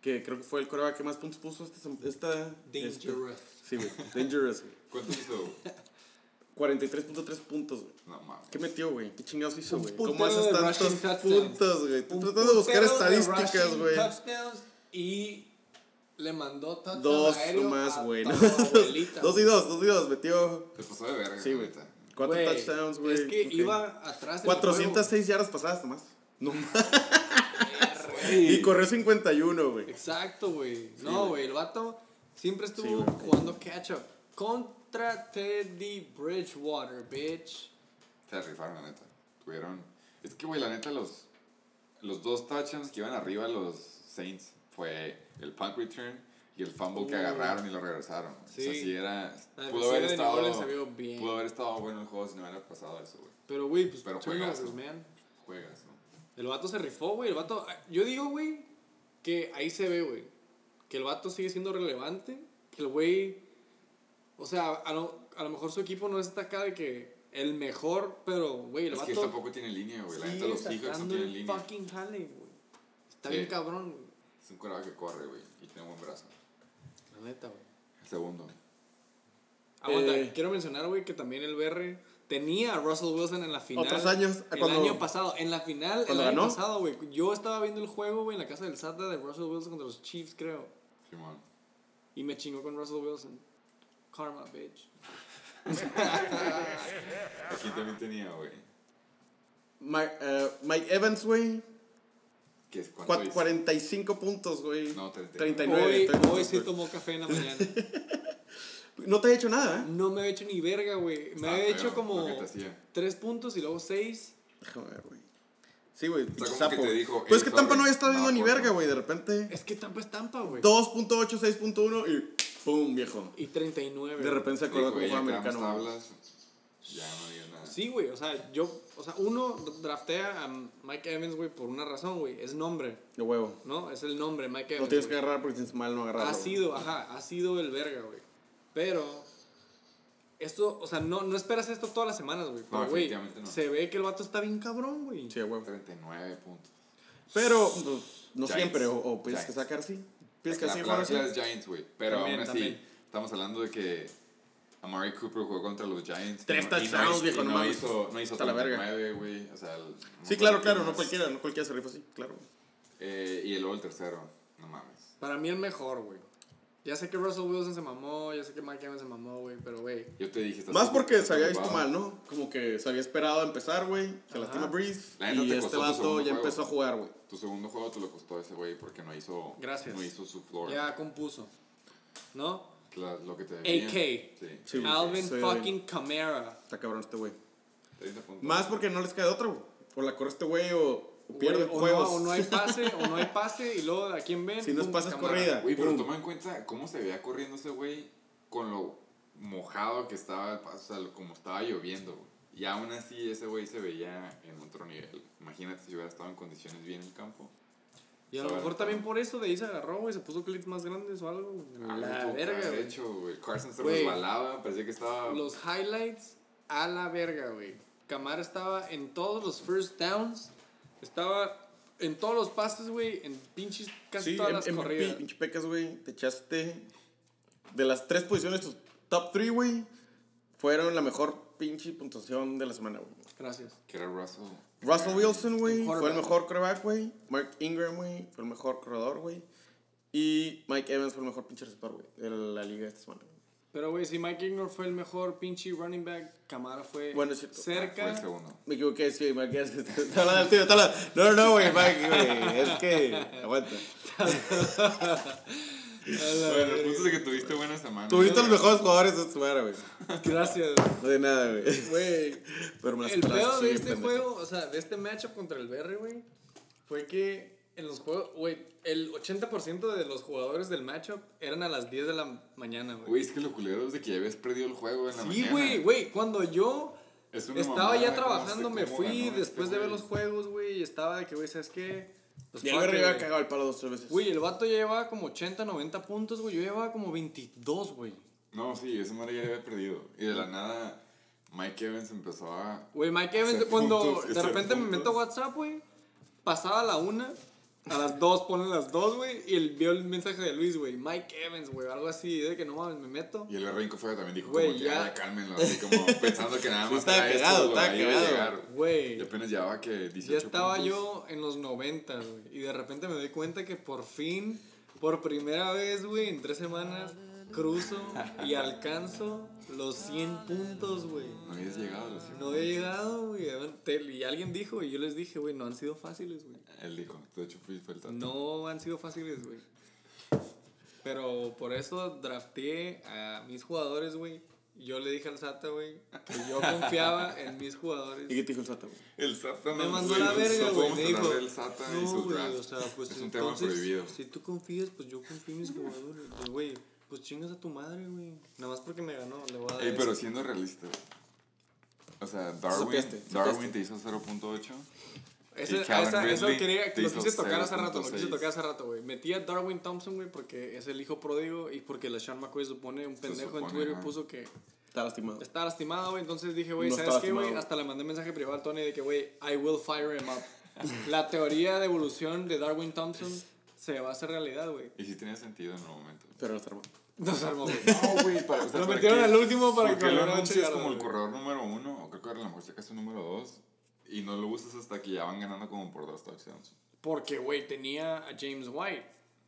Que creo que fue el coreback que más puntos puso esta. esta este- Dangerous. sí, güey. Dangerous, güey. [LAUGHS] ¿Cuánto hizo? 43.3 puntos, güey. No mames. ¿Qué metió, güey? ¿Qué chingados hizo, güey? ¿Cómo haces tantos puntos, güey? Estoy tratando de buscar estadísticas, güey. Y le mandó touchdown Dos aéreo nomás, [LAUGHS] güey. Dos y dos, dos y dos. Metió Se pasó de verga, Sí, güey. neta. Cuatro touchdowns, güey. Es que iba atrás en el 406 yardas pasadas nomás. No. Y corrió 51, güey. Exacto, güey. No, güey. el vato siempre estuvo jugando catch up. contra Teddy Bridgewater, bitch. Se rifaron, la neta. Tuvieron. Es que, güey, la neta, los, los dos touchdowns que iban arriba los Saints fue el punt return y el fumble que agarraron y lo regresaron. O sea, Sí. sí era. Pudo haber, estado, bien. pudo haber estado bueno el juego si no hubiera pasado eso, güey. Pero, güey, pues Pero turnovers, juegazo. man. Juegas, ¿no? El vato se rifó, güey. El vato. Yo digo, güey, que ahí se ve, güey. Que el vato sigue siendo relevante. Que el güey. O sea, a lo, a lo mejor su equipo no está acá de que el mejor, pero, güey, el Es vato. que tampoco tiene línea, güey. La neta, los Seahawks no tienen línea. fucking jale, güey. Está Sí. bien cabrón, güey. Es un coraje que corre, güey. Y tiene buen brazo. La neta, güey. El segundo. Aguanta, Eh. quiero mencionar, güey, que también el BR tenía a Russell Wilson en la final. Otros años, El cuando- año pasado, en la final, el año ganó. pasado, güey. Yo estaba viendo el juego, güey, en la casa del SATA de Russell Wilson contra los Chiefs, creo. Y me chingó con Russell Wilson. Karma, bitch. Aquí también tenía, güey. Mike, eh, Mike Evans, güey. ¿Qué es? ¿Cuánto cua- hizo? 45 puntos, güey. No, 39. 39. Hoy, estoy- hoy sí tomó café en la mañana. [LAUGHS] No te he hecho nada, ¿eh? No me ha hecho ni verga, güey. Me Estaba ha feo hecho como lo que te hacía. tres puntos y luego seis. Déjame ver, güey. Sí, güey. sea, como sapo. que te dijo, pues es "Ey, que Tampa sorry, no había estado viendo ni porfa". verga, güey. De repente, Es que Tampa es Tampa, güey. 2.8, 6.1 y ¡pum! viejo. Y 39. De repente se acordó como "Ey, juego ya creamos americano. güey. tablas. Ya no digas nada. Sí, güey, o sea, yo, o sea, uno draftea a Mike Evans, güey, por una razón, güey, es nombre, De huevo. ¿no? Es el nombre, Mike Evans. No tienes que güey. agarrar porque tienes mal no agarrarlo. Ha güey. sido, ajá, ha sido el verga, güey. Pero, esto, o sea, no, no esperas esto todas las semanas, güey. No, güey, efectivamente no. se ve que el vato está bien cabrón, güey. Sí, de huevo. 39 puntos. Pero, pues, no Giants. siempre. O, o piensas que sacar así. Piensas que así Giants, güey. Pero También, aún así, también. estamos hablando de que Amari Cooper jugó contra los Giants. Tres touchdowns, viejo, no no mames. hizo, no hizo Está la verga. 39, güey. O sea, el- Sí, claro, claro. más. No cualquiera, no cualquiera se rifa así. Claro. Eh, y luego el tercero. No mames. Para mí el mejor, güey. Ya sé que Russell Wilson se mamó, ya sé que Mike Evans se mamó, güey, pero, güey. Yo te dije. Más porque se había visto mal, ¿no? Como que se había esperado a empezar, güey. Se lastima Breeze. La Y te este vato ya juego. empezó a jugar, güey. Tu segundo juego te lo costó ese güey porque no hizo. Gracias. No hizo su floor. Ya compuso, ¿no? La- lo que te. AK. Sí. Sí. Alvin Sí, fucking Camara. Está cabrón este güey. 30 puntos. Más porque no les cae de otra, güey. O la corre este güey o, o pierde juegos. No, o no hay [LAUGHS] pase, o no hay pase, y luego a quién ven. Si no es Camara. corrida. Güey, pero toma en cuenta cómo se veía corriendo ese güey con lo mojado que estaba el paso, o sea, como estaba lloviendo, güey. Y aún así ese güey se veía en otro nivel. Imagínate si hubiera estado en condiciones bien en el campo. Y a lo mejor también por eso de ahí se agarró, güey, se puso clips más grandes o algo. güey. Algo la verga, güey. hecho, güey. Carson se resbalaba, parecía que estaba... Los highlights a la verga, güey. Camara estaba en todos los first downs, estaba en todos los pases, güey, en pinches casi Sí, todas M- las MVP, corridas. pinche pecas, güey. Te echaste. De las tres posiciones, tus top 3, güey. Fueron la mejor pinche puntuación de la semana, güey. Gracias. Que era Russell. Russell Wilson, güey, fue el mejor coreback, güey. Mark Ingram, güey, fue el mejor corredor, güey. Y Mike Evans fue el mejor pinche receptor, güey, de la liga esta semana. Pero, güey, si Mike Ignor fue el mejor pinche running back, Camara fue Bueno, es cierto. Fue el cerca. segundo. Me equivoqué, sí, Mike Evans. [LAUGHS] Está hablando del tío, está hablando. No, no, no, güey, Mike, güey. Es que. Aguanta. [LAUGHS] Bueno, el punto es de que tuviste buena semana. Tuviste los mejores jugadores de esta semana, güey. Gracias. No de nada, güey. Güey, Pero me las el pedo sí, de este pendejo. juego, o sea, de este matchup contra el BR, güey, fue que en los juegos, güey, el 80% de los jugadores del matchup eran a las 10 de la mañana, güey. Güey, es que lo culero es de que ya habías perdido el juego en la Sí, mañana. güey, güey, cuando yo Es estaba mamada, ya trabajando, me fui este después de ver los juegos, güey, y estaba de que, güey, ¿sabes qué? Pues Y el fuck Berry it, había cagado el palo dos o tres veces. Güey, el vato ya llevaba como 80, 90 puntos, güey, yo llevaba como 22, güey. No, sí, esa madre ya le había perdido. Y de la nada, Mike Evans empezó a. Güey, Mike Evans, cuando puntos, de repente me meto a WhatsApp, güey, pasaba la una, a las dos ponen las dos, güey, y él vio el mensaje de Luis, güey, Mike Evans, güey, algo así, de que no mames, me meto. Y el Berrinco fue también dijo, Güey, ya. "Ah, cálmenlo, así como [LAUGHS] pensando que nada Sí, más estaba era esto, estaba llegar. Güey, Y apenas llevaba que 18 ya estaba puntos. yo en los noventas, güey, y de repente me doy cuenta que por fin, por primera vez, güey, en tres semanas, cruzo y alcanzo los 100 puntos, güey. No habías llegado a los 100 No había llegado, güey. Y alguien dijo, y yo les dije, güey, no han sido fáciles, güey. Él dijo, de hecho fui, fue el tato. No han sido fáciles, güey. Pero por eso drafteé a mis jugadores, güey. Yo le dije al Sata, güey, que yo confiaba [LAUGHS] en mis jugadores. ¿Y qué te dijo el Sata, güey? El SATA Me no- mandó güey, la verga, güey. Me dijo, del SATA y no, su draft. o sea, pues es un tema entonces, prohibido. si tú confías, pues yo confío en mis jugadores. Pues, güey, pues chingas a tu madre, güey. Nada más porque me ganó, le voy a dar Ey, pero eso. siendo realista, o sea, Darwin, Darwin te hizo 0.8. Ese- y Calvin esa- eso quería, te lo quise tocar hace rato, lo 0.6. quise tocar hace rato, güey. Metí a Darwin Thompson, güey, porque es el hijo pródigo y porque la Sean McCoy supone, un pendejo en supone, Twitter ajá. puso que Está lastimado. Está lastimado, güey. Entonces dije, güey, No ¿sabes qué, güey? Hasta le mandé mensaje privado al Tony de que, güey, I will fire him up. La teoría de evolución de Darwin Thompson se va a hacer realidad, güey. Y sí tenía sentido en el momento. Pero no está armado. [LAUGHS] No se armó, güey. No, güey, para, Lo ¿para metieron al último para ¿Por que lo anuncias yardas, como el corredor número uno? O creo que a lo mejor el número dos. Y no lo usas hasta que ya van ganando como por dos touchdowns. Porque, güey, tenía a James White.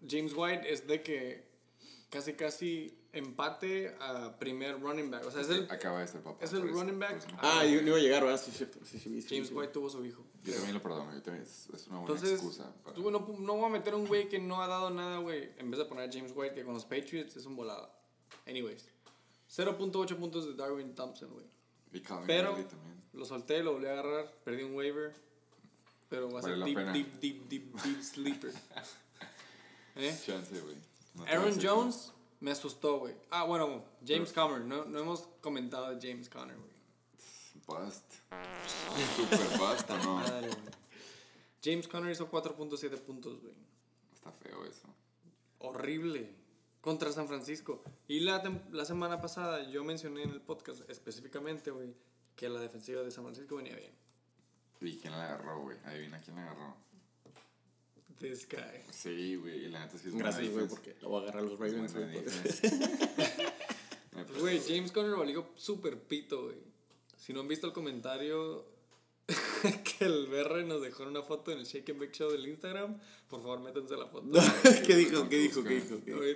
James White es de que casi, casi empate a primer running back. O sea, es el... Acaba de ser papá. es el eso- running back. Ah, yo no iba a llegar, ¿verdad? Sí. Sí, sí, sí, James sí. White tuvo su hijo. Yo también lo perdono. Yo también, es, es una buena Entonces, excusa. para- tú, no, no voy a meter a un güey que no ha dado nada, güey. En vez de poner a James White, que con los Patriots es un volado. Anyways, 0.8 puntos de Darwin Thompson, güey. Y Calvin Pero lo solté, lo volví a agarrar, perdí un waiver. Pero va a ser deep, deep, deep, deep, deep sleeper. [LAUGHS] ¿Eh? Chance, güey. No Aaron Jones me asustó, güey. Ah, bueno, James Conner. No, no hemos comentado de James Conner, güey. Bust. Super bust, ¿o no? Güey. James Conner hizo 4.7 puntos, güey. Está feo eso. horrible contra San Francisco. Y la, la semana pasada yo mencioné en el podcast específicamente, güey, que la defensiva de San Francisco venía bien. ¿Y quién la agarró, güey? Adivina quién la agarró. This guy. Sí, güey. Y la neta sí es Gracias, güey, porque lo voy a agarrar a los Ravens, güey. pues. [LAUGHS] Pues, güey, James Conner valió súper pito, güey. Si no han visto el comentario [LAUGHS] que el BR nos dejó en una foto en el Shake and Bake Show del Instagram, por favor, métanse la foto. ¿Qué dijo? ¿Qué dijo? ¿Qué dijo? ¿Qué dijo? Güey,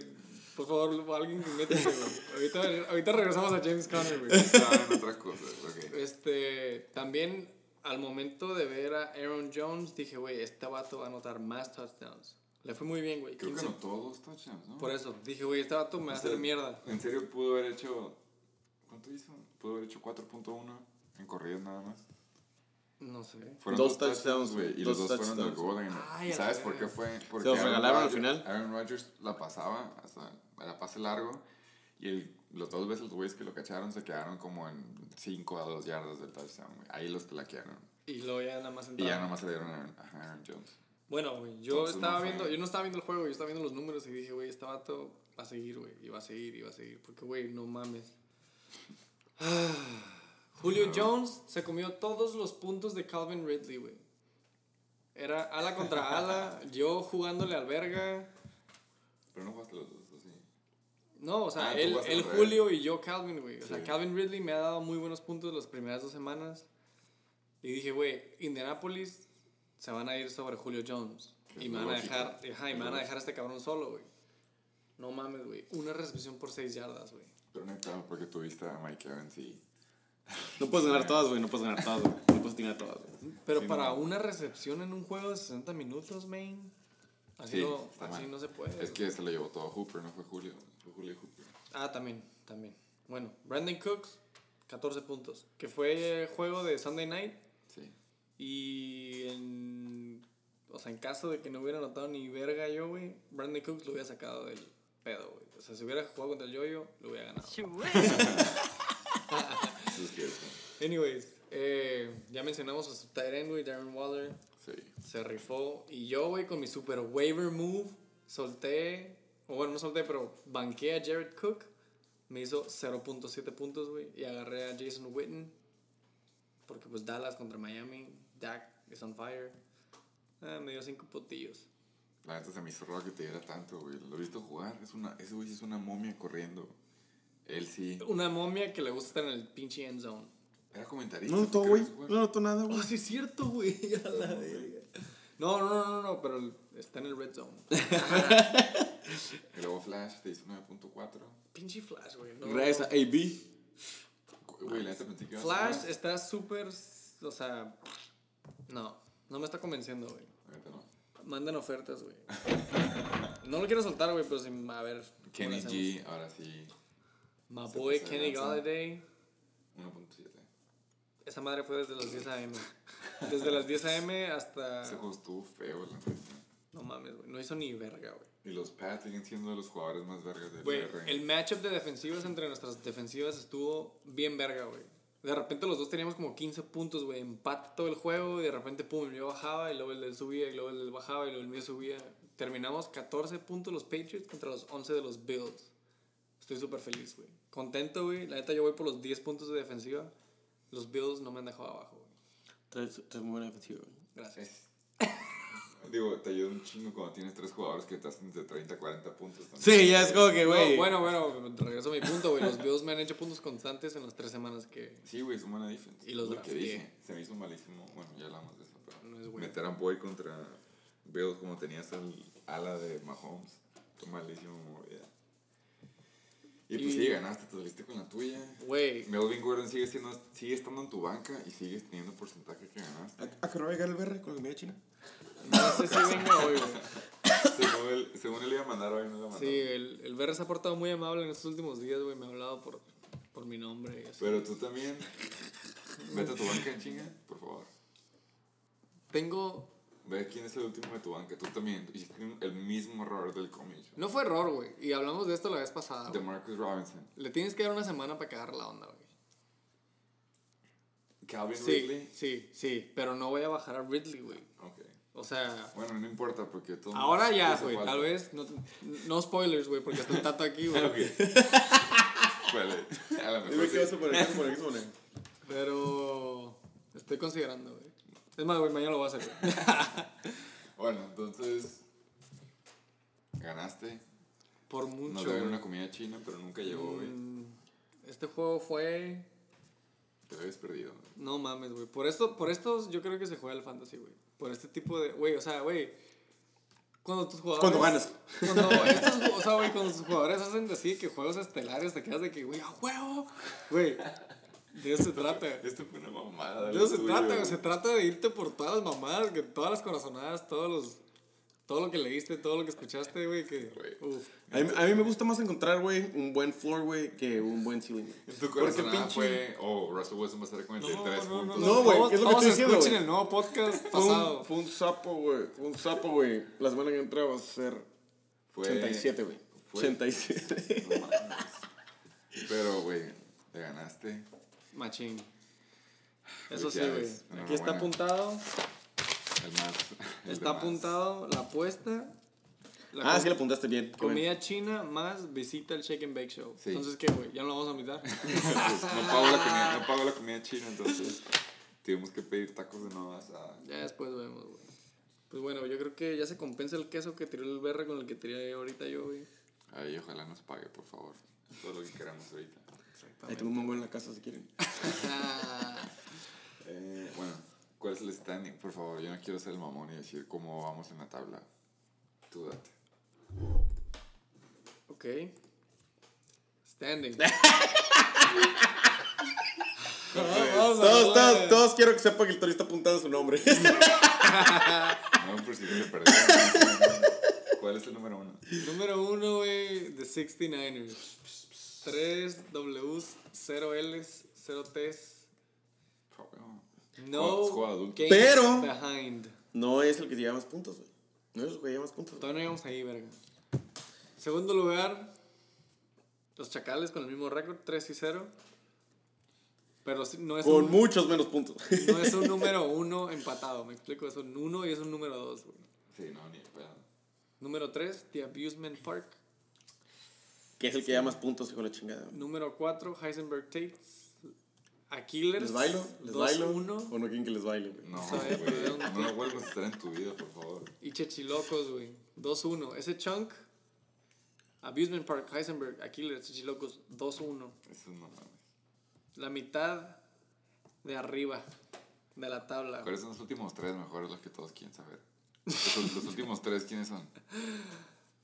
por favor, alguien que métese, güey. Ahorita, ahorita regresamos a James Conner, güey. Estaba en otras cosas, ok. Este, también al momento de ver a Aaron Jones, dije, güey, este vato va a anotar más touchdowns. Le fue muy bien, güey. Creo que 15. anotó dos touchdowns, ¿no? Por eso, dije, güey, este vato me va a hacer mierda. En serio, pudo haber hecho. ¿Cuánto hizo? Pudo haber hecho 4.1 en corridas nada más. No sé. Fueron Dos dos, touchdowns, touchdowns, güey. Y los dos dos fueron del touchdowns. goal line. Ay, ¿Y a sabes por qué fue? Porque los Aaron regalaron al Rodgers- final. Aaron Rodgers la pasaba hasta la pase largo. Y el, los dos veces los güeyes que lo cacharon se quedaron como en 5 a 2 yardas del touchdown, güey. Ahí los plaquearon. Y luego ya nada más Y entraron. ya nada más se le dieron a Aaron, Jones. Bueno, güey, yo Entonces, estaba no fue. viendo, yo no estaba viendo el juego, yo estaba viendo los números y dije, güey, este vato va a seguir, güey, y va a seguir, y va a seguir, porque, güey, no mames. [SIGHS] Julio Jones se comió todos los puntos de Calvin Ridley, güey. Era ala contra ala, [LAUGHS] yo jugándole al verga. Pero no jugaste los dos. No, o sea, Ah, él, él. Julio y yo Calvin, güey. O sea, Sí. Calvin Ridley me ha dado muy buenos puntos las primeras dos semanas. Y dije, güey, Indianapolis se van a ir sobre Julio Jones. Y me van a dejar, ajá, y me van a dejar a este cabrón solo, güey. No mames, güey. Una recepción por seis yardas, güey. Pero no claro, porque tuviste a Mike Evans y. No puedes ganar todas, güey. No puedes ganar todas, güey. No puedes tener todas, güey. Pero Sí, para no. una recepción en un juego de 60 minutos, man. Así, Sí, no, así no se puede. Es que se lo llevó todo Hooper, no fue Julio. Fue Julio Hooper. Ah, también, también. Bueno, Brandon Cooks, 14 puntos. Que fue juego de Sunday Night. Sí. Y en. O sea, en caso de que no hubiera anotado ni verga yo, güey, Brandon Cooks lo hubiera sacado del pedo, güey. O sea, si hubiera jugado contra el Yoyo, lo hubiera ganado. [LAUGHS] Eso es cierto. Anyways, eh, ya mencionamos a su tight güey, Darren Waller. Sí. Se rifó. Y yo, güey, con mi super waiver move, solté. O bueno, no solté, pero banqué a Jared Cook. Me hizo 0.7 puntos, güey. Y agarré a Jason Witten. Porque pues Dallas contra Miami. Dak is on fire. Ah, me dio 5 potillos. La neta se me hizo raro que te diera tanto, güey. Lo he visto jugar. Es una, ese güey es una momia corriendo. Él sí. Una momia que le gusta estar en el pinche end zone. Era comentarista. No ¿tú notó, güey. No notó nada, güey. Oh, sí es cierto, güey. [LAUGHS] A la verga. No, no, no, no, no, pero está en el red zone. [LAUGHS] Y luego Flash te hizo 9.4. pinche Flash, güey. no. Gracias a AB. Güey, la neta pensé que iba a Flash está súper. O sea. No, no me está convenciendo, güey. Neta no. Manden ofertas, güey. No lo quiero soltar, güey, pero sin. A ver. ¿cómo Kenny? G, ahora sí. My Se boy Kenny. Galladay. 1.7. Esa madre fue desde las 10 a.m. Desde las 10 a.m. hasta. Ese juego estuvo feo, la. No mames, güey. No hizo ni verga, güey. Y los Pats siguen siendo los jugadores más vergas del Güey, R. el matchup de defensivas entre nuestras defensivas estuvo bien verga, güey. De repente los dos teníamos como 15 puntos, güey. Empate todo el juego y de repente, pum, el mío bajaba y luego el del subía y luego el del bajaba y luego el mío subía. Terminamos 14 puntos los Patriots contra los 11 de los Bills. Estoy súper feliz, güey. Contento, güey. La neta yo voy por los 10 puntos de defensiva. Los Bills no me han dejado abajo, güey. Traes muy buena defensiva, güey. Gracias. Digo, te ayuda un chingo cuando tienes tres jugadores que te hacen de 30 a 40 puntos. también. Sí, ya es como que, No, güey. bueno, bueno, regreso a mi punto, güey. Los Bills me han hecho puntos constantes en las tres semanas que... Sí, güey, es una buena defensa. Y los Lo que dije, se me hizo malísimo. Bueno, ya hablamos de eso, pero. No es meter a Boy contra Bills como tenías el ala de Mahomes. Fue malísimo movida. Y pues Y- sí, ganaste, te saliste con la tuya. Güey, Melvin Gordon sigue, siendo, sigue estando en tu banca y sigues teniendo porcentaje que ganaste. ¿A, a que no va a llegar el BR con la comida china? No sé si venga hoy, güey. según, él, según él iba a mandar hoy, no lo mandó. Sí, el, el BR se ha portado muy amable en estos últimos días, güey. Me ha hablado por, por mi nombre y así. Pero tú también. Vete a tu banca en chinga, por favor. Tengo... Ve quién es el último de tu banca. Tú también hiciste el mismo error del cómic. No fue error, güey. Y hablamos de esto la vez pasada, De güey. Marcus Robinson. Le tienes que dar una semana para cagar la onda, güey. Calvin Sí, Ridley. sí, sí. Pero no voy a bajar a Ridley, güey. O sea... Bueno, no importa porque todo. Ahora ya, güey. Tal vez... No, no spoilers, güey, porque está el tato aquí, güey. Ok. [LAUGHS] Vale. A lo mejor Dime sí. qué vas a poner, qué vas a poner, qué vas a poner. Pero... Estoy considerando, güey. Es más, güey, mañana lo voy a hacer, güey. [LAUGHS] Bueno, entonces. Ganaste. Por Nos mucho, deben güey. una comida china, pero nunca llegó, güey. Mm, Este juego fue... Te habías perdido. No mames, güey. Por esto, por estos yo creo que se juega el fantasy, güey. Por este tipo de, güey, o sea, güey. Cuando tus jugadores Cuando ganas. Cuando estos, o sea, güey, cuando tus jugadores hacen así que juegos estelares te quedas de que, güey, a huevo. Güey, de eso se trata. [LAUGHS] Esto fue una mamada. De eso se tuyo, trata, güey. Se trata de irte por todas las mamadas, que todas las corazonadas, todos los todo lo que leíste, todo lo que escuchaste, güey, que uf. A mí, a mí me gusta más encontrar, güey, un buen floor, güey, que un buen ceiling. En tu Porque corazón pinche- fue. Oh, Russell Wilson va a estar con 43 puntos. no, güey, Todos- es lo que estoy diciendo, escuchen güey. el nuevo podcast Fue un, pasado. fue un sapo, güey. Fue un sapo, güey. La semana que entra va a ser Fue- 87, güey. fue- 87. No mames. Pero, güey, te ganaste. Machín. Eso sí, güey. Aquí está apuntado. El más. el Está más. apuntado la apuesta. La ah, sí, le apuntaste bien. Comida china más visita al Shake and Bake Show. Sí. Entonces, ¿qué, güey? ¿Ya no lo vamos a invitar? [LAUGHS] no, pago la comida, no pago la comida china, entonces tuvimos que pedir tacos de nuevas a... ya después vemos, güey. Pues bueno, yo creo que ya se compensa el queso que tiró el berre con el que tiré ahorita yo, güey. Ay, ojalá nos pague, por favor. Todo lo que queramos ahorita. Ahí tengo un mongo en la casa si quieren. [LAUGHS] Eh, bueno, ¿cuál es el standing? Por favor, yo no quiero ser el mamón y decir cómo vamos en la tabla. Tú date. ok. Standing. Todos, todos, todos quiero que sepan que el Tori está apuntando su nombre. [LAUGHS] No, por si se perdió. ¿Cuál es el número uno? Número uno, güey, The 69ers. 3 Ws, 0 Ls, 0 Ts. No Es juego adulto. Pero- behind. No es el que lleva más puntos, güey. No es el que lleva más puntos. Todavía no llegamos ahí, verga. Segundo lugar, los Chacales con el mismo récord, 3 y 0. Pero sí- no es, Con un, muchos menos puntos. [LAUGHS] no es un número uno empatado, me explico, es un 1 y es un número 2. Sí, no, ni pedo. Número 3, The Abusement Park. que es el que lleva más puntos, hijo de la chingada. güey. Número 4, Heisenberg Tates. Aquilers. ¿Les bailo? ¿Les bailo? 2-1. ¿O no quieren que les baile, güey? No, [LAUGHS] güey. No vuelvas a estar en tu vida, por favor. Y Chechilocos, güey. 2-1. Ese chunk. Abusement Park, Heisenberg, Aquilers, Chechilocos, 2-1. Eso no mames. La mitad de arriba de la tabla. ¿Cuáles son los últimos tres mejores los que todos quieren saber? Los, los últimos tres, ¿quiénes son?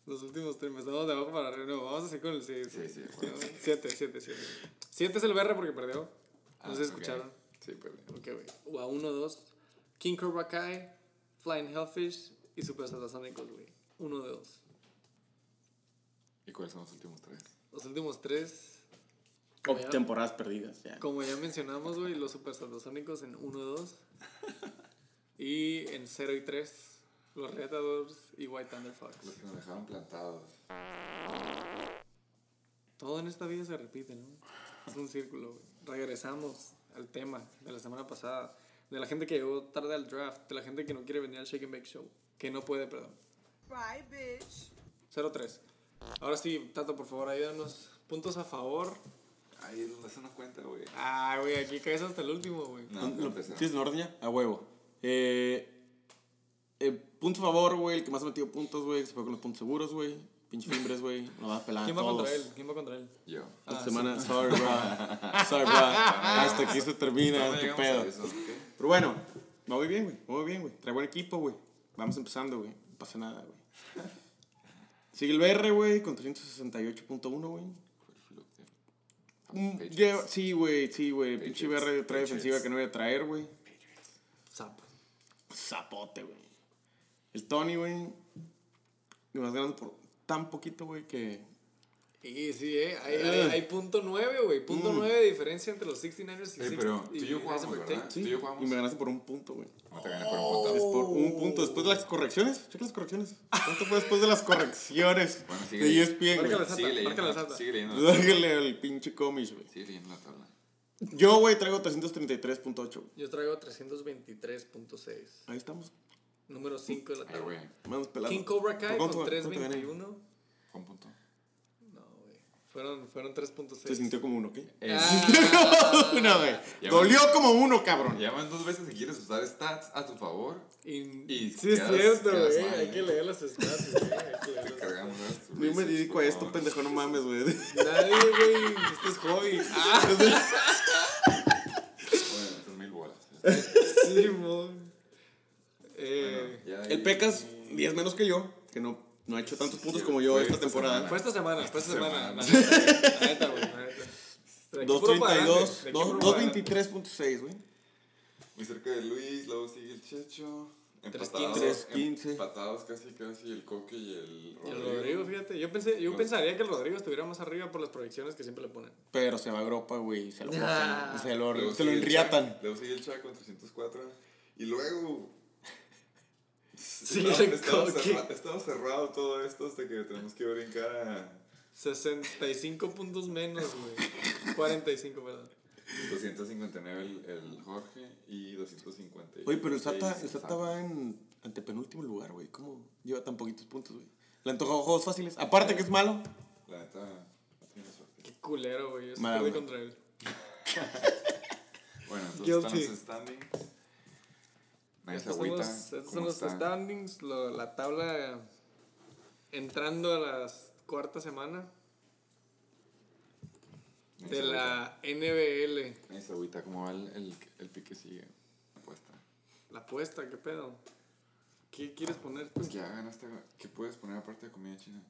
Los últimos tres. Estamos de abajo para arriba. No, vamos así con el 6. Sí, sí, bueno. 7, 7, 7. 7 es el BR porque perdió. No Ah, se escucharon. Sí, perdí. Ok, güey. O a 1, 2. King Cobra Kai, Flying Hellfish y Super Satasónicos, güey. 1 de 2. ¿Y cuáles son los últimos tres? Los últimos tres, O ya- temporadas perdidas, ya. como ya mencionamos, güey, los Super Satasónicos en 1-2. y en 0 y 3, los Retadors y White Thunder Fox. Los que nos dejaron plantados. Todo en esta vida se repite, ¿no? Es un círculo, güey. Regresamos al tema de la semana pasada. De la gente que llegó tarde al draft. De la gente que no quiere venir al Shake and Bake Show. Que no puede, perdón. Bye, bitch. 0-3. Ahora sí, Tato, por favor, ayúdanos. Puntos a favor. Ahí es donde se nos cuenta, güey. Ah, güey, aquí caes hasta el último, güey. No, no. ¿Tienes orden ya? A huevo. Eh, eh, punto a favor, güey. El que más ha metido puntos, güey. que Se fue con los puntos seguros, güey. Pinche Fimbres, güey. Nos va a pelar ¿Quién va todos. contra él? ¿Quién va contra él? Yo. Esta Ah, semana, sorry, bro. [LAUGHS] Sorry, bro. Hasta aquí se termina No tu llegamos pedo. Pero bueno, me voy bien, güey. Me voy bien, güey. Trae buen equipo, güey. Vamos empezando, güey. No pasa nada, güey. Sigue el BR, güey, con 368.1, güey. Mm, Sí, güey, sí, güey. Pinche BR trae Patriots. defensiva que no voy a traer, güey. Sapo. Zapote, güey. El Tony, güey. Me vas ganando por tan poquito, güey, que. Sí, sí, eh. Hay, hay, hay punto 9, güey. Punto 9 de diferencia entre los 69ers y Ey, 60 pero tú y yo y jugamos, Heisenberg ¿verdad? Tate. Sí, Tú y yo jugamos. y me ganaste por un punto, güey. No te gané por un Es punto. por un punto. Después de las correcciones. Checa las correcciones. ¿Cuánto fue después de las correcciones? [LAUGHS] Bueno, sigue de. ESPN, Márcale güey. Santa, Sigue leyendo, márcale Santa. sigue leyendo. la tabla. Dágale al pinche comish, güey. Sigue leyendo la tabla. Yo, güey, traigo 333.8. güey. Yo traigo 323.6. Ahí estamos. Número 5 de la Ay, tabla. güey. Vamos pelando. King Cobra Kai ¿Por con cuánto- cuánto gané? 321. Fue un punto. No, güey. Fueron, fueron 3.6. Se sintió como uno, ¿qué? Ah, [LAUGHS] Una, güey. Dolió como uno, cabrón. Ya van dos veces que quieres usar stats a tu favor. y, Y sí, es quedas- cierto, quedas güey. Hay ¿eh? que leer las stats, güey. Hay que leer [LAUGHS] Te cargamos me dedico a esto, pendejo, no mames, güey. Nadie, güey. Este es hobby. Ah, [LAUGHS] Bueno, son mil bolas. sí, mon. El Pecas, 10 menos que yo, que no, no ha hecho tantos puntos como yo esta esta temporada. Fue esta semana, fue esta Esta semana. semana. La neta, güey. La neta. De aquí puro para adelante, 232, de aquí dos- puro para adelante. 223.6, güey. Muy cerca de Luis, luego sigue el Checho. Tres Empatados, quince. Tres quince. empatados casi, casi el Coque y el Y el Rodrigo. Rodrigo, fíjate, yo, pensé, yo pensaría que el Rodrigo estuviera más arriba por las proyecciones que siempre le ponen. Pero se va a Europa, güey. Se lo, Ah. se lo, se lo enriatan. Luego sigue el Cha con 304. Y luego. Estaba Coque. cerra- estaba cerrado todo esto hasta que tenemos que brincar a 65 puntos menos, güey. 45, perdón. 259 el, el Jorge y 250. Oye, pero el Sata, el Sata va en antepenúltimo lugar, güey. ¿Cómo lleva tan poquitos puntos, güey? Le antojó juegos fáciles. Aparte que es malo. La neta, no tiene suerte. Qué culero, güey. Yo sí contra él. [LAUGHS] Bueno, entonces Guilty. están los standings. Estos son los, estos son ¿Cómo los standings, lo- la tabla entrando a la cuarta semana de la NBL. Agüita. ¿Cómo va el, el, el pique sigue? Apuesta. La apuesta, ¿qué pedo? ¿Qué quieres poner? Pues que ya ganaste. ¿Qué puedes poner aparte de comida china?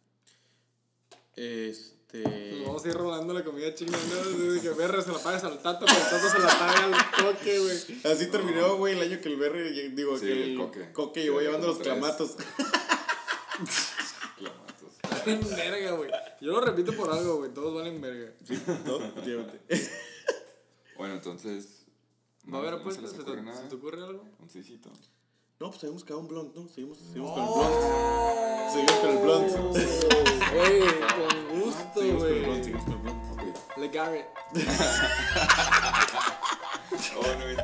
Este. Nos vamos a ir robando la comida china, ¿no? Desde que Berre se la pagas al tato, pero el tato se la paga al toque, güey. Así terminó, güey, el año que el Berry, digo, Sí, que el el Coque. Coque, llevó llevando los tres. clamatos. [LAUGHS] Clamatos. Verga, güey. Yo lo repito por algo, güey. Todos valen verga. Sí, ¿no? Llévate. Bueno, entonces. Va a haber no- no se apuestas. les ¿Se, ocurre te-. ¿Se te ocurre algo? Un seisito. No, pues habíamos quedado un blunt, ¿no? Seguimos, seguimos con el blunt. Seguimos con el blunt. Güey, con gusto, Seguimos con el blunt, güey. seguimos con el blunt. Le Garrett. [LAUGHS] Oh, no viste.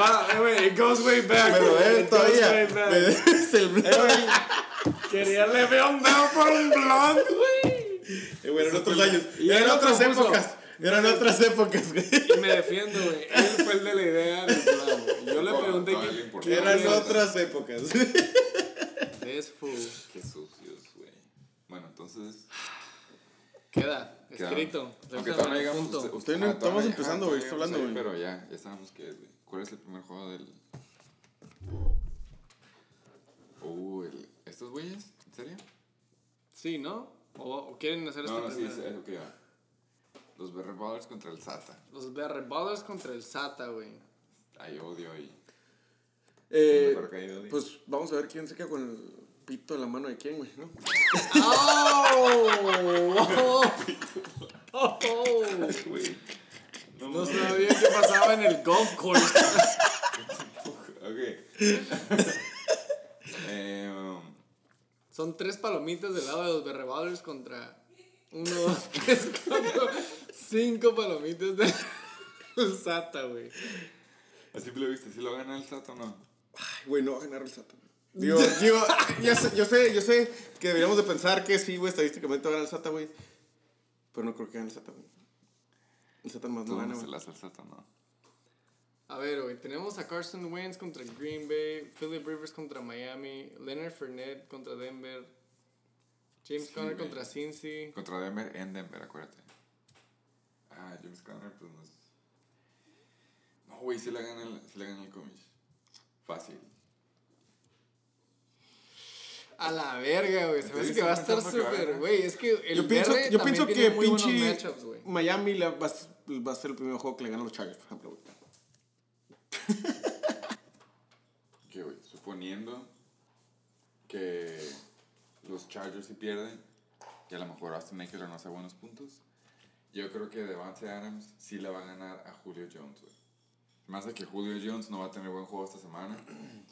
Va, eh, güey, it goes way back. Pero güey, él it goes todavía. way back. me [LAUGHS] debes el blunt. Eh, güey, Quería le veo un dedo por un blond, güey. Eh, güey, eran otros años. Y Eran él lo otras propuso. épocas. Eran otras épocas, güey. Y me defiendo, güey. Él fue el de la idea del blond. güey. Yo le pregunté qué Eran otras épocas. Es full. Qué sucios, güey. Bueno, entonces. Queda, queda- escrito. Aunque todavía no llegamos. punto. usted- Ustedes no- ah, estamos todavía- empezando, güey, estoy hablando, güey. Pero ya, ya sabemos qué es, güey. ¿Cuál es el primer juego del. Uh, el... ¿estos güeyes? ¿En serio? Sí, ¿no? ¿O, o quieren hacer No, no, sí, es lo que va. Los Berry Ballers contra el Sata. Los Ballers contra el SATA, güey. Hay odio ahí. Eh, pues vamos a ver quién se queda con el Pito en la mano de quién, güey, ¿no? Güey. No sabía qué pasaba en el golf course. Ok. eh, Son tres palomitas del lado de los Berrebalers contra uno, dos, tres, cuatro, cinco palomitas de [LAUGHS] Sata, güey. así lo viste, ¿sí lo gana el Sato o no? Ay, güey, no va a ganar el Sato. Digo, [LAUGHS] digo, yo sé, yo sé, yo sé que deberíamos de pensar que sí, güey, estadísticamente va a ganar el Sata, güey. Pero no creo que gane el Sata, güey. El Sata más Tú no gana, se güey. la hace el Sato, ¿no? A ver, güey, tenemos a Carson Wentz contra Green Bay, Philip Rivers contra Miami, Leonard Fournette contra Denver, James Sí, Conner contra Cincy. Contra Denver en Denver, acuérdate. Ah, James Conner, pues no es. No, güey, sí le gana el, sí le gana el Comish. Fácil. A la verga, güey. Se me hace Estoy que va a estar que súper, güey. Es que el Yo pienso, verde yo pienso tiene que pinche. Miami la- va, va a ser el primer juego que le ganan los Chargers, por ejemplo, güey. [LAUGHS] Que, güey, suponiendo que los Chargers sí pierden y a lo mejor Austin Eckler no hace buenos puntos, yo creo que Devante Adams sí le va a ganar a Julio Jones, güey. Más de que Julio Jones no va a tener buen juego esta semana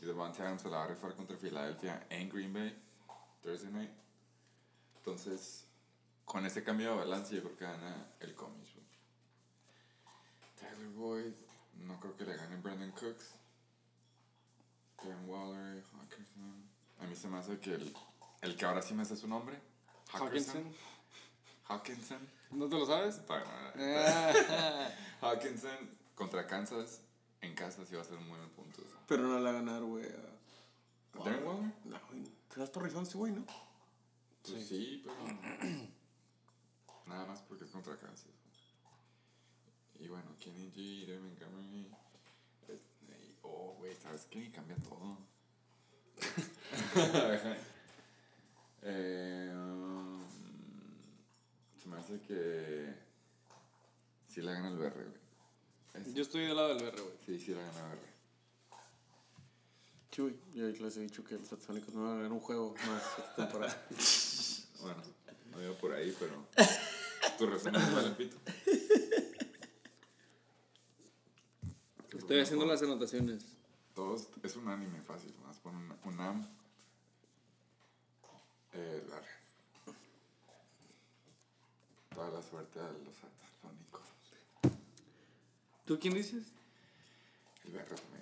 y Devante Adams se la va a rifar contra Filadelfia en Green Bay, Thursday night. Entonces, con ese cambio de balance, yo creo que gana el Comish, güey. Tyler Boyd, no creo que le gane Brandon Cooks. Darren Waller, Hawkinson. A mí se me hace que el, el que ahora sí me hace su nombre, Hawkinson. Hawkinson. ¿No te lo sabes? Ah. [LAUGHS] Hawkinson contra Kansas en casa sí va a ser un muy buen punto. Pero no la va a ganar, güey. a- ¿Darren Waller? No, güey. Te das torrizón ese güey, ¿no? Pues sí, pero. [CLEARS THROAT] Nada más porque es contra Kansas. Y bueno, Kenny G, David Montgomery. eh, Oh, güey, ¿sabes qué? Cambia todo. [LAUGHS] [LAUGHS] eh, um, hace que. Sí la gana el BR, güey. Yo estoy del lado del verde, güey. Sí, sí la gana BR. Sí, güey. Yo les he dicho que los Satsónicos no van a ganar un juego más esta temporada. [LAUGHS] Bueno, no iba por ahí, pero. [LAUGHS] Tu resumen es vale pito. [LAUGHS] Estoy haciendo las anotaciones. Todos, es un anime fácil, más pon un, un am. Eh. Toda la suerte a los atalfónicos. ¿Tú quién dices? El berro también.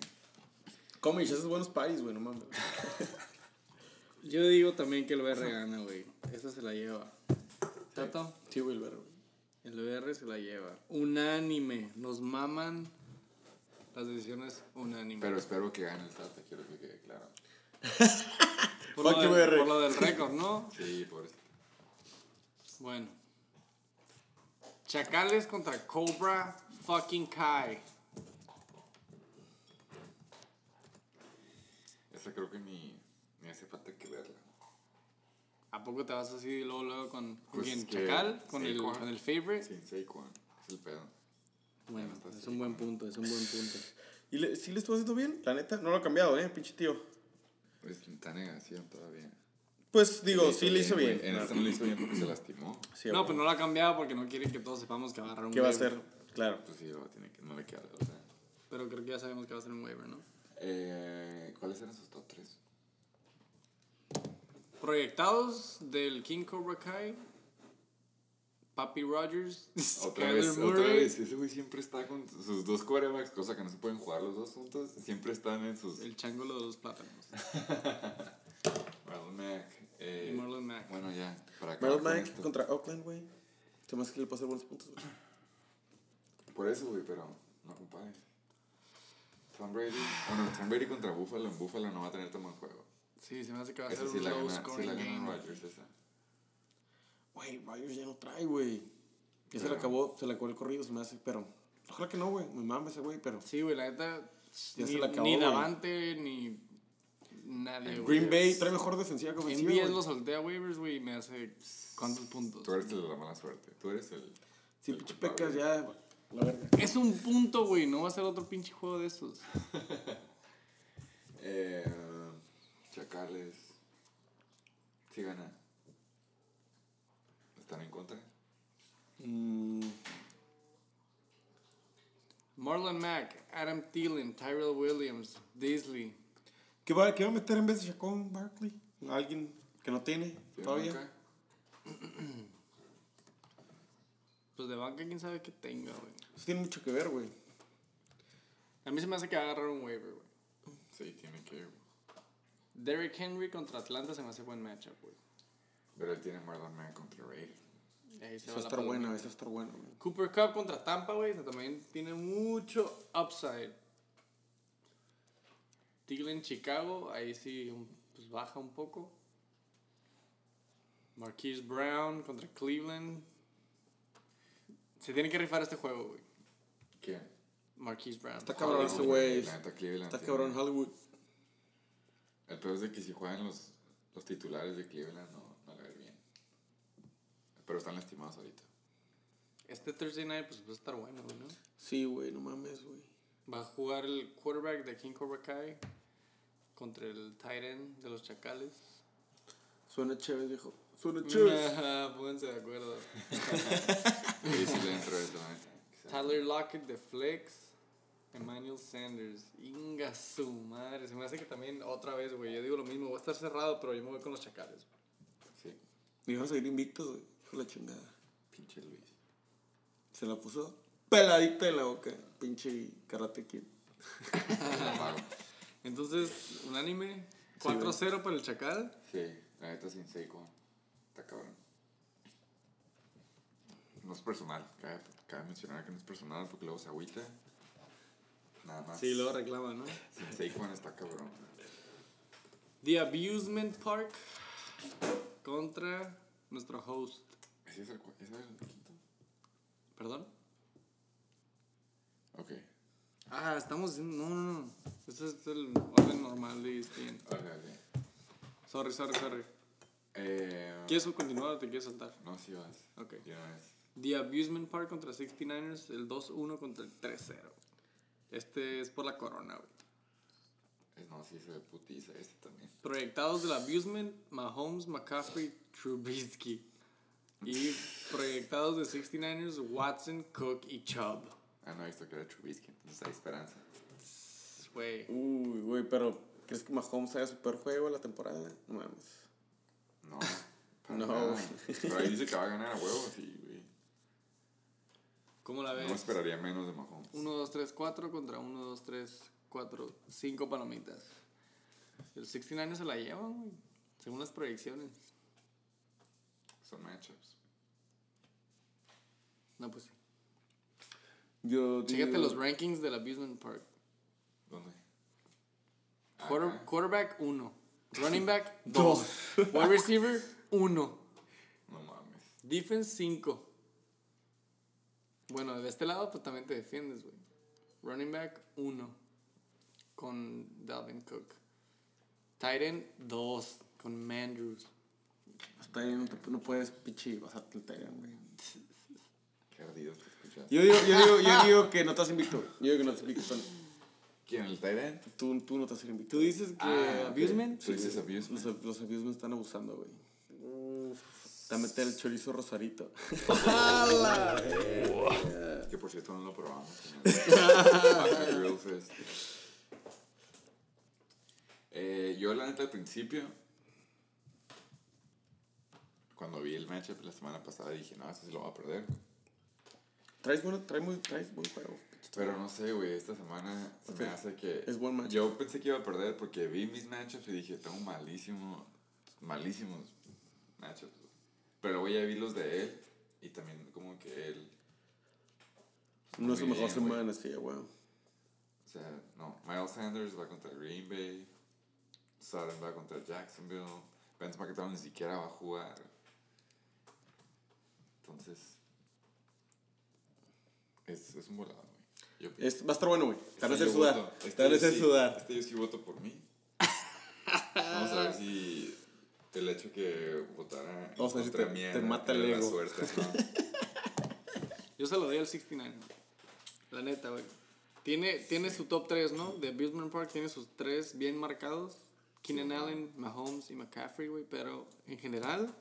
Comish, esos buenos paris, güey, no mames. [LAUGHS] Yo digo también que el BR gana, güey. Esta se la lleva. ¿Tato? Sí, güey, el verbo. El BR se la lleva. Unánime. Nos maman las decisiones unánime. Pero espero que gane el Sata, quiero que quede claro. [LAUGHS] por, lo you, del, BR. por lo del récord, ¿no? Sí, por eso. Bueno. Chacales contra Cobra fucking Kai. Esa creo que ni, ni hace falta que verla. ¿A poco te vas así luego, luego con, con Pues ¿Chacal? ¿Con el, con el favorite? Sin Saquon, es el pedo. Bueno, es un buen punto, es un buen punto. ¿Y le, sí le estuvo haciendo bien? La neta, no lo ha cambiado, ¿eh? Pinche tío. Pues está negación todavía. Pues digo, sí le hizo bien. En esta no le hizo bien porque se lastimó. sí, No, pues no lo ha cambiado porque no quiere que todos sepamos que va a agarrar un ¿Qué va a waiver. hacer? Claro. Pues sí, tiene que, no le queda. O sea. Pero creo que ya sabemos que va a ser un waiver, ¿no? Eh, ¿Cuáles eran sus top 3? Proyectados del King Cobra Kai. Papi Rogers. [LAUGHS] Otra vez, otra vez. Ese güey siempre está con sus dos quarterbacks, cosa que no se pueden jugar los dos juntos. Siempre están en sus. El changulo de los plátanos. [LAUGHS] Marlon Mack. Eh, Y Marlon Mack. Bueno, ya. Para con Mack esto. contra Oakland, güey. Se me hace que le pasa buenos puntos, güey. Por eso, güey, pero no compadre. Tom Brady. Bueno, Tom Brady contra Buffalo. En Buffalo no va a tener tan buen juego. Sí, se me hace que va a ser sí un low gana, sí scoring la gana game. Rodgers, esa. Güey, Ryers ya no trae, güey. Ya se le acabó, se le acabó el corrido, se me hace, pero. Ojalá que no, güey. Me mama ese güey, pero. Sí, güey, la neta. Ya ni, se le acabó, ni. Davante, ni nadie, güey. Green Bay trae mejor defensiva que ofensiva. MBS güey. lo solté a waivers, güey, y me hace. ¿Cuántos puntos? Tú eres el de la mala suerte. Tú eres el. Sí, pinche pecas ya. La verga. Es un punto, güey, no va a ser otro pinche juego de esos. [LAUGHS] Eh, Chacales. si gana. ¿Están en contra? Mm, Marlon Mack, Adam Thielen, Tyrell Williams, Disley. ¿Qué va, ¿Qué va a meter en vez de Chacón Barkley? ¿Alguien que no tiene ¿Sí, todavía? banca? [CLEARS THROAT] Pues de banca, quién sabe qué tenga, güey. Eso tiene mucho que ver, güey. A mí se me hace que va a agarrar un waiver, güey. Sí, tiene que. Derrick Henry contra Atlanta se me hace buen matchup, güey. Pero él tiene Marlon Mack contra se Eso va a estar bueno, eso va a estar bueno, güey. Cooper Cup contra Tampa, güey. También tiene mucho upside. Thielen Chicago, ahí sí pues baja un poco. Marquise Brown contra Cleveland. Se tiene que rifar este juego, güey. ¿Quién? Marquise Brown. Está cabrón ese güey. Está tiene- cabrón Hollywood. El peor es de que si juegan los, los titulares de Cleveland no, no le va a ir bien. Pero están lastimados ahorita. Este Thursday night pues va a estar bueno, güey, ¿no? Sí, güey, no mames, güey. Va a jugar el quarterback de King Cobra Kai contra el tight end de los Chacales. Suena chévere, viejo. Suena chévere. Ajá, Pónganse de acuerdo. [LAUGHS] Sí la neta. Tyler Lockett de Flex. Emmanuel Sanders. Inga su madre. Se me hace que también otra vez, güey. Yo digo lo mismo. Va a estar cerrado, pero yo me voy con los chacales. Sí, Y vamos a seguir invictos, güey. Hijo de la chingada. pinche Luis. Se la puso peladita en la boca. Pinche karate kid. [LAUGHS] Entonces, unánime. Sí, 4-0 para el chacal. Sí, la neta sin Seiko. Está cabrón. No es personal. Cabe, cabe mencionar que no es personal porque luego se agüita. Nada más. Sí, luego reclama, ¿no? [LAUGHS] Sin Saquon está cabrón. The Abusement Park contra nuestro host. ¿Ese es el, es el quinto? ¿Perdón? Ok. Ah, estamos. No, no, no. Este es el orden normal de ESPN. Ok, ok. Sorry, sorry, sorry. Eh, ¿Quieres continuar o te quieres saltar? No, sí vas. Ok. Ya ves. The Abusement Park contra 69ers, el 2-1 contra el 3-0. Este es por la corona, güey. No, sí se ve putiza este también. Proyectados del Abusement, Mahomes, McCaffrey, Trubisky. Y proyectados de 69ers, Watson, Cook y Chubb. Ah, no, esto que era Trubisky, entonces hay esperanza. Güey. Uy, güey, pero ¿crees que Mahomes haga super juego la temporada? No mames. No. [LAUGHS] para No, nada. Pero ahí dice que va a ganar a huevo, sí, güey. ¿Cómo la ves? No esperaría menos de Mahomes. 1, 2, 3, 4 contra 1, 2, 3, 4, 5 palomitas. El 69 se la llevan, güey. Según las proyecciones. Son matchups. No, pues sí. Yo Chécate digo- los rankings del Abusement Park. ¿Dónde? Quarter- quarterback, 1. [LAUGHS] Running back, 2. Wide receiver, [LAUGHS] 1. No mames. Defense, 5. Bueno, de este lado, pues también te defiendes, güey. Running back, 1. Con Dalvin Cook. Tight end, 2. Con Mandrews. Bien, no, te- no puedes pinche basarte el Tyrant, güey. Qué ardido. [LAUGHS] Yo digo, yo, digo, yo digo que no estás invicto. Yo digo que no estás invicto. ¿Quién? ¿El Tyrant? Tú, tú no estás invicto. ¿Tú dices que Ah. Abusement? Tú dices Los, abusement. los abusement me están abusando, güey. Te a meter el chorizo rosarito. [LAUGHS] Que por cierto no lo probamos. [LAUGHS] Grill Fest. Eh, yo la neta al principio, cuando vi el matchup la semana pasada dije, no, este se lo va a perder. Traes, bueno, traes, muy, traes buen juego. Pero no sé, güey, esta semana se me hace que... Es buen matchup. Yo pensé que iba a perder porque vi mis matchups y dije, tengo malísimo, malísimos matchups. Pero ya vi los de él y también como que él... No es su mejor semana, sí, güey. O sea, no, Miles Sanders va contra Green Bay, Sutton va contra Jacksonville, Vance McIntyre ni siquiera va a jugar. Entonces, es, es un volado, güey. Es, va a estar bueno, güey. Te van a Este hacer yo sudar. voto- este Te van a yo hacer sí- sudar. Este yo sí voto por mí. Vamos a ver si el hecho que votara Vamos a ver si contra te- mí te mata el ego. suerte, ¿no? Yo se lo doy al 69. La neta, güey. Tiene, tiene su top 3, ¿no? De Abusement Park tiene sus 3 bien marcados. Keenan Allen, Mahomes y McCaffrey, güey. Pero en general,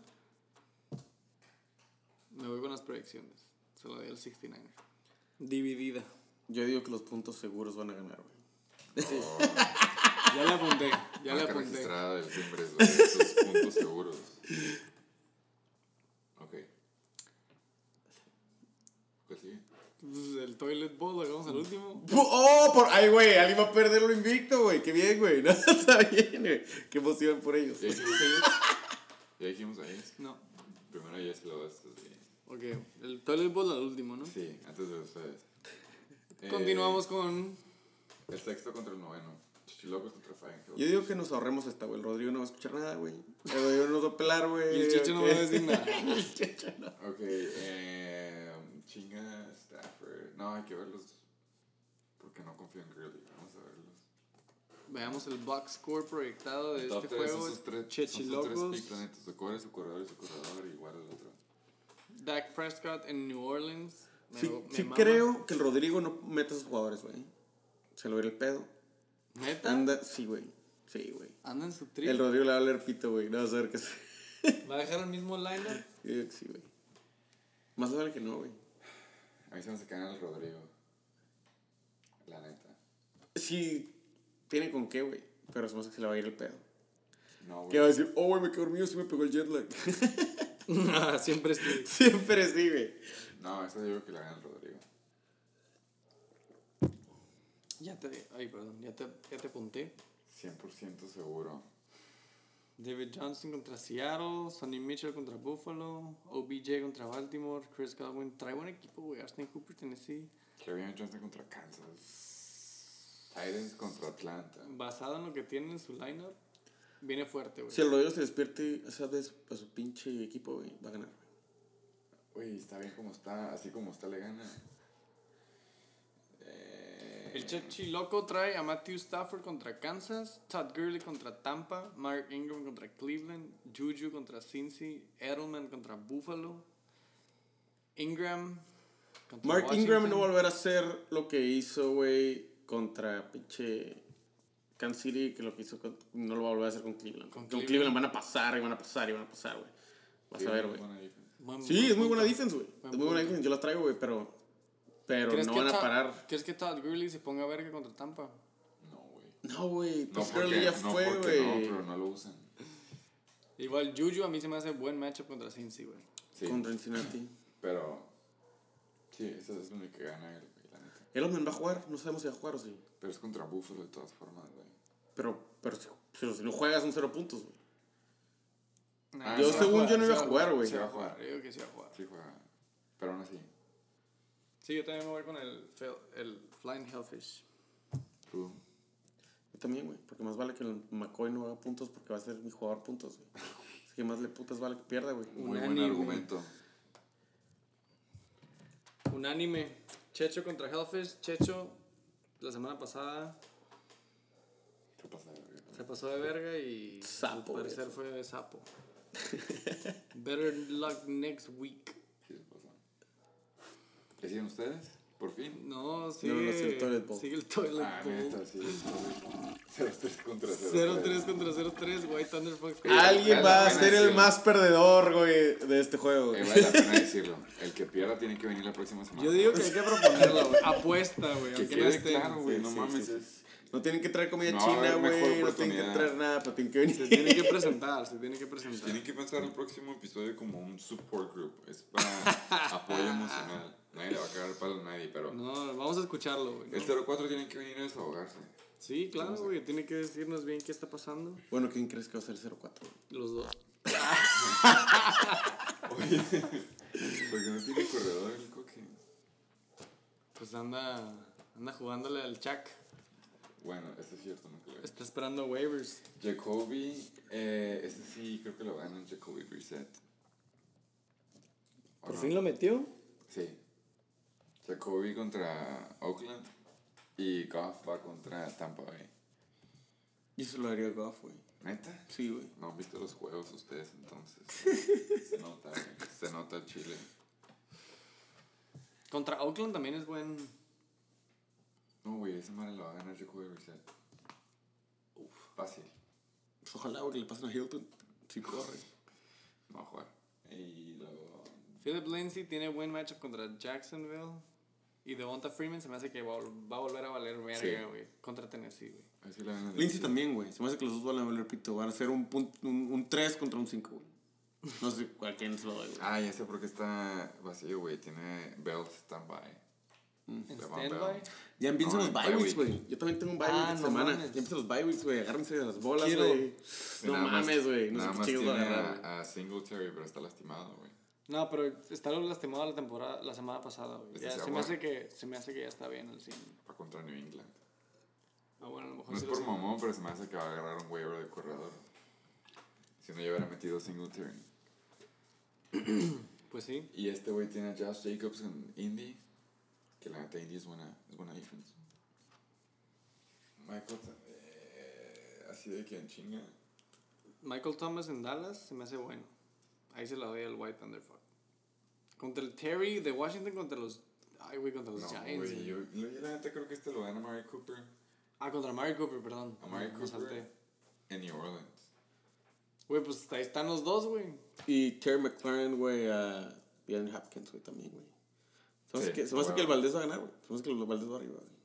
me voy con las proyecciones. Se lo doy al 69 Dividida. Yo digo que los puntos seguros van a ganar, güey. [LAUGHS] Ya le apunté, ya le apunté. registrada del Timbres, güey. Sus puntos seguros. Ok. ¿Cuál sigue? Pues, el Toilet Bowl, lo hagamos al último. ¡Oh! Por... ¡Ay, güey! Alguien va a perder lo invicto, güey. ¡Qué bien, güey! No, [LAUGHS] está bien, güey. ¡Qué emoción por ellos! ¿Ya dijimos a ellos? ¿Ya dijimos a ellos? No. Primero ya se lo das estos güeyes. Ok, el Toilet Bowl al último, ¿no? Sí, antes de ustedes. [LAUGHS] Eh, Continuamos con. El sexto contra el noveno. Chichilocos contra Fine Yo digo que nos ahorremos esta, güey. El Rodrigo no va a escuchar nada, güey. El Rodrigo no va a pelar, güey. [LAUGHS] Y el Chicho no ¿ok? va a decir nada. [LAUGHS] El Chicho no. Ok, eh, chinga Stafford. No, hay que verlos. Porque no confío en Gurley. Vamos a verlos. Veamos el box score proyectado de este juego. sus tres, son sus tres. Su core, su corredor y su corredor. Igual el otro. Dak Prescott en New Orleans. Me- Sí, me sí mama. creo que el Rodrigo no mete a sus jugadores, güey. Se lo va a ir el pedo. ¿Neta? Anda, sí, güey. Sí, güey. Anda en su trip. El Rodrigo le va a leer pito, güey. No va a saber qué es. ¿Va a dejar el mismo lineup? [LAUGHS] Que sí, güey. Más vale que no, güey. A mí se me hace caer el Rodrigo. La neta. Sí, tiene con qué, güey. Pero se me hace que se le va a ir el pedo. No, ¿Qué va a güey. decir? Oh, güey, me quedé dormido, sí me pegó el jet lag. [LAUGHS] [LAUGHS] Siempre sí. Siempre sí, güey. No, eso digo que la gana el Rodrigo. Ya te. Ay, perdón. Ya te, ya te apunté. 100% seguro. David Johnson contra Seattle. Sonny Mitchell contra Buffalo. OBJ contra Baltimore. Chris Godwin. Trae buen equipo, güey. Austin Hooper, Tennessee. Kevin Johnson contra Kansas. Titans contra Atlanta. Basado en lo que tiene en su lineup, viene fuerte, güey. Si el Rodrigo se despierte esa vez a su pinche equipo, güey, va a ganar. güey. Güey, está bien como está. Así como está, le gana. Eh, El Chechi Loco trae a Matthew Stafford contra Kansas, Todd Gurley contra Tampa, Mark Ingram contra Cleveland, Juju contra Cincy, Edelman contra Buffalo, Ingram contra Mark Ingram no va a volver a hacer lo que hizo, güey, contra pinche Kansas City, que lo que hizo con- no lo va a volver a hacer con Cleveland. Con Con, Cleveland. Cleveland. van a pasar y van a pasar y van a pasar, güey. Vas a ver, güey. Sí, buen es muy buena defense, güey. Es muy buena punto. defense. Yo la traigo, güey, pero, pero ¿Crees no van a Todd- parar. ¿Crees que Todd Gurley se ponga verga contra Tampa? No, güey. No, güey. No, porque, Gurley ya no fue, porque no, güey. pero no lo usan. Igual Juju a mí se me hace buen matchup contra Cincy, güey. Sí, Contra Cincinnati. pero... Sí, esa es la única que gana él, güey, la neta. Edelman va a jugar. No sabemos si va a jugar o sí. Pero es contra Buffalo de todas formas, güey. Pero, pero si, pero si no juegas, son cero puntos, güey. Nah, Yo según yo no iba a jugar, güey. Sí va a jugar, yo digo que sí va a jugar. Sí juega. Pero aún así. Sí, yo también me voy con el, el Flying Hellfish. Tú. Yo también, güey. Porque más vale que el McCoy no haga puntos porque va a ser mi jugador puntos, güey. Así que más le putas vale que pierda, güey. Muy Unánime. buen argumento. Unánime. Checho contra Hellfish. Checho, la semana pasada. Se pasó de verga y Sapo, al parecer eso. fue de sapo. Better luck next week. Sí, se pasó. ¿Qué siguen ustedes? ¿Por fin? No, sigue, no, sigue el Toilet Bowl. Sigue el Toilet Ah, Bowl. sí. 0-3 contra 0 0-3 contra 0-3, White Thunder Fox. Alguien va a ser el más perdedor, güey, de este juego, Eh, güey. vale la pena decirlo. El que pierda tiene que venir la próxima semana. Yo digo que hay que proponerla, güey. Apuesta, güey. Que Aunque no quede esté. claro, güey. Sí, no sí, mames. sí, es- No tienen que traer comida No china, güey. No tienen que traer nada, pero tienen que venir. Se tiene que presentar, se tiene que presentar. Tienen que pensar el próximo episodio como un support group. Es para [LAUGHS] apoyo emocional. Nadie le va a cagar el palo a nadie, pero No, vamos a escucharlo, güey. el 04 tiene que venir a desahogarse. Sí, claro, güey. Tiene que decirnos bien qué está pasando. Bueno, ¿quién crees que va a ser el 04? Los dos. [LAUGHS] Oye, porque no tiene corredor el coque. Pues anda, anda jugándole al Chuck. Bueno, esto es cierto, no creo. Está esperando waivers. Jacoby, eh, este sí creo que lo ganan Jacoby Brissett. ¿O no? lo metió? Sí. Jacoby contra Oakland y Goff va contra Tampa Bay. Yo se lo haría Goff, güey. ¿Neta? Sí, güey. No han visto los juegos ustedes entonces. [LAUGHS] Se nota, güey. Se nota el chile. Contra Oakland también es buen. No, güey, ese madre lo va a ganar Jacoby Brissett. Uf, fácil. ojalá, güey, que le pasen a Hilton. Si corre. No va a jugar. Y luego. Philip Lindsay tiene buen matchup contra Jacksonville. Y Devonta Freeman se me hace que va, a vol- va a volver a valer verga, Sí. güey. Contra Tennessee, güey. La el- Lindsay también, güey. Se me hace que los dos van a valer pito. Van a ser un, punt- un, un 3 contra un 5, güey. No sé a quién se lo doy, güey. Ah, ya sé por qué está vacío, güey. Tiene Belt standby. En standby. Ya empiezan No, los bye weeks, week. güey. Yo también tengo un bye Ah, week esta no semana. mames. Ya empiezan los bye weeks, güey. Agárrense de las bolas, güey. No mames, güey. No nada sé qué a a, Singletary, pero está lastimado, güey. No, pero está lastimado la temporada, la semana pasada, güey. Este Ya, se se, me hace que, se me hace que ya está bien el 100. Para contra New England. Ah, bueno, a lo mejor No es por mamón, pero se me hace que va a agarrar un waiver de corredor. Si no, yo hubiera metido Singletary. Pues sí. Y este güey tiene a Josh Jacobs en Indy. Que la neta es buena, es buena defense. Michael, eh, así de que en chinga. Michael Thomas en Dallas se me hace bueno. Ahí se la doy al White Thunderfuck. Contra el Terry de Washington contra los. Ay, güey, contra los No, Giants. güey, güey. yo, yo la neta creo que este lo gana Mary Cooper. Ah, contra Mari Cooper, perdón. A Mari Cooper salté. en New Orleans. Güey, pues ahí están los dos, güey. Y Terry McLaren, güey, a Ian Hopkins, güey, también, güey. Se me hace Sí, que, se me hace bueno. que el Valdés va a ganar, güey. Se me hace que el Valdés va arriba, güey.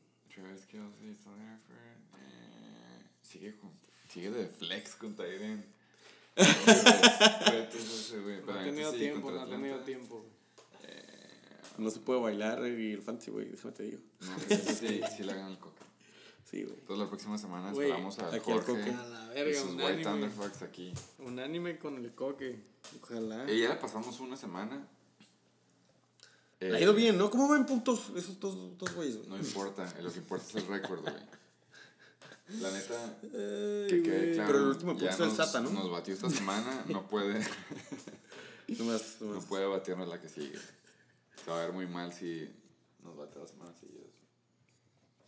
Eh, sigue, con, sigue de flex con Tyrion. [LAUGHS] No ha tenido tiempo, no ha tenido tiempo. güey. No se puede bailar y el fantasy, güey, déjame te digo. No, ese sí, sí la gana el Coca. Sí, güey. Entonces la próxima semana esperamos a aquí al Jorge Coque. A la y verga, sus un White anime. Thunderfucks aquí. Un anime con el coque. Ojalá. Y ya le pasamos una semana. Eh, Le ha ido bien, ¿no? ¿Cómo van puntos esos dos, dos güeyes, güey? No importa, lo que importa es el récord, güey. La neta, Ay, que quede claro. Pero el último punto es el Sata, ¿no? Nos batió esta semana, no puede, Nomás, [LAUGHS] no nomás. puede batirnos la que sigue. Se va a ver muy mal si nos bate dos semanas seguidas.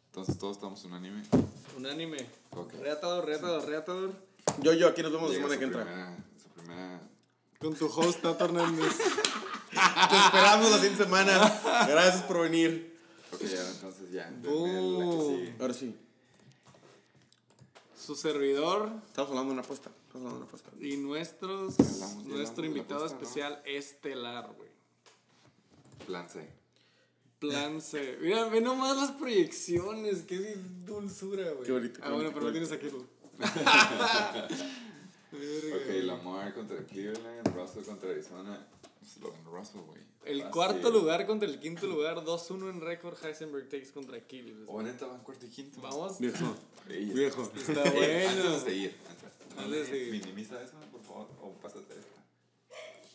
Entonces todos estamos unánime. Un anime. Ok. Reatador, reatador, reatador. Yo, yo, aquí nos vemos la semana que entra. primera, su primera Con tu host, Tato Hernández. [LAUGHS] Te esperamos la siguiente semana. Gracias por venir. Ok, ya, entonces ya. la que sigue. Ahora sí. Su servidor Estamos hablando de una apuesta. Estamos hablando de una apuesta. y nuestros, Ya hablamos- ya nuestro invitado apuesta, ¿no? especial estelar, güey. Plan C. Plan C. Mira, ve nomás las proyecciones. Qué dulzura, güey. Qué bonito, Ah, bueno, pero lo qué tienes aquí. [LAUGHS] Ok. Lamar contra Cleveland, Russell contra Arizona. Se lo ganó Russell, güey. El cuarto lugar contra el quinto lugar, 2-1 en récord. Heisenberg takes contra Aquiles. O neta van cuarto y quinto. Vamos. Viejo. Viejo. Está Eh, bueno. Antes de seguir, antes, no Antes de me seguir. minimiza eso, por favor, o pásate esta.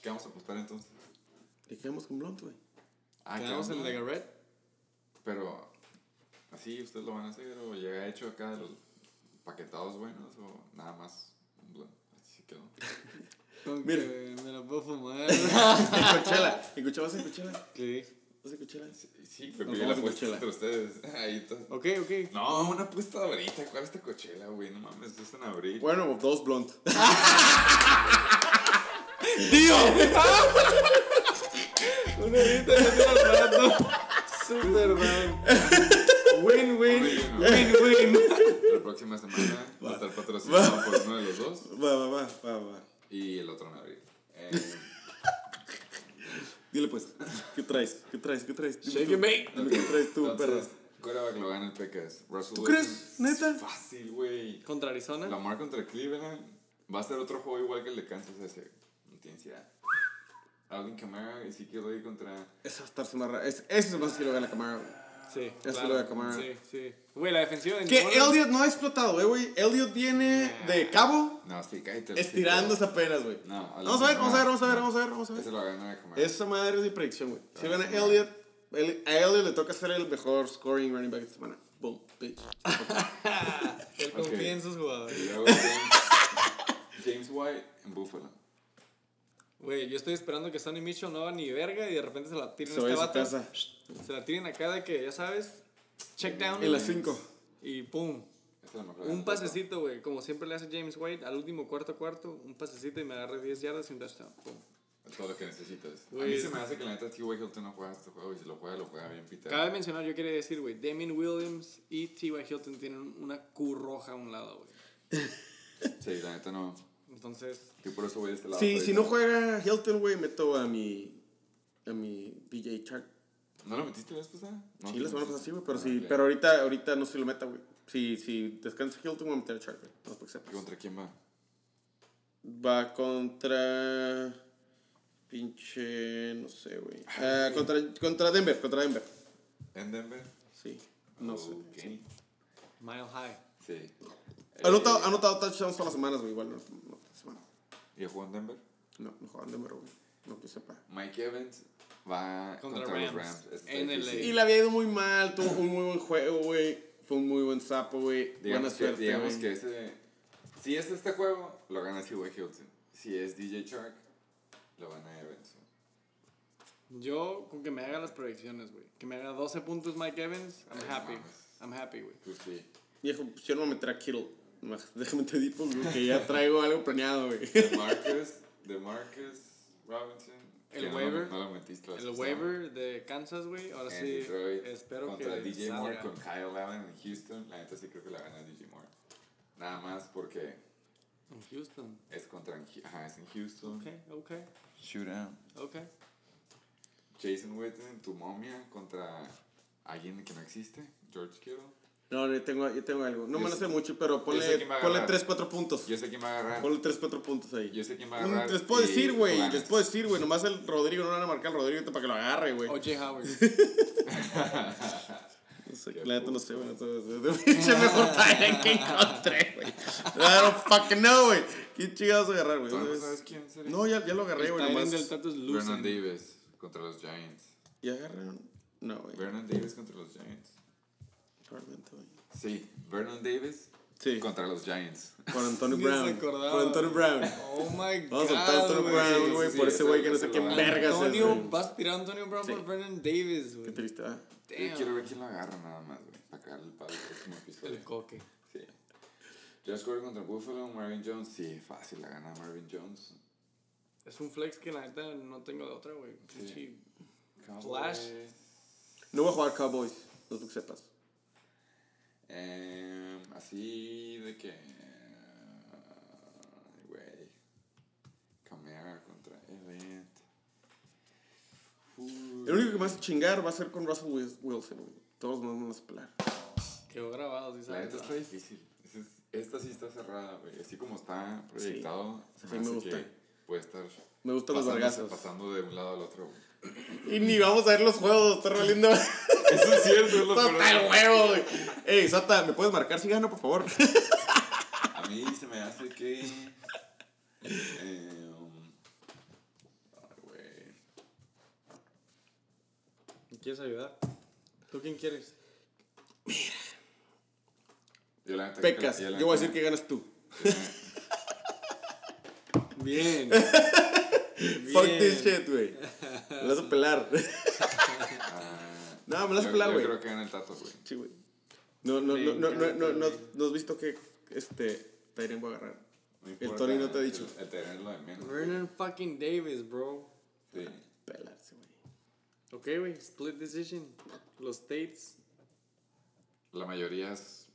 ¿Qué vamos a apostar entonces? ¿Y quedamos con Blunt, güey? Ah, Quedamos ¿qué en onda? Legaret. Pero, ¿así ustedes lo van a hacer o ya he hecho acá los paquetados buenos o nada más? un blunt? Así se quedó. [LAUGHS] Con Mira. que me la puedo fumar. En Coachella. ¿En Coachella vas en Coachella? ¿Qué? ¿Vas en Coachella? Sí, sí pero pide la apuesta Coachella. entre ustedes. [LAUGHS] Ahí está. Ok, ok. No, una apuesta ahorita. ¿Cuál es esta cochela, güey? No mames, es en abril. Bueno, dos Blunt. [LAUGHS] [LAUGHS] Una horita ya tiene el rato. Super round. Win, win. Win, win. La próxima semana va a estar patrocinado por uno de los dos Va, va, va, va, va. Y el otro en abril. Eh, [LAUGHS] Dile pues, ¿qué traes? ¿Qué traes? ¿Qué traes? Dime Shake tú. and bake. Dime ¿Qué traes tú, quarterback lo gana el Pecas. Russell ¿Tú Wilson, crees? ¿Neta? es Fácil, güey. Contra Arizona. Lamar contra Cleveland. Va a ser otro juego igual que el de Kansas ese. No tiene ansiedad. Alvin Kamara y Ezekiel Elliott contra... Esa va a estar más rara. Ese ese es más que lo gana Camara, güey. Sí. Eso lo de Kamara. Sí, sí. Güey, la defensiva de Que New Elliot no ha explotado, eh, güey. Elliot viene de cabo No, sí, cállate. estirándose apenas, güey. No, Vamos a ver, vamos a ver, vamos a ver, vamos a ver, vamos a ver. Ese lo gana de Kamara. Esa madre es mi predicción, güey. Si gana Elliot, el- a Elliot le toca ser el mejor scoring running back esta semana. Boom, bitch. [LAUGHS] Él confía en sus jugadores. [LAUGHS] James White en Buffalo. Güey, yo estoy esperando que Sonny Mitchell no haga ni verga y de repente se la tiren Se a este a vato. casa. Se la tiren acá de que, ya sabes, check down. En las 5. Y pum. Es Un pasecito, güey. Como siempre le hace James White al último cuarto cuarto. Un pasecito y me agarré 10 yardas y un touchdown. Pum. Es todo lo que necesitas. a Güey, mí se me hace que la neta T.Y. Hilton no juega este juego y si lo juega, lo juega bien Peter. Cabe mencionar, yo quería decir, güey, Damien Williams y T.Y. Hilton tienen una Q roja a un lado, güey. Sí, la neta no. Entonces, Yo por eso voy de este lado. Sí, si no juega Hilton, güey, meto a mi. a mi DJ Shark. ¿No lo metiste la vez pasada? No, Sí, la semana pasada sí, güey, pero Ah, sí. Pero ahorita, ahorita no si lo meta, güey. Si, si descansa Hilton, voy a meter a Shark, güey. No, porque sepas. ¿Contra quién va? Va contra. Pinche. No sé, güey. Ah, contra, contra Denver, contra Denver. ¿En Denver? Sí. No sé. Sí. Mile High. Sí. Ha anotado, Eh, anotado touchdowns todas las semanas, güey. Igual no. No, esta semana. ¿Y jugó en Denver? no, no juega en Denver, güey. No que sepa. Mike Evans va Contra contra, los Rams. En. Y le había ido muy mal, tuvo un muy buen juego, güey. Fue un muy buen sapo, güey. Buena que, suerte, digamos güey. que ese. Si es este juego, lo gana C.Y. Hilton. Si es DJ Shark, lo gana Evans. Yo, con que me haga las proyecciones, güey. Que me haga 12 puntos Mike Evans, I'm Ay, happy. mames. I'm happy, güey. Pues sí. Viejo, pues yo no me meteré a Kittle. Déjame te digo, güey, que ya traigo algo planeado, güey. De Marcus, de Marcus Robinson. El no waiver. lo- No, lo metiste El waiver de Kansas, güey. Ahora En sí, Detroit, espero contra que DJ Moore con Kyle Allen en Houston. La neta sí creo que la gana DJ Moore. Nada más porque En Houston. es contra ajá, es en Houston. Ok, ok, Shootout. ok. Jason Witten, tu momia contra alguien que no existe, George Kittle. No, yo tengo, yo tengo algo. No Yo me lo sé- sé mucho, pero ponle, ponle agarrar. 3, 4 puntos. Yo sé quién va a agarrar. Ponle 3, 4 puntos ahí. Yo sé quién va a agarrar. Les puedo decir, güey. Les puedo decir, güey. Nomás el Rodrigo no van a marcar al Rodrigo para que lo agarre, güey. O.J. Howard. [LAUGHS] No sé, Qué la neta no sé, güey. Es [LAUGHS] el pinche mejor Tyrant que encontré, güey. I don't fucking know, güey. ¿Quién chingados a agarrar, güey? ¿Tú no sabes quién sería? No, ya, ya lo agarré, güey. Nomás. del Tato es Vernon. Davis contra los Giants. ¿Ya agarraron? No, güey. Vernon Davis contra los Giants. Güey. Sí, Vernon Davis Sí. contra los Giants. Por Antonio [LAUGHS] Brown. Por Antonio Brown. Oh my god. Vamos a soltar a Antonio. Brown, güey. sí, por sí, ese güey que no sé qué vergas es, Antonio, güey. vas a tirar a Antonio Brown Sí. por Vernon Davis, Qué güey. triste, ¿verdad? Yo Damn. quiero ver quién lo agarra nada más, güey. Para cagarle el palo el próximo episodio. El coque. Sí. Josh Gordon contra Buffalo, Marvin Jones. Sí, fácil la gana Marvin Jones. Es un flex que la neta no tengo de otra, güey. Sí. Flash. No voy a jugar Cowboys. No tú que sepas. Em, así de que. ay, Güey. Camara contra. Uy. El único que me hace chingar va a ser con Russell Wil- Wilson, güey. Todos nos vamos a pelar. Quedó grabado, sí La sabes. neta está difícil. Esta es- Esta sí está cerrada, güey. Así como está proyectado. Sí, se me gusta. que Puede estar. Me gustan los vergazos. Pasando de un lado al otro, güey. Y ni vamos a ver los juegos, está valiendo. [LAUGHS] Eso es cierto, es lo Sota el huevo, güey. Ey, Sota, ¿me puedes marcar si gano, por favor? A mí se me hace que. eh, um, ay, güey. ¿Quieres ayudar? ¿Tú quién quieres? Yo la neta- Pecas. yo la Yo voy a neta- decir que ganas tú. Bien. Fuck this shit, güey. Me vas a pelar. Ah, No, me la vas a yo- pelar, Yo güey. creo que gana el Tato, güey. Sí, güey. No, no, no, no, no, no, no, has visto que este Tyrion va a agarrar. No El Tony no te ha dicho. El, terreno es lo de menos. Vernon fucking Davis, bro. Sí. Pelarse, güey. Ok, güey. Split decision. Los States. La mayoría es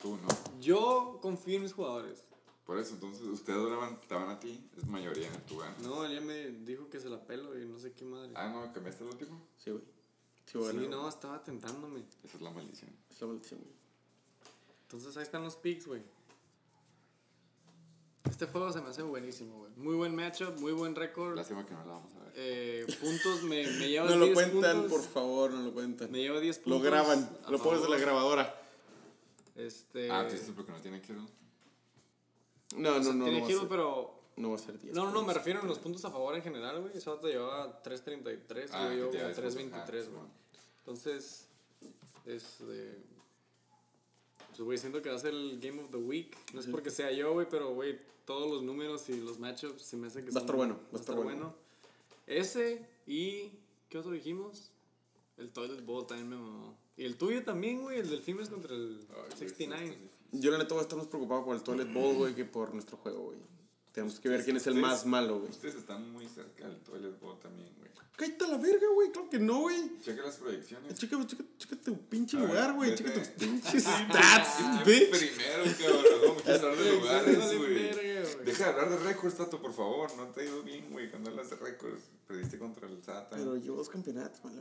tú, ¿no? Yo confío en mis jugadores. Por eso, entonces, ustedes van a ti, es mayoría, tú ganas. No, él ya me dijo que se la pelo y no sé qué madre. Ah, no, ¿cambiaste el último? Sí, güey. Sí, no, estaba tentándome. Esa es la maldición. Es la maldición, güey. Entonces ahí están los picks, güey. Este juego se me hace buenísimo, güey. Muy buen matchup, muy buen récord. Lástima que no la vamos a ver. Eh, puntos, me, me lleva No lo 10 cuentan, puntos. por favor, no lo cuentan. Me lleva 10 Lo puntos. graban, a lo pones de la grabadora. Este. Ah, tú dices porque no tiene que No, o no, sea, no. tiene No Hero, pero. no va a ser 10. No, no, no, me puntos. refiero a los puntos a favor en general, güey. Eso te llevaba 3.33, Ah, güey, yo que te como iba a decir, 3.23, ah, güey. Entonces, es de. Pues, güey, siento que va a ser el Game of the Week. No es porque sea yo, güey, pero, güey, todos los números y los matchups se me hace que Va a estar bueno, va a estar bueno. Ese y. ¿Qué otro dijimos? El Toilet Bowl también me mamó. Y el tuyo también, güey, el del Filmes contra el Ay, güey, 69. esto es difícil. Yo, la neta, voy a estar más preocupado por el Toilet Bowl, güey, que por nuestro juego, güey. Tenemos que ver quién es el más malo, güey. Ustedes están muy cerca del toilet bowl también, güey. Cállate a la verga, güey. Claro que no, güey. Checa las proyecciones. Checa, checa, checa tu pinche A lugar, güey. Checa tus [LAUGHS] pinches stats, bitch. Primero, cabrón. ¿Cómo quieres hablar de lugares? hablar de récords, Tato, por favor. No te ha ido bien, güey, cuando hablas de récords. Perdiste contra el Sata. Pero llevo dos campeonatos, man.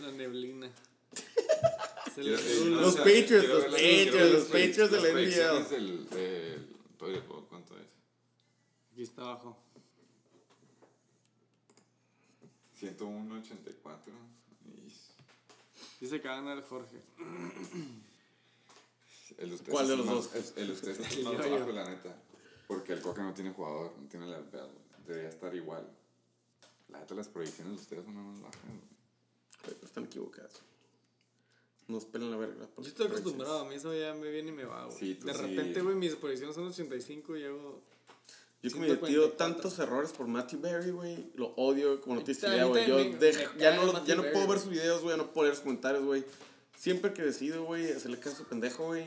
La neblina. [LAUGHS] Se Quiero- le- no, Los o sea, Patriots, los Patriots, los Patriots de predicciones NBA. Bowl, ¿cuánto es? Aquí está abajo. 101.84. Y Dice que va a ganar Jorge. el ¿Cuál de los más- dos? El de ustedes es El [LAUGHS] más bajo, la neta. Porque el Coca no tiene jugador, no tiene la. Debería estar igual. La neta, las proyecciones de ustedes son más bajas. güey. Pero están equivocados. Nos pelan la verga. Yo estoy acostumbrado, a mí eso ya me viene y me va, güey. Sí, de sí. repente, güey, mis posiciones son 85 y hago... Yo que me he metido 144. tantos errores por Matthew Berry, güey. Lo odio como no tienes A mí idea, güey. Yo también me- dej- me ya no, ya no puedo ver sus videos, güey. Ya no puedo leer sus comentarios, güey. Siempre que decido, güey, hacerle caso a su pendejo, güey,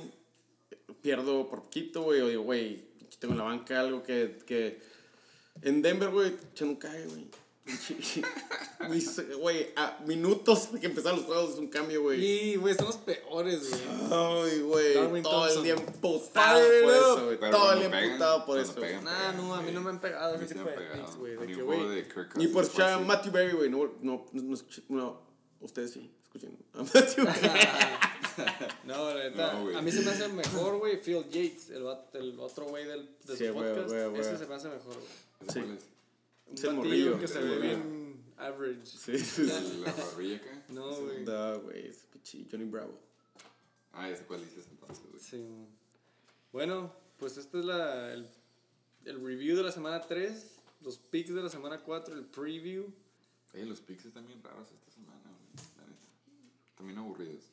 pierdo por poquito, güey. O digo, güey, tengo en la banca algo que. que... En Denver, güey, echando un cague, güey. [LAUGHS] Güey, a minutos de que empezaron los juegos es un cambio, güey. Y, güey, son los peores, güey. Ay, güey. Todo el día emputado por eso, güey. Todo el día emputado por eso. güey. pegan, Nah, no, a mí no me han pegado A mí sí me han pegado. Ni por escuchar a. Matthew Berry, güey. No, no, no, no, ustedes sí, escuchen. [LAUGHS] A Matthew [LAUGHS] Berry. No, la neta, No, güey. a mí se me hace mejor, güey, Phil Yates, el, el otro güey del, de Sí, su güey, podcast. güey, güey. Ese se me hace mejor, güey. ¿Ese Sí. Un morrillo, que se ve bien average. Sí, sí, sí. ¿El- ¿La [LAUGHS] barbilla acá? No, güey. No, güey, ese pichi, Johnny Bravo. Ah, ese cuál dices entonces, güey. Sí. Bueno, pues este es la, el, el review de la semana 3, los picks de la semana 4, el preview. Oye, los picks están bien raros esta semana, güey. La neta. También aburridos.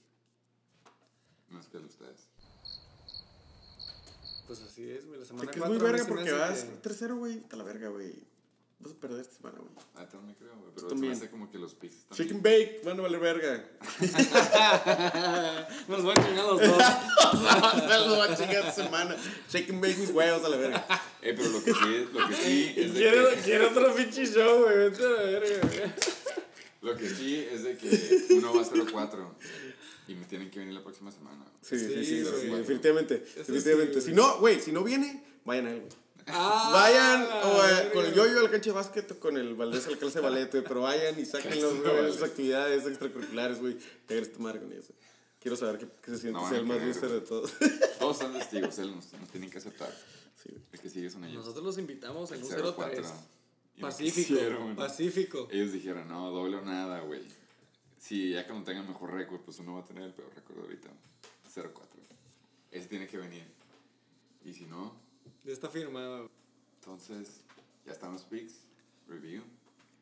Más que de ustedes. Pues así es, güey. La semana que es 4 muy a verga porque vas que- tercero, güey. Está la verga, güey. Vas a perder esta semana, güey. Ah, también me creo, güey. Pero también. se me hace como que los picks están Shake and bien- bake, van a valer verga. [LAUGHS] Nos van a chingar los dos. [LAUGHS] Los va a chingar esta semana. Shake and bake mis huevos a la verga. Eh, pero lo que sí es, lo que sí es de Quiero, que, quiero otro pinche show, güey. Vete a la verga, güey. lo que sí es de que uno va a 0-4 y me tienen que venir la próxima semana. Sí, sí, Sí, sí, sí, definitivamente. sí, definitivamente. si no, güey, si no viene, vayan a él, güey. Ah, Vayan o, eh, con el yoyo a la cancha de básquet o con el Valdés a la clase de ballet, güey, pero vayan y [LAUGHS] sáquenlos, güey, esas actividades extracurriculares, güey, que hagan esta madre con ellos. Quiero saber qué, qué se siente No ser el más booster de todos. [LAUGHS] Todos son testigos, él nos, nos tienen que aceptar. Sí. El que sigue son ellos. Nosotros los invitamos en El un 0-4. 0-3. Y no Pacífico. quisieron. Pacífico. Ellos dijeron, no, doble o nada, güey. Sí, ya cuando tengan mejor récord, pues uno va a tener el peor récord ahorita. 0-4. Ese tiene que venir. Y si no, Ya está firmado. entonces ya están los picks. Review.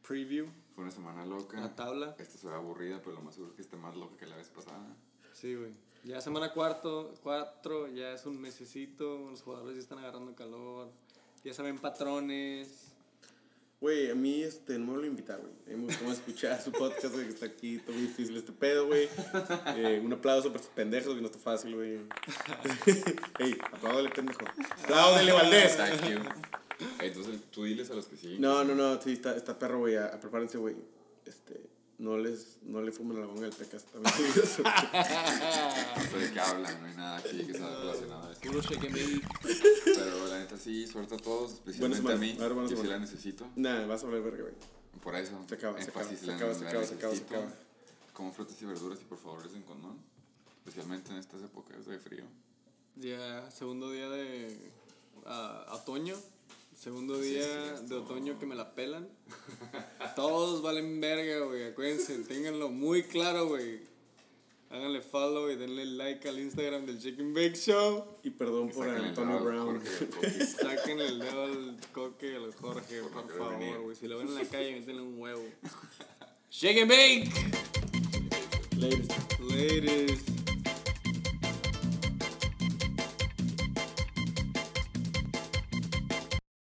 Preview. Fue una semana loca. La tabla. Esta se ve aburrida, pero lo más seguro es que esté más loca que la vez pasada. Sí, güey. Ya semana cuarto, cuatro, ya es un mesecito, los jugadores ya están agarrando calor, ya saben patrones. Güey, a mí este, no me a invitar, güey. Gusta más escuchar su podcast, que está aquí, todo difícil este pedo, güey. Eh, un aplauso para estos pendejos, que no está fácil, güey. [LAUGHS] Ey, apláudale, pendejo. Apláudale, Valdés. Thank you. Entonces tú diles a los que siguen. No, no, no, sí, está, está perro, güey. Prepárense, güey. Este, no les, no le fumen a la bonga del pecas. Peligroso. [LAUGHS] [LAUGHS] No sé de qué hablan, no hay nada aquí que sea relacionado a esto. Puro. Pero la neta sí, suerte a todos, especialmente a mí. A ver, sí semana. la necesito. Nah, vas a hablar verga, güey. Por eso. Se acaba, se acaba, se en acaba, se acaba, se acaba, se acaba. Como frutas y verduras y por favor en condón. Especialmente en estas épocas de frío. Ya, segundo día de ah, otoño. Segundo día sí, de otoño que me la pelan. Todos valen verga, güey. Acuérdense, ténganlo muy claro, güey. Háganle follow y denle like al Instagram del Chicken Bake Show. Y perdón por Sáquenle el Antonio Brown. [LAUGHS] Saquen el dedo al coque y al Jorge, Por por favor, güey. Si lo ven en la calle, métanle un huevo. And bake. Ladies. Ladies.